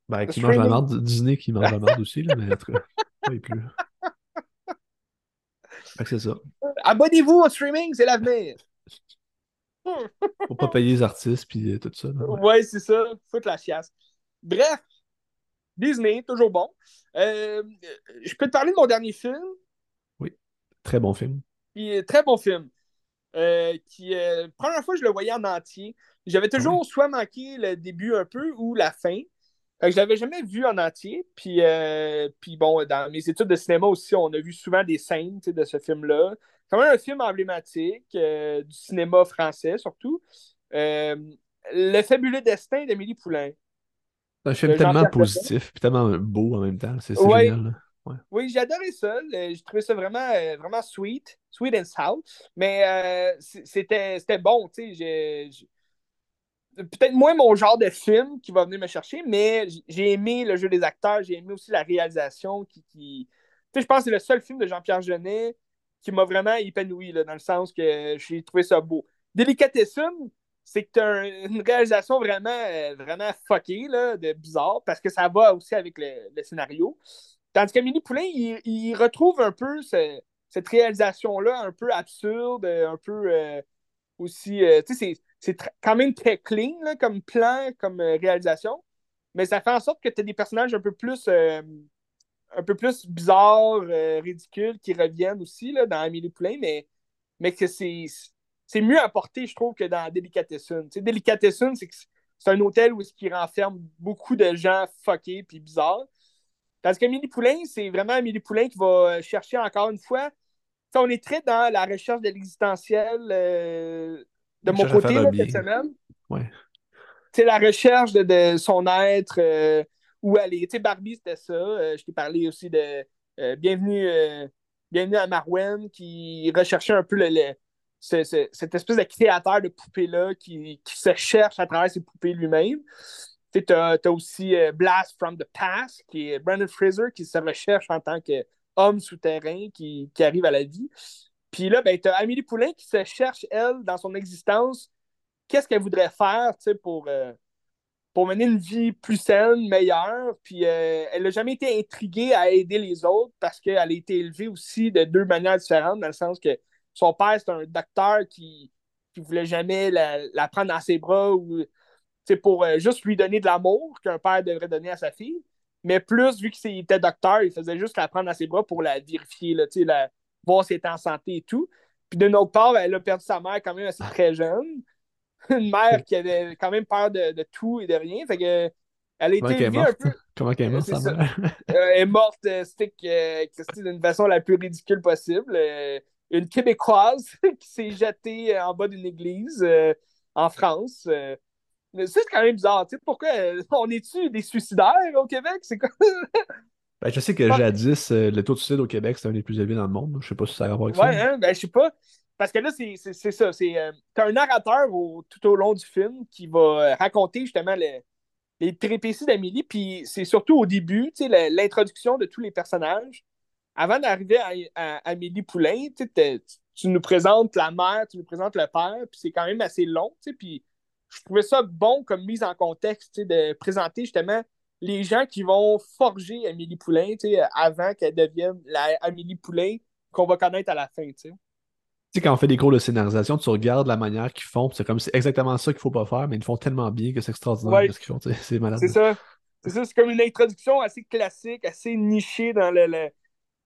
ben, qui mange la streaming. merde, Disney qui mange la merde aussi, là, mais en tout cas, plus. C'est ça. Abonnez-vous au streaming, c'est l'avenir. Faut pas payer les artistes puis euh, tout ça. ouais. Ouais, c'est ça. Foutre la chiasse. Bref, Disney, toujours bon. Euh, je peux te parler de mon dernier film? Très bon film. Puis, euh, très bon film. Euh, qui, euh, première fois je le voyais en entier, j'avais toujours soit manqué le début un peu ou la fin. Fait que je l'avais jamais vu en entier. Puis, euh, puis bon, dans mes études de cinéma aussi, on a vu souvent des scènes de ce film-là. C'est quand même un film emblématique du cinéma français, surtout. Le fabuleux destin d'Émilie Poulain. C'est un film tellement positif puis tellement beau en même temps. C'est c'est Ouais. génial. là. Oui, j'ai adoré ça. J'ai trouvé ça vraiment, euh, vraiment sweet. Sweet and sour. Mais euh, c'était bon, tu sais. Peut-être moins mon genre de film qui va venir me chercher, mais j'ai aimé le jeu des acteurs, j'ai aimé aussi la réalisation qui. qui... Tu sais, je pense que c'est le seul film de Jean-Pierre Jeunet qui m'a vraiment épanoui, là, dans le sens que j'ai trouvé ça beau. Délicatessen, c'est que une réalisation vraiment, euh, vraiment fuckée, là, de bizarre, parce que ça va aussi avec le scénario. Tandis qu'Amélie Poulain, il, retrouve un peu ce- cette réalisation-là, un peu absurde, euh, un peu euh, aussi. euh, tu sais, c'est- quand même très clean comme plan, comme réalisation, mais ça fait en sorte que tu as des personnages un peu plus. un peu plus bizarres, ridicules, qui reviennent aussi là, dans Amélie Poulain, mais, mais que c'est mieux apporté, je trouve, que dans Delicatessen. Tu sais, Delicatessen, c'est que un hôtel où il renferme beaucoup de gens fuckés puis bizarres. Parce qu'Amélie Poulain, c'est vraiment Amélie Poulain qui va chercher encore une fois. On est très dans la recherche de l'existentiel euh, de mon côté là, cette semaine. Ouais. C'est la recherche de, de son être, euh, où elle est. Tu sais, Barbie, c'était ça. Euh, je t'ai parlé aussi de euh, Bienvenue, euh, Bienvenue à Marwen, qui recherchait un peu le, le- ce- ce- cette espèce de créateur de poupées-là qui, qui se cherche à travers ses poupées lui-même. Tu as, aussi euh, Blast from the Past, qui est Brandon Fraser, qui se recherche en tant qu'homme souterrain qui, qui arrive à la vie. Puis là, ben, tu as Amélie Poulain qui se cherche, elle, dans son existence, qu'est-ce qu'elle voudrait faire pour, euh, pour mener une vie plus saine, meilleure? Puis euh, elle n'a jamais été intriguée à aider les autres parce qu'elle a été élevée aussi de deux manières différentes, dans le sens que son père, c'est un docteur qui ne voulait jamais la, la prendre dans ses bras ou pour euh, juste lui donner de l'amour qu'un père devrait donner à sa fille. Mais plus, vu qu'il était docteur, il faisait juste la prendre dans ses bras pour la vérifier, là, la, voir si elle était en santé et tout. Puis d'une autre part, elle a perdu sa mère quand même assez très jeune. Une mère qui avait quand même peur de, de tout et de rien. Fait que elle a été un peu. Comment qu'elle est morte, C'est sa mère? Euh, elle est morte euh, stick euh, d'une façon la plus ridicule possible. Euh, une Québécoise qui s'est jetée en bas d'une église en France. Euh, c'est quand même bizarre. Tu sais, pourquoi euh, on est-tu des suicidaires au Québec? C'est quoi? Ben, je sais que jadis, euh, le taux de suicide au Québec, c'est un des plus élevés dans le monde. Je sais pas si ça a rapport avec Ouais, ça. hein? Ben, je sais pas. parce que là, c'est ça. C'est euh, un narrateur tout au long du film qui va raconter justement les péripéties d'Amélie. Puis c'est surtout au début, l'introduction de tous les personnages. Avant d'arriver à, Amélie Poulain, tu nous présentes la mère, tu nous présentes le père, puis c'est quand même assez long. Puis je trouvais ça bon comme mise en contexte de présenter justement les gens qui vont forger Amélie Poulain avant qu'elle devienne la Amélie Poulain qu'on va connaître à la fin. Tu sais, quand on fait des cours de scénarisation, tu regardes la manière qu'ils font, c'est comme c'est exactement ça qu'il faut pas faire, mais ils font tellement bien que c'est extraordinaire ce qu'ils font. C'est malade. C'est ça. C'est ça, c'est comme une introduction assez classique, assez nichée dans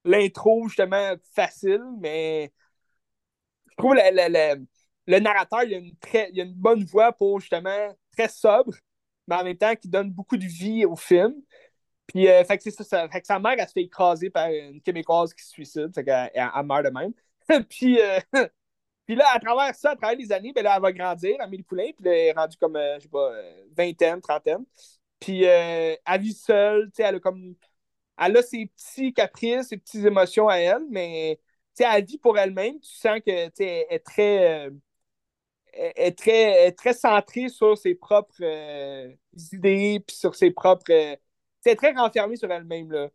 l'intro, justement, facile, mais je trouve le, le narrateur, il a, une très, il a une bonne voix pour justement très sobre, mais en même temps qui donne beaucoup de vie au film. Puis, euh, fait que c'est ça, Fait que sa mère, elle se fait écraser par une Québécoise qui se suicide. Fait qu'elle elle meurt de même. puis, euh, puis là, à travers ça, à travers les années, ben là, elle va grandir, Amélie Poulain. Puis là, elle est rendue comme, euh, je sais pas, vingtaine, trentaine. Puis, elle vit seule. Tu sais, elle a comme. Elle a ses petits caprices, ses petites émotions à elle, mais tu sais, elle vit pour elle-même. Tu sens que, tu sais, elle est très est très, très centrée sur ses propres euh, idées, puis sur ses propres. Euh, c'est très renfermée sur elle-même. Là.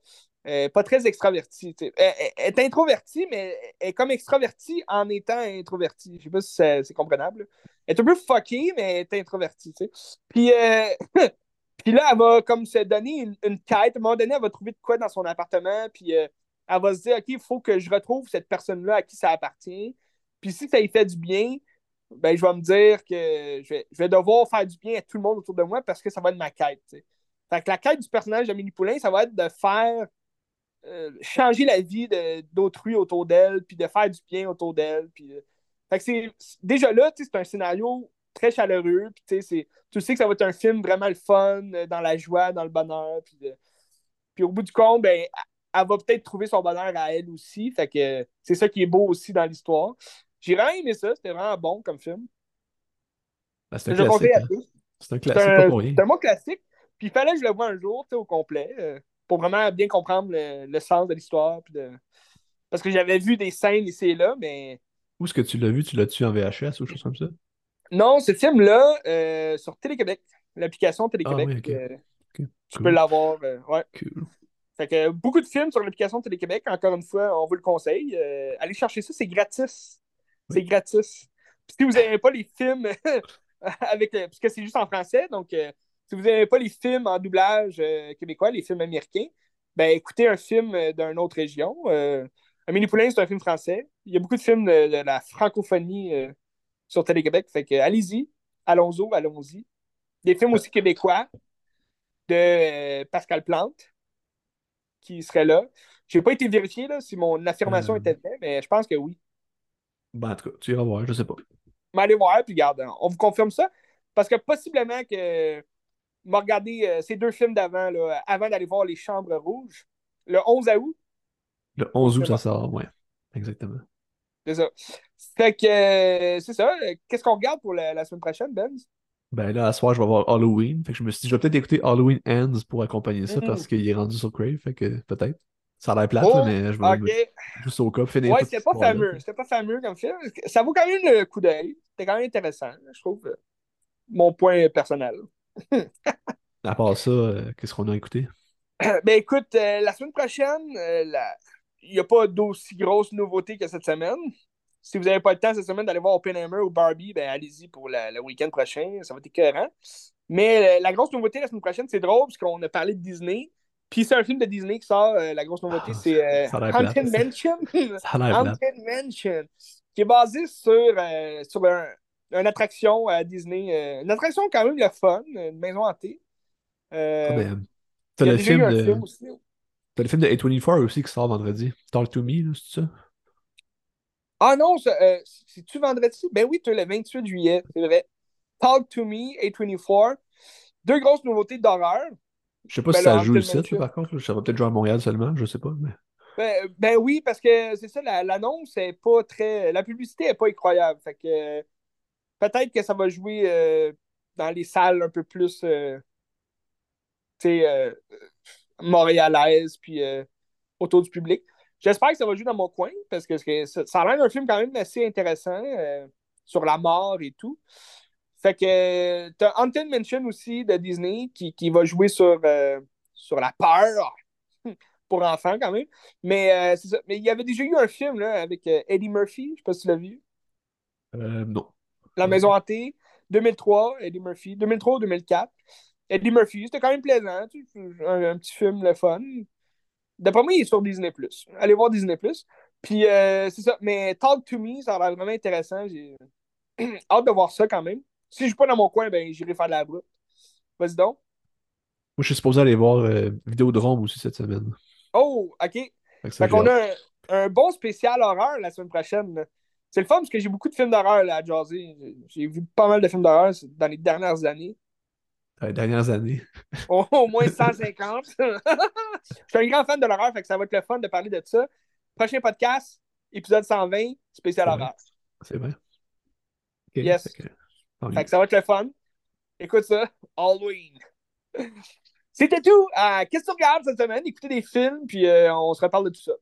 Euh, pas très extravertie. Elle, est introvertie, mais elle est comme extravertie en étant introvertie. Je sais pas si c'est comprenable. Elle est un peu fuckée, mais elle est introvertie. Puis, puis là, elle va comme se donner une, une, quête. À un moment donné, elle va trouver de quoi dans son appartement. Puis elle va se dire OK, il faut que je retrouve cette personne-là à qui ça appartient. Puis si ça lui fait du bien, ben, je vais me dire que je vais, devoir faire du bien à tout le monde autour de moi parce que ça va être ma quête. Fait que la quête du personnage d'Amélie Poulain, ça va être de faire euh, changer la vie d'autrui autour d'elle, puis de faire du bien autour d'elle. Euh, déjà là, c'est un scénario très chaleureux. Puis, tu sais que ça va être un film vraiment le fun, euh, dans la joie, dans le bonheur. Puis, puis au bout du compte, ben, elle va peut-être trouver son bonheur à elle aussi. Fait que c'est ça qui est beau aussi dans l'histoire. J'ai vraiment aimé ça. C'était vraiment bon comme film. Ben, c'est un, classique. Hein. C'est un classique, pas pour rien. C'est un bon classique. Puis il fallait que je le voie un jour, au complet, euh, pour vraiment bien comprendre le, sens de l'histoire. De... Parce que j'avais vu des scènes ici et là, mais. Où est-ce que tu l'as vu? Tu l'as-tu en VHS ou quelque chose comme ça? Non, ce film-là, euh, sur Télé-Québec, l'application Télé-Québec. Ah, euh, tu peux l'avoir. ouais. Cool. Fait que beaucoup de films sur l'application Télé-Québec, encore une fois, on vous le conseille. allez chercher ça, c'est gratis. C'est gratis. si vous n'aimez pas les films avec. Parce que c'est juste en français, donc euh, si vous n'aimez pas les films en doublage euh, québécois, les films américains, ben écoutez un film euh, d'une autre région. Amélie Poulain, c'est un film français. Il y a beaucoup de films de, la francophonie sur Télé-Québec. Fait que allez-y, allons-y, allons-y. Des films aussi québécois de Pascal Plante qui serait là. Je n'ai pas été vérifié là, si mon affirmation était vraie, mais je pense que oui. Ben, en tout cas, tu iras voir, je sais pas. Mais allez voir, puis regarde, on vous confirme ça. Parce que possiblement que m'a regardé euh, ces deux films d'avant, avant d'aller voir Les Chambres Rouges, le 11 août. Le 11 août, ça sort, ouais. Exactement. C'est ça. Fait que, euh, c'est ça. Qu'est-ce qu'on regarde pour la, semaine prochaine, Ben? Ben là, à soir, je vais voir Halloween. Fait que je me suis dit, je vais peut-être écouter Halloween Ends pour accompagner ça mm-hmm. parce qu'il est rendu sur Crave. Fait que peut-être. Ça a l'air plate, oh, mais je vais juste au cas finir. Ouais, c'était pas fameux. C'était pas fameux comme film. Ça vaut quand même le coup d'œil. C'était quand même intéressant, je trouve. Euh, mon point personnel. à part ça, euh, qu'est-ce qu'on a écouté? ben écoute, euh, la semaine prochaine, il n'y a pas d'aussi grosse nouveauté que cette semaine. Si vous n'avez pas le temps cette semaine d'aller voir Oppenheimer ou Barbie, ben allez-y pour le week-end prochain. Ça va être écœurant. Mais la grosse nouveauté la semaine prochaine, c'est drôle parce qu'on a parlé de Disney. Puis c'est un film de Disney qui sort, euh, la grosse nouveauté, ah, c'est euh, Haunted Mansion. Haunted Mansion. Qui est basé sur, euh, sur un, une attraction à Disney. une attraction quand même le fun, une maison hantée. Euh, ben, T'as le film de. Film T'as le film de A24 aussi qui sort vendredi. Talk to Me, c'est ça? Ah non, c'est-tu vendredi? Ben oui, tu le 28 juillet, c'est vrai. Talk to Me, A24. Deux grosses nouveautés d'horreur. Je sais pas ben si ça joue site, par contre. Ça va peut-être jouer à Montréal seulement, je sais pas. Mais... Ben, ben oui, parce que c'est ça, l'annonce est pas très. La publicité est pas incroyable. Fait que peut-être que ça va jouer euh, dans les salles un peu plus euh, tu sais, euh, montréalaises, puis autour du public. J'espère que ça va jouer dans mon coin parce que ça a l'air d'un film quand même assez intéressant euh, sur la mort et tout. Fait que t'as Haunted Mansion aussi de Disney qui, qui va jouer sur, euh, sur la peur pour enfants quand même. Mais euh, c'est ça. Mais il y avait déjà eu un film là, avec Eddie Murphy, je sais pas si tu l'as vu. non. La Maison hantée, 2003, Eddie Murphy. 2003 ou 2004. Eddie Murphy, c'était quand même plaisant. Un, un, petit film, le fun. D'après moi, il est sur Disney. Allez voir Disney. Puis, euh, c'est ça. Mais Talk to Me, ça a l'air vraiment intéressant. J'ai hâte de voir ça quand même. Si je suis pas dans mon coin, ben, j'irai faire de la route. Vas-y donc. Moi, je suis supposé aller voir euh, Vidéodrome aussi cette semaine. Oh, OK. Fait, qu'on a un, bon spécial horreur la semaine prochaine. C'est le fun parce que j'ai beaucoup de films d'horreur à jaser. J'ai vu pas mal de films d'horreur dans les dernières années. Dans les dernières années. Au, moins 150. je suis un grand fan de l'horreur, fait que ça va être le fun de parler de ça. Prochain podcast, épisode 120, spécial horreur. C'est vrai. yes. Fait que, ça va être le fun. Écoute ça, Halloween. C'était tout. Euh, Qu'est-ce que tu regardes cette semaine? Écoutez des films, puis euh, on se reparle de tout ça.